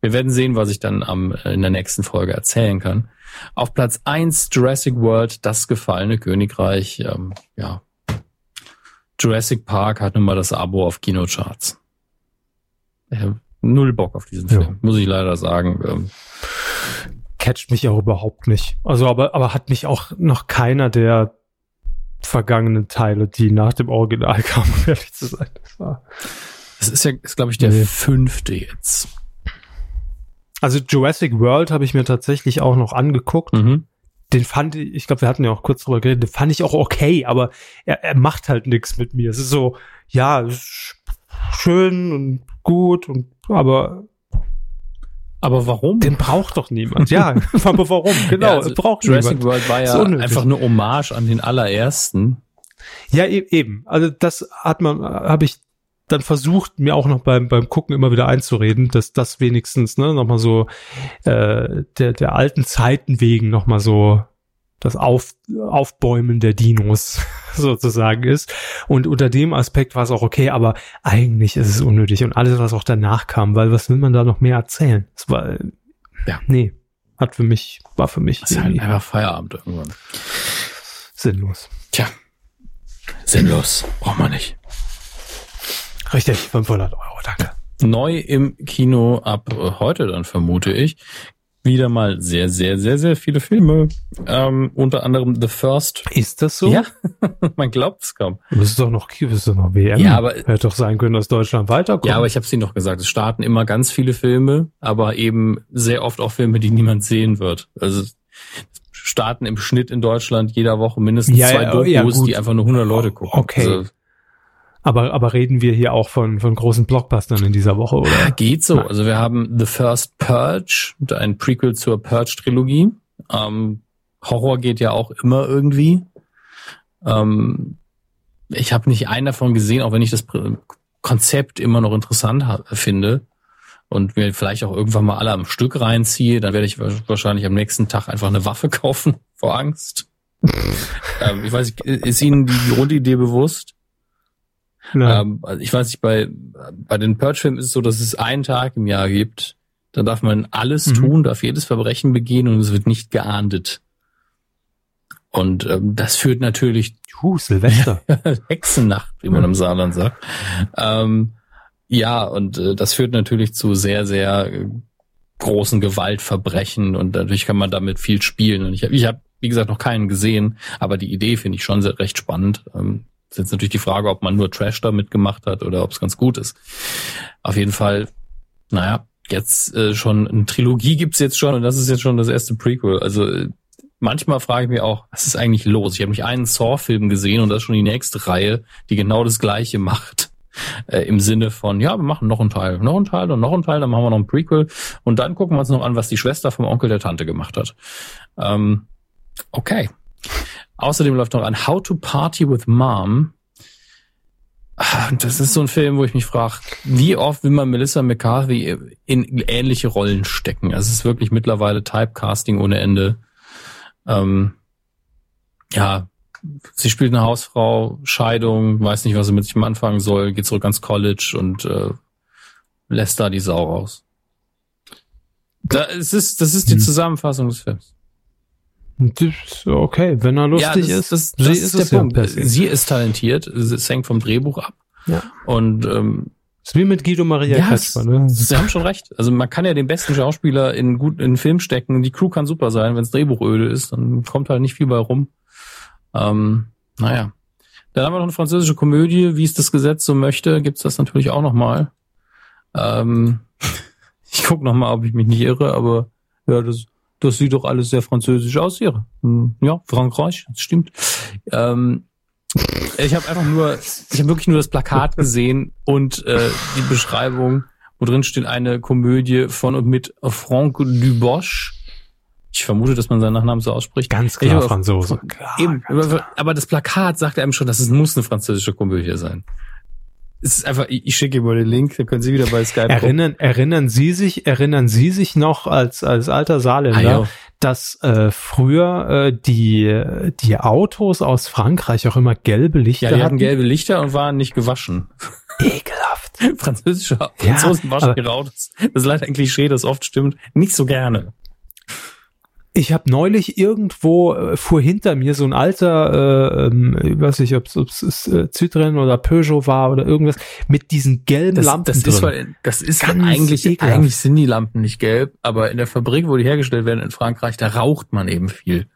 wir werden sehen, was ich dann am, in der nächsten Folge erzählen kann. Auf Platz eins Jurassic World, das gefallene Königreich. Ähm, ja, Jurassic Park hat nun mal das Abo auf Kinocharts. Ich hab null Bock auf diesen Ja. Film, muss ich leider sagen. Ähm, Catcht mich auch überhaupt nicht. Also, aber, aber hat mich auch noch keiner der vergangenen Teile, die nach dem Original kamen, um ehrlich zu sein. Das war Das ist ja, ist glaube ich der Nee. fünfte jetzt. also Jurassic World habe ich mir tatsächlich auch noch angeguckt. Mhm. Den fand ich, ich glaube, wir hatten ja auch kurz drüber geredet, den fand ich auch okay, aber er, er macht halt nichts mit mir. Es ist so, ja, schön und gut und aber Aber warum? den braucht doch niemand. Ja, aber warum? Genau, Ja, also braucht Jurassic niemand. World war ja einfach eine Hommage an den allerersten. Ja, e- eben. Also das hat man, habe ich dann versucht, mir auch noch beim, beim Gucken immer wieder einzureden, dass das wenigstens, ne, nochmal so äh, der, der alten Zeiten wegen nochmal so das Auf, Aufbäumen der Dinos sozusagen ist. Und unter dem Aspekt war es auch okay, aber eigentlich ist es unnötig und alles, was auch danach kam, weil was will man da noch mehr erzählen? Es war, Ja. nee. hat für mich, war für mich Das ist halt einfach Feierabend irgendwann. sinnlos. Tja. Sinnlos. Braucht man nicht. Richtig, 500 Euro, danke. Neu im Kino ab heute dann vermute ich. Wieder mal sehr, sehr, sehr, sehr viele Filme. Ähm, unter anderem The First. Ist das so? Ja, man glaubt es kaum. Das ist doch noch, das ist doch noch WM. Ja, aber- Hätte doch sein können, dass Deutschland weiterkommt. Ja, aber ich habe es Ihnen doch gesagt, es starten immer ganz viele Filme, aber eben sehr oft auch Filme, die niemand sehen wird. Also es starten im Schnitt in Deutschland jeder Woche mindestens Ja, zwei ja, Dokus, ja, die einfach nur 100 Leute gucken. Okay. Also, aber, aber reden wir hier auch von, von großen Blockbustern in dieser Woche, oder? geht so. Also wir haben The First Purge, ein Prequel zur Purge-Trilogie. Ähm, Horror geht ja auch immer irgendwie. Ähm, ich habe nicht einen davon gesehen, auch wenn ich das Konzept immer noch interessant finde und mir vielleicht auch irgendwann mal alle am Stück reinziehe, dann werde ich wa- wahrscheinlich am nächsten Tag einfach eine Waffe kaufen vor Angst. ähm, ich weiß nicht, ist Ihnen die Grundidee bewusst? Ähm, also ich weiß nicht, bei, bei den Purge-Filmen ist es so, dass es einen Tag im Jahr gibt. Da darf man alles Mhm. tun, darf jedes Verbrechen begehen und es wird nicht geahndet. Und ähm, das führt natürlich Juh, Silvester. Hexennacht, wie man im Saarland sagt. Ähm, ja, und äh, das führt natürlich zu sehr, sehr äh, großen Gewaltverbrechen und dadurch kann man damit viel spielen. Und ich habe, ich hab, wie gesagt, noch keinen gesehen, aber die Idee finde ich schon sehr, recht spannend. Ähm, ist jetzt natürlich die Frage, ob man nur Trash damit gemacht hat oder ob es ganz gut ist. Auf jeden Fall, naja, jetzt äh, schon eine Trilogie gibt's jetzt schon und das ist jetzt schon das erste Prequel. Also äh, manchmal frage ich mich auch, was ist eigentlich los? Ich habe nicht einen Saw-Film gesehen und das ist schon die nächste Reihe, die genau das Gleiche macht. Äh, Im Sinne von, ja, wir machen noch einen Teil, noch einen Teil und noch einen Teil, dann machen wir noch ein Prequel und dann gucken wir uns noch an, was die Schwester vom Onkel der Tante gemacht hat. Ähm, okay. Außerdem läuft noch ein How to Party with Mom. Das ist so ein Film, wo ich mich frage, wie oft will man Melissa McCarthy in ähnliche Rollen stecken? Also es ist wirklich mittlerweile Typecasting ohne Ende. Ähm, ja, sie spielt eine Hausfrau, Scheidung, weiß nicht, was sie mit sich anfangen soll, geht zurück ans College und äh, lässt da die Sau raus. Da, es ist, das ist die Hm. Zusammenfassung des Films. Okay, wenn er lustig das, ist. Das, das ist ist der ja Punkt. per se. Sie ist talentiert, es hängt vom Drehbuch ab. Ja. Und ähm, Ist wie mit Guido Maria ja, Kretschmer, ne? Sie haben schon recht. Also man kann ja den besten Schauspieler in gut in einen Film stecken. Die Crew kann super sein, wenn das Drehbuch öde ist, dann kommt halt nicht viel bei rum. Ähm, naja. Dann haben wir noch eine französische Komödie, wie es das Gesetz so möchte, gibt's das natürlich auch nochmal. Ähm, ich guck noch mal, ob ich mich nicht irre, aber ja, das, das sieht doch alles sehr französisch aus hier. Hm, Ja, Frankreich, das stimmt. Ähm, ich habe einfach nur, ich habe wirklich nur das Plakat gesehen und äh, die Beschreibung, wo drin steht eine Komödie von und mit Franck Dubosch. Ich vermute, dass man seinen Nachnamen so ausspricht. Ganz klar Franzose. Eben, aber das Plakat sagt einem schon, dass es muss eine französische Komödie sein. Es ist einfach, ich, schicke Ihnen mal den Link, dann können Sie wieder bei Skype gucken. Erinnern, erinnern Sie sich, erinnern Sie sich noch als, als alter Ah, Saarländer, ja. dass äh, früher äh, die, die Autos aus Frankreich auch immer gelbe Lichter Ja, die hatten hatten? gelbe Lichter und waren nicht gewaschen. Ekelhaft. Französische Ja, Franzosen waschen aber- ihre Autos. Das ist leider ein Klischee, das oft stimmt. Nicht so gerne. Ich habe neulich irgendwo äh, fuhr hinter mir so ein alter, äh, ich weiß nicht, ob es äh, Citroën oder Peugeot war oder irgendwas mit diesen gelben Das, Lampen das drin. ist, weil, das ist Ganz eigentlich, ekelhaft. eigentlich sind die Lampen nicht gelb, aber in der Fabrik, wo die hergestellt werden in Frankreich, da raucht man eben viel.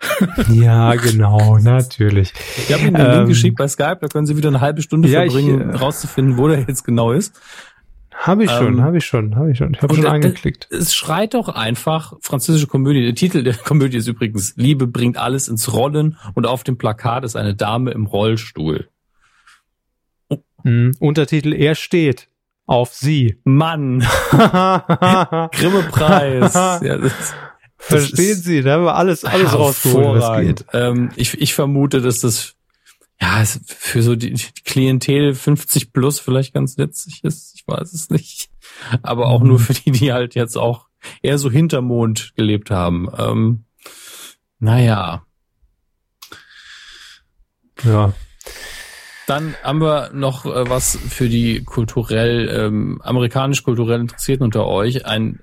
ja, genau, natürlich. Ich habe Ihnen den Ähm, Link geschickt bei Skype, da können Sie wieder eine halbe Stunde Ja, ich, verbringen, äh, rauszufinden, wo der jetzt genau ist. Habe ich schon, Ähm, habe ich schon, habe ich schon. Ich habe schon angeklickt. Es schreit doch einfach französische Komödie. Der Titel der Komödie ist übrigens Liebe bringt alles ins Rollen und auf dem Plakat ist eine Dame im Rollstuhl. Mhm. Untertitel Er steht auf sie. Mann, Grimme-Preis. ja, das, Verstehen ist- Sie, da haben wir alles, alles rausgeholt, was geht. Ähm, ich, ich vermute, dass das ja für so die, Klientel 50 plus vielleicht ganz witzig ist. Ich weiß es nicht. Aber auch Mhm. nur für die, die halt jetzt auch eher so hintermond gelebt haben. Ähm, naja. Ja. Dann haben wir noch äh, was für die kulturell, ähm, amerikanisch-kulturell Interessierten unter euch. Ein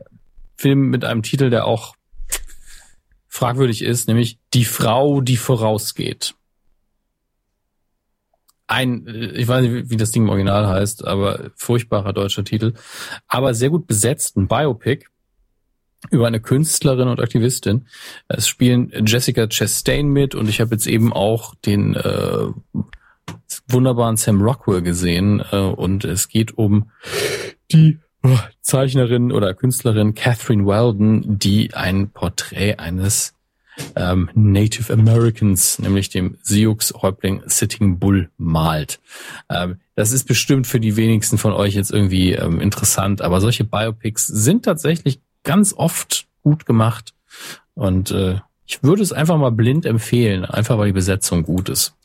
Film mit einem Titel, der auch fragwürdig ist, nämlich die Frau, die vorausgeht. Ein, ich weiß nicht, wie das Ding im Original heißt, aber furchtbarer deutscher Titel, aber sehr gut besetzt, ein Biopic über eine Künstlerin und Aktivistin. Es spielen Jessica Chastain mit und ich habe jetzt eben auch den äh, wunderbaren Sam Rockwell gesehen äh, und es geht um die oh, Zeichnerin oder Künstlerin Catherine Weldon, die ein Porträt eines ähm, Native Americans, nämlich dem Sioux-Häuptling Sitting Bull, malt. Ähm, das ist bestimmt für die wenigsten von euch jetzt irgendwie ähm, interessant, aber solche Biopics sind tatsächlich ganz oft gut gemacht und äh, ich würde es einfach mal blind empfehlen, einfach weil die Besetzung gut ist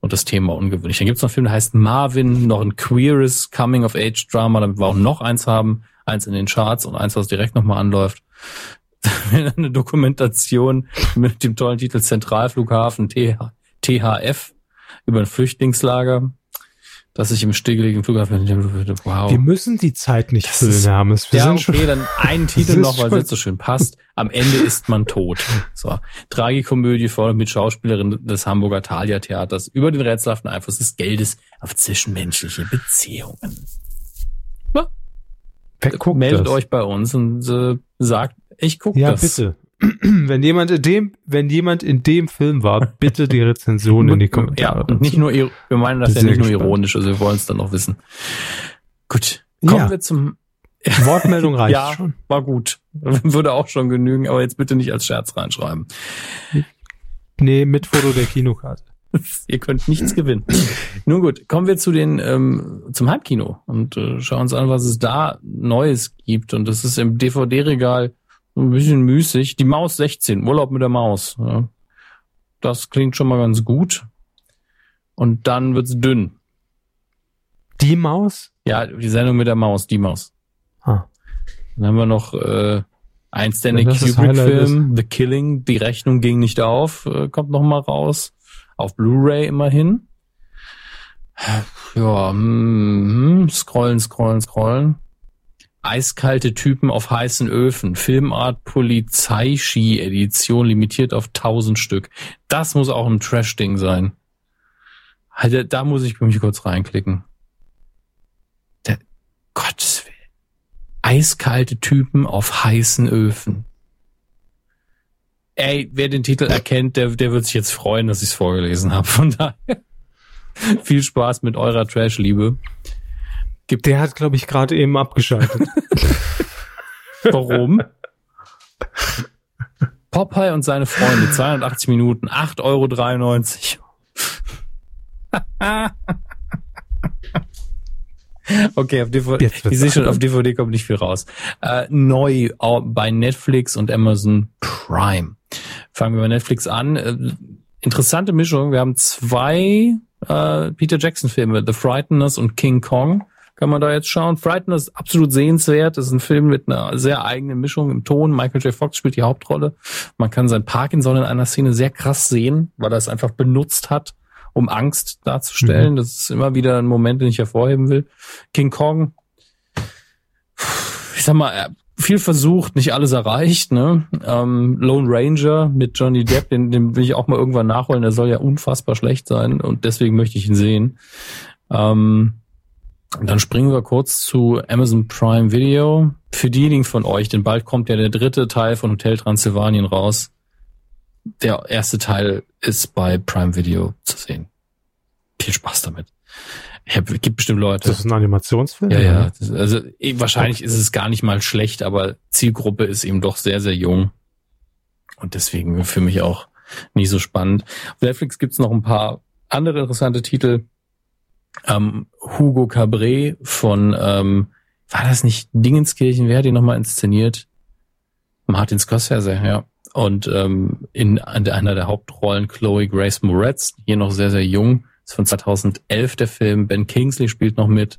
und das Thema ungewöhnlich. Dann gibt es noch einen Film, der heißt Marvin, noch ein queeres Coming-of-Age-Drama, damit wir auch noch eins haben, eins in den Charts und eins, was direkt nochmal anläuft. eine Dokumentation mit dem tollen Titel Zentralflughafen THF über ein Flüchtlingslager dass ich im stillgelegenen Flughafen wow. Wir müssen die Zeit nicht das füllen, Hermes. Wir ja, sind okay, schon, dann einen Titel noch, weil es jetzt so schön passt. Am Ende ist man tot. So. Tragikomödie vor mit Schauspielerin des Hamburger Thalia Theaters über den rätselhaften Einfluss des Geldes auf zwischenmenschliche Beziehungen. Ja. Meldet das? euch bei uns und äh, sagt, ich gucke ja, das. Ja, bitte. wenn jemand in dem, wenn jemand in dem Film war, bitte die Rezension in die Kommentare. Ja, und nicht nur, wir meinen das ja nicht nur ironisch, also wir wollen es dann noch wissen. Gut, kommen ja. wir zum Wortmeldung reicht ja, schon. war gut. Würde auch schon genügen, aber jetzt bitte nicht als Scherz reinschreiben. Nee, mit Foto der Kinokarte. Ihr könnt nichts gewinnen. Nun gut, kommen wir zu den ähm, zum Heimkino und äh, schauen uns an, was es da Neues gibt. Und das ist im DVD-Regal ein bisschen müßig. Die Maus 16, Urlaub mit der Maus. Ja. Das klingt schon mal ganz gut. Und dann wird's dünn. Die Maus? Ja, die Sendung mit der Maus, die Maus. Ah. Dann haben wir noch äh, ein Stanley Kubrick-Film, The Killing, die Rechnung ging nicht auf, äh, kommt noch mal raus. Auf Blu-ray immerhin. Ja, hm, scrollen, scrollen, scrollen. Eiskalte Typen auf heißen Öfen. Filmart Polizeiski-Edition, limitiert auf 1000 Stück. Das muss auch ein Trash-Ding sein. Also, da muss ich mich kurz reinklicken. Der, Gottes Willen. Eiskalte Typen auf heißen Öfen. Ey, wer den Titel erkennt, der, der wird sich jetzt freuen, dass ich es vorgelesen habe. Von daher viel Spaß mit eurer Trash-Liebe gibt. Der hat, glaube ich, gerade eben abgeschaltet. Warum? Popeye und seine Freunde, 280 Minuten, 8,93 Euro. okay, auf DVD, ich sehe schon, auf DVD kommt nicht viel raus. Äh, neu bei Netflix und Amazon Prime. Fangen wir bei Netflix an. Äh, interessante Mischung. Wir haben zwei äh, Peter Jackson Filme, The Frighteners und King Kong kann man da jetzt schauen. Frighten ist absolut sehenswert. Das ist ein Film mit einer sehr eigenen Mischung im Ton. Michael J. Fox spielt die Hauptrolle. Man kann sein Parkinson in einer Szene sehr krass sehen, weil er es einfach benutzt hat, um Angst darzustellen. Mhm. Das ist immer wieder ein Moment, den ich hervorheben will. King Kong, ich sag mal, viel versucht, nicht alles erreicht. Ne? Ähm, Lone Ranger mit Johnny Depp, den, den will ich auch mal irgendwann nachholen. Der soll ja unfassbar schlecht sein und deswegen möchte ich ihn sehen. Ähm, und dann springen wir kurz zu Amazon Prime Video. Für diejenigen von euch, denn bald kommt ja der dritte Teil von Hotel Transylvanien raus. Der erste Teil ist bei Prime Video zu sehen. Viel Spaß damit. Ich hab, gibt bestimmt Leute. Das ist ein Animationsfilm? Ja, ja. Also eh, wahrscheinlich ist es gar nicht mal schlecht, aber Zielgruppe ist eben doch sehr, sehr jung. Und deswegen für mich auch nicht so spannend. Auf Netflix gibt's noch ein paar andere interessante Titel ähm, Hugo Cabret von, ähm, war das nicht Dingenskirchen? Wer hat ihn nochmal inszeniert? Martin Scorsese, ja. Und ähm, in einer der Hauptrollen Chloe Grace Moretz, hier noch sehr, sehr jung, ist von 2011 der Film. Ben Kingsley spielt noch mit.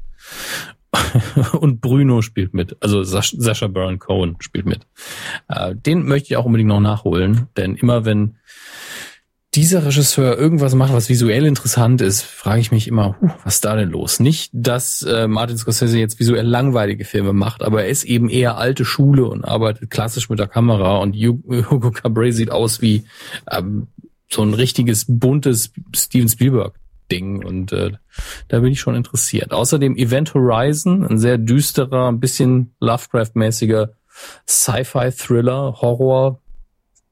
und Bruno spielt mit. Also Sascha Baron Cohen spielt mit. Äh, den möchte ich auch unbedingt noch nachholen, denn immer wenn dieser Regisseur irgendwas macht, was visuell interessant ist, frage ich mich immer, huh, was ist da denn los? Nicht, dass äh, Martin Scorsese jetzt visuell langweilige Filme macht, aber er ist eben eher alte Schule und arbeitet klassisch mit der Kamera und Hugo Cabret sieht aus wie ähm, so ein richtiges buntes Steven Spielberg Ding und äh, da bin ich schon interessiert. Außerdem Event Horizon, ein sehr düsterer, ein bisschen Lovecraft-mäßiger Sci-Fi-Thriller, Horror,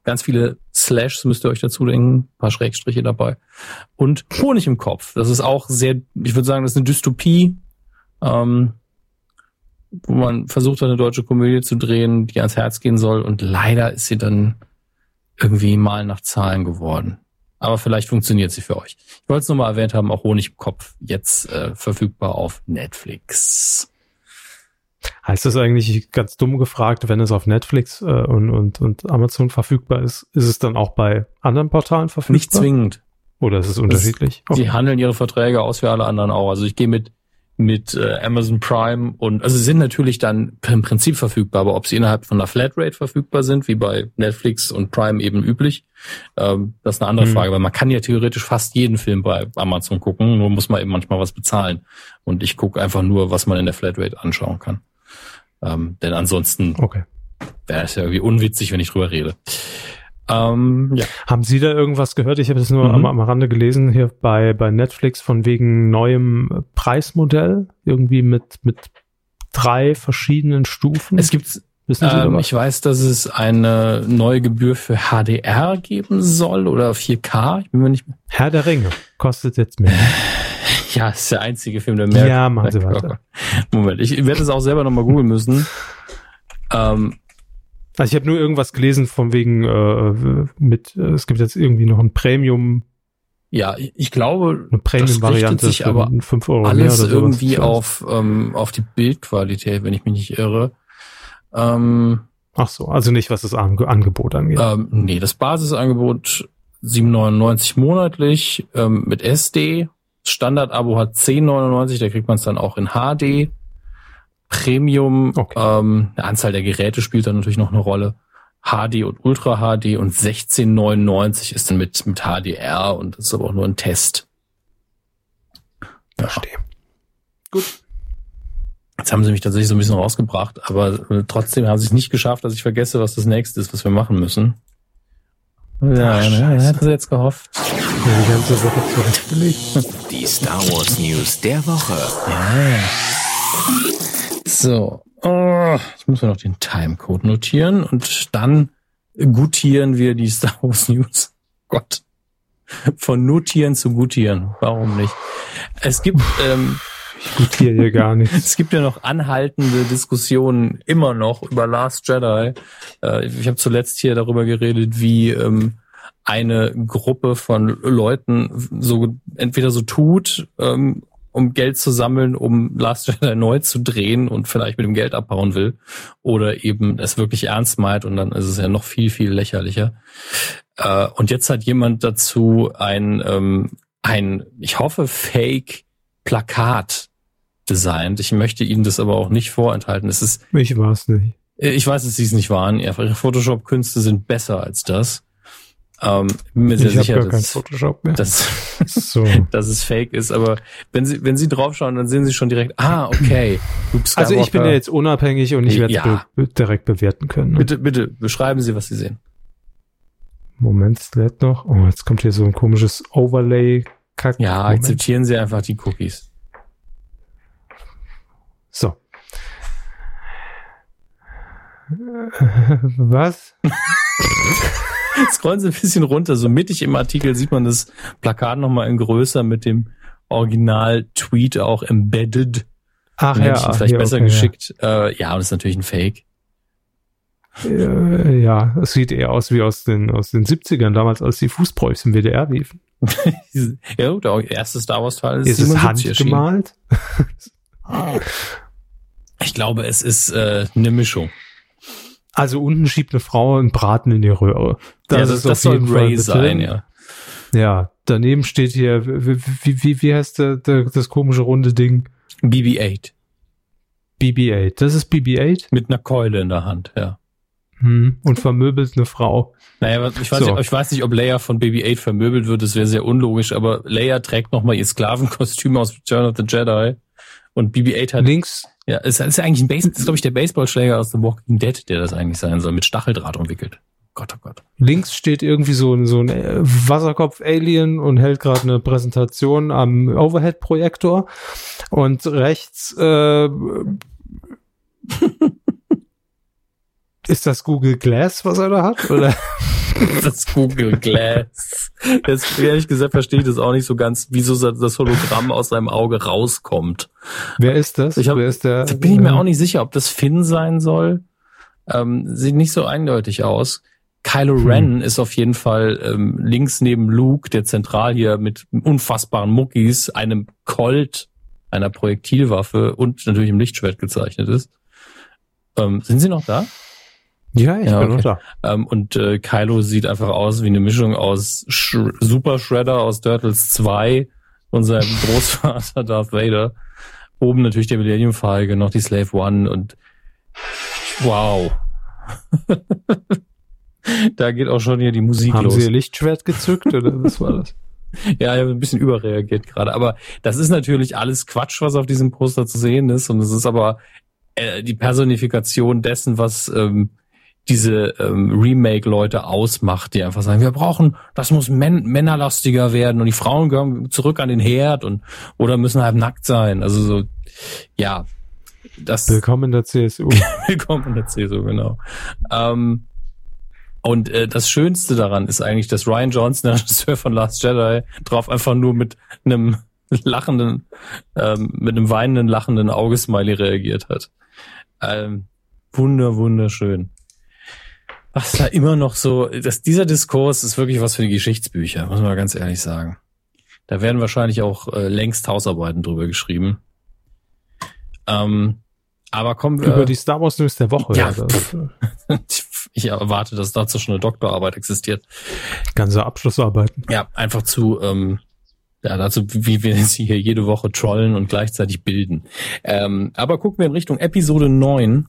ganz viele Slashs müsst ihr euch dazu denken, paar Schrägstriche dabei. Und Honig im Kopf. Das ist auch sehr, ich würde sagen, das ist eine Dystopie, ähm, wo man versucht eine deutsche Komödie zu drehen, die ans Herz gehen soll. Und leider ist sie dann irgendwie mal nach Zahlen geworden. Aber vielleicht funktioniert sie für euch. Ich wollte es nur mal erwähnt haben, auch Honig im Kopf jetzt äh, verfügbar auf Netflix. Heißt das eigentlich ganz dumm gefragt, wenn es auf Netflix äh, und, und, und Amazon verfügbar ist, ist es dann auch bei anderen Portalen verfügbar? Nicht zwingend. Oder ist es unterschiedlich? Okay. Sie handeln ihre Verträge aus wie alle anderen auch. Also ich gehe mit mit äh, Amazon Prime und also sie sind natürlich dann im Prinzip verfügbar, aber ob sie innerhalb von einer Flatrate verfügbar sind, wie bei Netflix und Prime eben üblich, ähm, das ist eine andere mhm. Frage, weil man kann ja theoretisch fast jeden Film bei Amazon gucken, nur muss man eben manchmal was bezahlen. Und ich gucke einfach nur, was man in der Flatrate anschauen kann. Ähm, denn ansonsten okay. wäre es ja irgendwie unwitzig, wenn ich drüber rede. Ähm, ja. Haben Sie da irgendwas gehört? Ich habe das nur mhm. am, am Rande gelesen hier bei, bei Netflix von wegen neuem Preismodell, irgendwie mit, mit drei verschiedenen Stufen. Es gibt ähm, ich weiß, dass es eine neue Gebühr für HDR geben soll oder 4K. Ich bin mir nicht mehr. Herr der Ringe kostet jetzt mehr. Ja, ist der einzige Film, der mehr. Ja, machen Sie weiter. Moment, ich werde es auch selber nochmal googeln müssen. Ähm, also ich habe nur irgendwas gelesen von wegen äh, mit, äh, es gibt jetzt irgendwie noch ein Premium. Ja, ich glaube, eine Premium-Variante sich aber 5 Euro alles mehr oder irgendwie auf, ähm, auf die Bildqualität, wenn ich mich nicht irre. Ähm, Ach so, also nicht, was das Angebot angeht. Ähm, nee, das Basisangebot 7,99 monatlich ähm, mit SD Standard-Abo hat 10,99, da kriegt man es dann auch in HD. Premium, okay. ähm, die Anzahl der Geräte spielt dann natürlich noch eine Rolle. HD und Ultra HD und 16,99 ist dann mit, mit HDR und das ist aber auch nur ein Test. Ja. Verstehe. Gut. Jetzt haben sie mich tatsächlich so ein bisschen rausgebracht, aber äh, trotzdem haben sie es nicht geschafft, dass ich vergesse, was das nächste ist, was wir machen müssen. Ja, Ach, ja, ja, hätte jetzt gehofft. Ja, die ganze Woche zurechtgelegt. Die Star Wars News der Woche. Ja. So. Oh, ich muss mir noch den Timecode notieren und dann gutieren wir die Star Wars News. Gott. Von notieren zu gutieren. Warum nicht? Es gibt ähm, ich gutiere hier gar nichts. es gibt ja noch anhaltende Diskussionen immer noch über Last Jedi. Äh, ich habe zuletzt hier darüber geredet, wie ähm, eine Gruppe von Leuten so entweder so tut, ähm, um Geld zu sammeln, um Last Jedi neu zu drehen und vielleicht mit dem Geld abbauen will, oder eben es wirklich ernst meint und dann ist es ja noch viel, viel lächerlicher. Äh, und jetzt hat jemand dazu ein, ähm, ein, ich hoffe, Fake Plakat designt. Ich möchte Ihnen das aber auch nicht vorenthalten. Es ist. Ich war es nicht. Ich weiß, dass Sie es nicht waren. Ihre Photoshop-Künste sind besser als das. Ähm, bin mir sehr ich sicher, dass, dass, so. dass es fake ist. Aber wenn Sie, wenn Sie draufschauen, dann sehen Sie schon direkt, ah, okay. also ich bin ja jetzt unabhängig und ich werde ja. be direkt bewerten können. Ne? Bitte, bitte, beschreiben Sie, was Sie sehen. Moment, es lädt noch. Oh, jetzt kommt hier so ein komisches Overlay. -Kack. Ja, akzeptieren Sie einfach die Cookies. So. Was? Scrollen Sie ein bisschen runter. So mittig im Artikel sieht man das Plakat nochmal in größer mit dem Original-Tweet auch embedded. Ach ja. Vielleicht besser okay, geschickt. Ja. Äh, ja, und ist natürlich ein Fake. Äh, ja, es sieht eher aus wie aus den, aus den 70ern, damals als die Fußbräuchs im WDR liefen. ja, der erste Star Wars Teil ist, ist es handgemalt? Ich glaube, es ist äh, eine Mischung. Also unten schiebt eine Frau einen Braten in die Röhre. Das, ja, das, das soll Ray sein, ja. Ja, daneben steht hier, wie, wie, wie heißt der, der, das komische runde Ding? BB-8. BB-8. Das ist BB-8? Mit einer Keule in der Hand, ja. Hm. Und vermöbelt eine Frau. Naja, ich weiß, so. nicht, ich weiß nicht, ob Leia von Baby 8 vermöbelt wird, das wäre sehr unlogisch, aber Leia trägt nochmal ihr Sklavenkostüm aus Return of the Jedi und BB-8 hat links. Ja, es ist ja eigentlich ein Base, ist glaube ich der Baseballschläger aus The Walking Dead, der das eigentlich sein soll, mit Stacheldraht umwickelt. Gott, oh Gott. Links steht irgendwie so, ein so ein äh, Wasserkopf-Alien und hält gerade eine Präsentation am Overhead-Projektor. Und rechts äh, ist das Google Glass, was er da hat? Oder? das Google Glass. Das, ehrlich gesagt verstehe ich das auch nicht so ganz, wieso das Hologramm aus seinem Auge rauskommt. Wer ist das? Ich hab, Wer ist der? Da bin ich mir auch nicht sicher, ob das Finn sein soll. Ähm, sieht nicht so eindeutig aus. Kylo hm. Ren ist auf jeden Fall ähm, links neben Luke, der zentral hier mit unfassbaren Muckis, einem Colt, einer Projektilwaffe und natürlich im Lichtschwert gezeichnet ist. Ähm, sind sie noch da? Ja, ich ja, bin okay. Ähm, und äh, Kylo sieht einfach aus wie eine Mischung aus Sh Super Shredder aus Turtles 2 und seinem Großvater Darth Vader. Oben natürlich der Millennium Falcon, noch die Slave One und wow. da geht auch schon hier die Musik Haben los. Sie Ihr Lichtschwert gezückt oder was war das? Ja, ich habe ein bisschen überreagiert gerade. Aber das ist natürlich alles Quatsch, was auf diesem Poster zu sehen ist. Und es ist aber äh, die Personifikation dessen, was ähm, diese ähm, Remake-Leute ausmacht, die einfach sagen, wir brauchen, das muss män männerlastiger werden und die Frauen gehören zurück an den Herd und oder müssen halt nackt sein. Also so, ja. Das, Willkommen in der CSU. Willkommen in der CSU, genau. Ähm, und äh, das Schönste daran ist eigentlich, dass Ryan Johnson, der Regisseur von Last Jedi, drauf einfach nur mit einem lachenden, ähm, mit einem weinenden, lachenden Augesmiley reagiert hat. Ähm, wunder, wunderschön was da immer noch so, dass dieser Diskurs ist wirklich was für die Geschichtsbücher, muss man ganz ehrlich sagen. Da werden wahrscheinlich auch äh, längst Hausarbeiten drüber geschrieben. Ähm, aber kommen wir. Über die Star Wars News der Woche. Ja. ich erwarte, dass dazu schon eine Doktorarbeit existiert. Ganze Abschlussarbeiten. Ja, einfach zu, ähm, ja, dazu, wie wir sie hier jede Woche trollen und gleichzeitig bilden. Ähm, aber gucken wir in Richtung Episode 9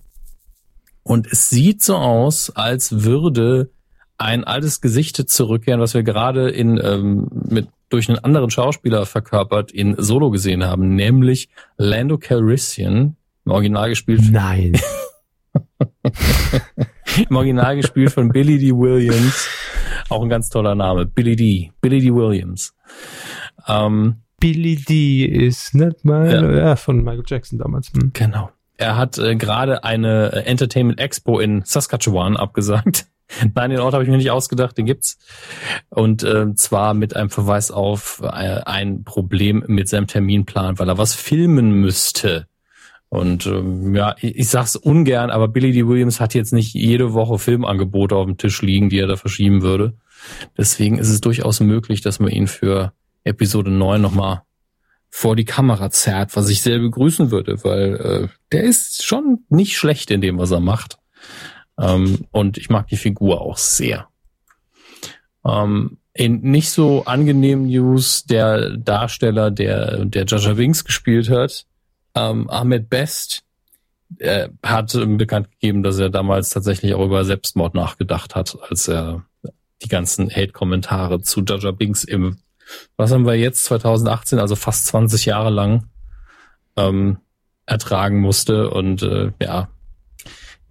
und es sieht so aus, als würde ein altes Gesicht zurückkehren, was wir gerade in ähm, mit durch einen anderen Schauspieler verkörpert in Solo gesehen haben, nämlich Lando Calrissian, im Original gespielt. Nein. Im Original gespielt von Billy D. Williams. Auch ein ganz toller Name. Billy D. Billy D. Williams. Ähm, Billy D. ist nicht mal ja. ja. von Michael Jackson damals. Hm. Genau. Er hat äh, gerade eine äh, Entertainment Expo in Saskatchewan abgesagt. Nein, den Ort habe ich mir nicht ausgedacht, den gibt's. Und äh, zwar mit einem Verweis auf äh, ein Problem mit seinem Terminplan, weil er was filmen müsste. Und ähm, ja, ich, ich sag's ungern, aber Billy D. Williams hat jetzt nicht jede Woche Filmangebote auf dem Tisch liegen, die er da verschieben würde. Deswegen ist es durchaus möglich, dass man ihn für Episode 9 nochmal vor die Kamera zerrt, was ich sehr begrüßen würde, weil äh, der ist schon nicht schlecht in dem, was er macht. Ähm, und ich mag die Figur auch sehr. Ähm, in nicht so angenehmen News, der Darsteller, der der Jaja Winks gespielt hat, ähm, Ahmed Best, äh, hat bekannt gegeben, dass er damals tatsächlich auch über Selbstmord nachgedacht hat, als er die ganzen Hate-Kommentare zu Jaja Binks im was haben wir jetzt 2018, also fast 20 Jahre lang ähm, ertragen musste und äh, ja,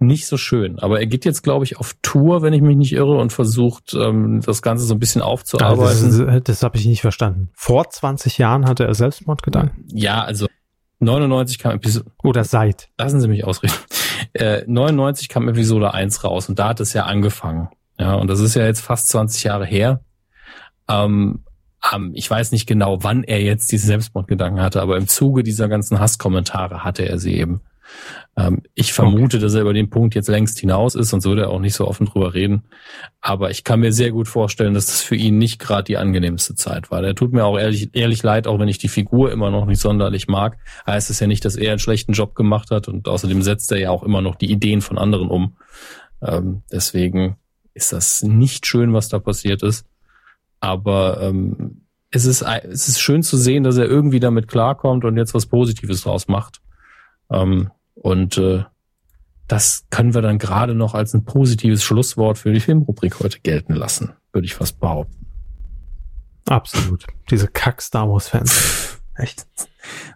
nicht so schön. Aber er geht jetzt, glaube ich, auf Tour, wenn ich mich nicht irre, und versucht, ähm, das Ganze so ein bisschen aufzuarbeiten. Also das, das habe ich nicht verstanden. Vor 20 Jahren hatte er Selbstmordgedanken? Ja, also 99 kam Episode. Oder seit. Lassen Sie mich ausreden. Äh, 99 kam Episode 1 raus und da hat es ja angefangen. Ja, und das ist ja jetzt fast 20 Jahre her. Ähm, ähm, ich weiß nicht genau, wann er jetzt diese Selbstmordgedanken hatte, aber im Zuge dieser ganzen Hasskommentare hatte er sie eben. Ähm, ich vermute, okay. dass er über den Punkt jetzt längst hinaus ist, sonst würde er auch nicht so offen drüber reden. Aber ich kann mir sehr gut vorstellen, dass das für ihn nicht gerade die angenehmste Zeit war. Er tut mir auch ehrlich, ehrlich leid, auch wenn ich die Figur immer noch nicht sonderlich mag. Heißt es ja nicht, dass er einen schlechten Job gemacht hat und außerdem setzt er ja auch immer noch die Ideen von anderen um. Ähm, deswegen ist das nicht schön, was da passiert ist. Aber ähm, es, ist, es ist schön zu sehen, dass er irgendwie damit klarkommt und jetzt was Positives draus macht. Ähm, und äh, das können wir dann gerade noch als ein positives Schlusswort für die Filmrubrik heute gelten lassen, würde ich fast behaupten. Absolut. Diese Kack-Star Wars-Fans. Echt?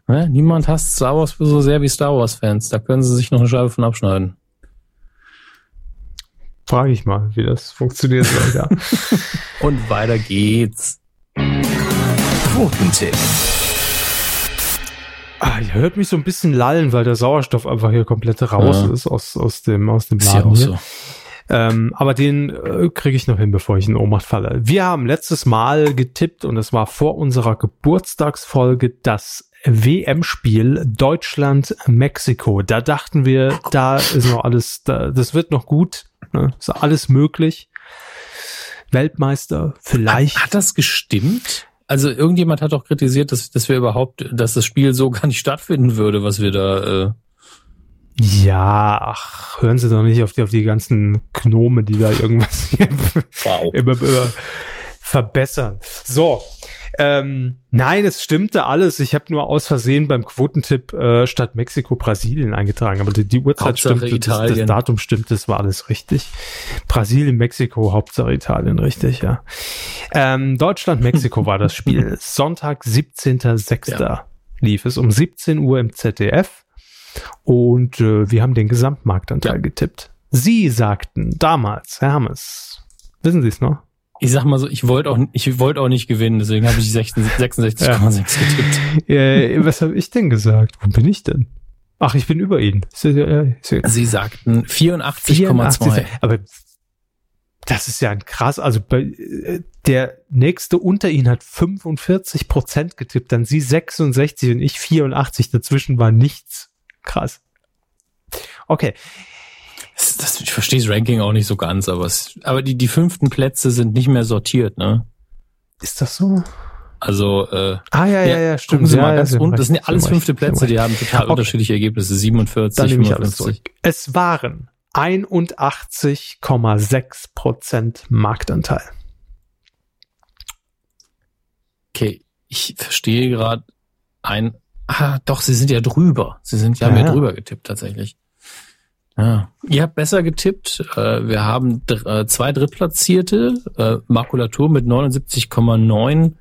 Ja, niemand hasst Star Wars so sehr wie Star Wars-Fans. Da können sie sich noch eine Scheibe von abschneiden. Frage ich mal, wie das funktioniert soll, ja. Und weiter geht's. Quotentipp. Ah, ihr hört mich so ein bisschen lallen, weil der Sauerstoff einfach hier komplett raus Ja. ist aus, aus dem, aus dem Ist ja Laden auch so. Ähm, aber den äh, kriege ich noch hin, bevor ich in Ohnmacht falle. Wir haben letztes Mal getippt und es war vor unserer Geburtstagsfolge das WM-Spiel Deutschland-Mexiko. Da dachten wir, da ist noch alles, da, das wird noch gut, ne? ist alles möglich. Weltmeister, vielleicht. Hat das gestimmt? Also irgendjemand hat doch kritisiert, dass, dass wir überhaupt, dass das Spiel so gar nicht stattfinden würde, was wir da. Äh, Ja, ach, hören Sie doch nicht auf die, auf die ganzen Gnome, die da irgendwas wow. immer, immer verbessern. So, ähm, nein, es stimmte alles. Ich habe nur aus Versehen beim Quotentipp äh, statt Mexiko Brasilien eingetragen, aber die, die Uhrzeit Hauptsache stimmte, das, das. Datum stimmte, das war alles richtig. Brasilien, Mexiko, Hauptsache Italien, richtig, ja. Ähm, Deutschland, Mexiko war das Spiel. Sonntag, 17.06. Ja. lief es um 17 Uhr im ZDF und äh, wir haben den Gesamtmarktanteil Ja. getippt. Sie sagten damals, Herr Hammes, wissen Sie es noch? Ich sag mal so, ich wollte auch, ich wollte auch nicht gewinnen, deswegen habe ich 66,6 getippt. Äh, was habe ich denn gesagt? Wo bin ich denn? Ach, ich bin über ja- ja, ja- Sie sagten 84. 84,2. Aber das ist ja ein krass. Also bei, äh, der nächste unter Ihnen hat 45 Prozent getippt, dann Sie 66 und ich 84. Dazwischen war nichts. Krass. Okay. Das, das, ich verstehe das Ranking auch nicht so ganz, aber es, aber die, die fünften Plätze sind nicht mehr sortiert, ne? Ist das so? Also, äh, Ah, ja, ja, ja, stimmt. Sie ja, mal ja, ganz unten. Das sind ja alles fünfte Plätze, die haben total Okay. unterschiedliche Ergebnisse. 47, Dann nehme ich alles 55. zurück. Es waren 81,6 Prozent Marktanteil. Okay, ich verstehe gerade ein. Ah, doch, Sie sind ja drüber. Sie sind ja, Ja, mehr ja. drüber getippt tatsächlich. Ja. Ihr habt besser getippt. Äh, Wir haben äh, zwei Drittplatzierte. äh, Makulatur mit 79,9,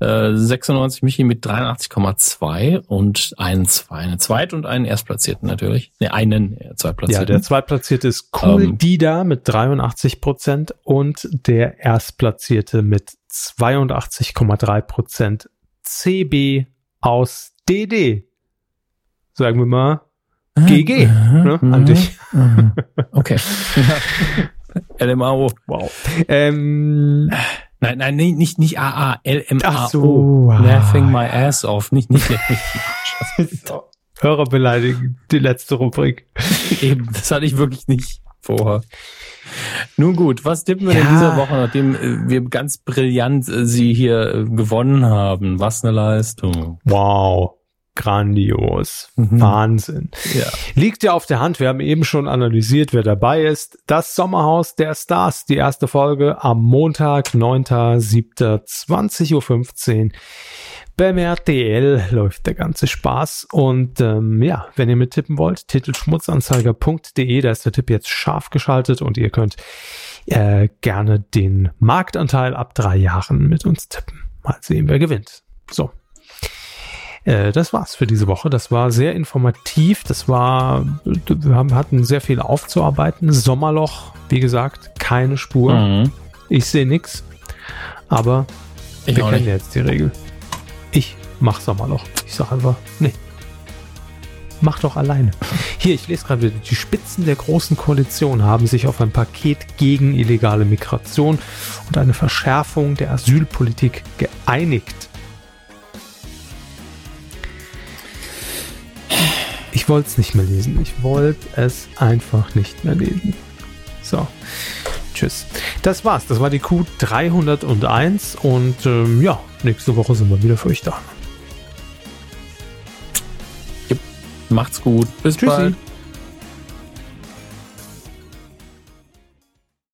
äh, 96 Michi mit 83,2 und einen, zwei, eine Zweit- und einen Erstplatzierten natürlich. Ne, einen äh, Ja, Zweitplatzierten. der zweitplatzierte ist Cool Ähm. Dida mit 83 Prozent und der erstplatzierte mit 82,3 Prozent CB aus DD. Sagen wir mal GG ne, an dich. Mhm. Okay. LMAO. Wow. Ähm, Nein, nein, nee, nicht, nicht AA, LMAO. Ach so. Laughing my ass off. Nicht, nicht, nicht. Hörer beleidigen, die letzte Rubrik. Eben, das hatte ich wirklich nicht vorher. Nun gut, was tippen wir Ja. denn dieser Woche, nachdem äh, wir ganz brillant äh, sie hier äh, gewonnen haben? Was eine Leistung. Wow. Grandios. Mhm. Wahnsinn. Ja. Liegt ja auf der Hand. Wir haben eben schon analysiert, wer dabei ist. Das Sommerhaus der Stars, die erste Folge am Montag, 9.7.20.15 Uhr. Beim RTL läuft der ganze Spaß. Und ähm, ja, wenn ihr mittippen wollt, titelschmutzanzeiger.de, da ist der Tipp jetzt scharf geschaltet und ihr könnt äh, gerne den Marktanteil ab drei Jahren mit uns tippen. Mal sehen, wer gewinnt. So. Äh, das war's für diese Woche. Das war sehr informativ. Das war, wir haben, hatten sehr viel aufzuarbeiten. Sommerloch, wie gesagt, keine Spur. Mhm. Ich sehe nix. Aber Ich wir kennen jetzt die Regel. Ich mach Sommerloch. Ich sag einfach, nee. Mach doch alleine. Hier, ich lese gerade wieder, die Spitzen der Großen Koalition haben sich auf ein Paket gegen illegale Migration und eine Verschärfung der Asylpolitik geeinigt. Ich wollte es nicht mehr lesen. Ich wollte es einfach nicht mehr lesen. So. Tschüss. Das war's. Das war die Q301 und ähm, ja, nächste Woche sind wir wieder für euch da. Macht's gut. Bis Tschüssi. bald.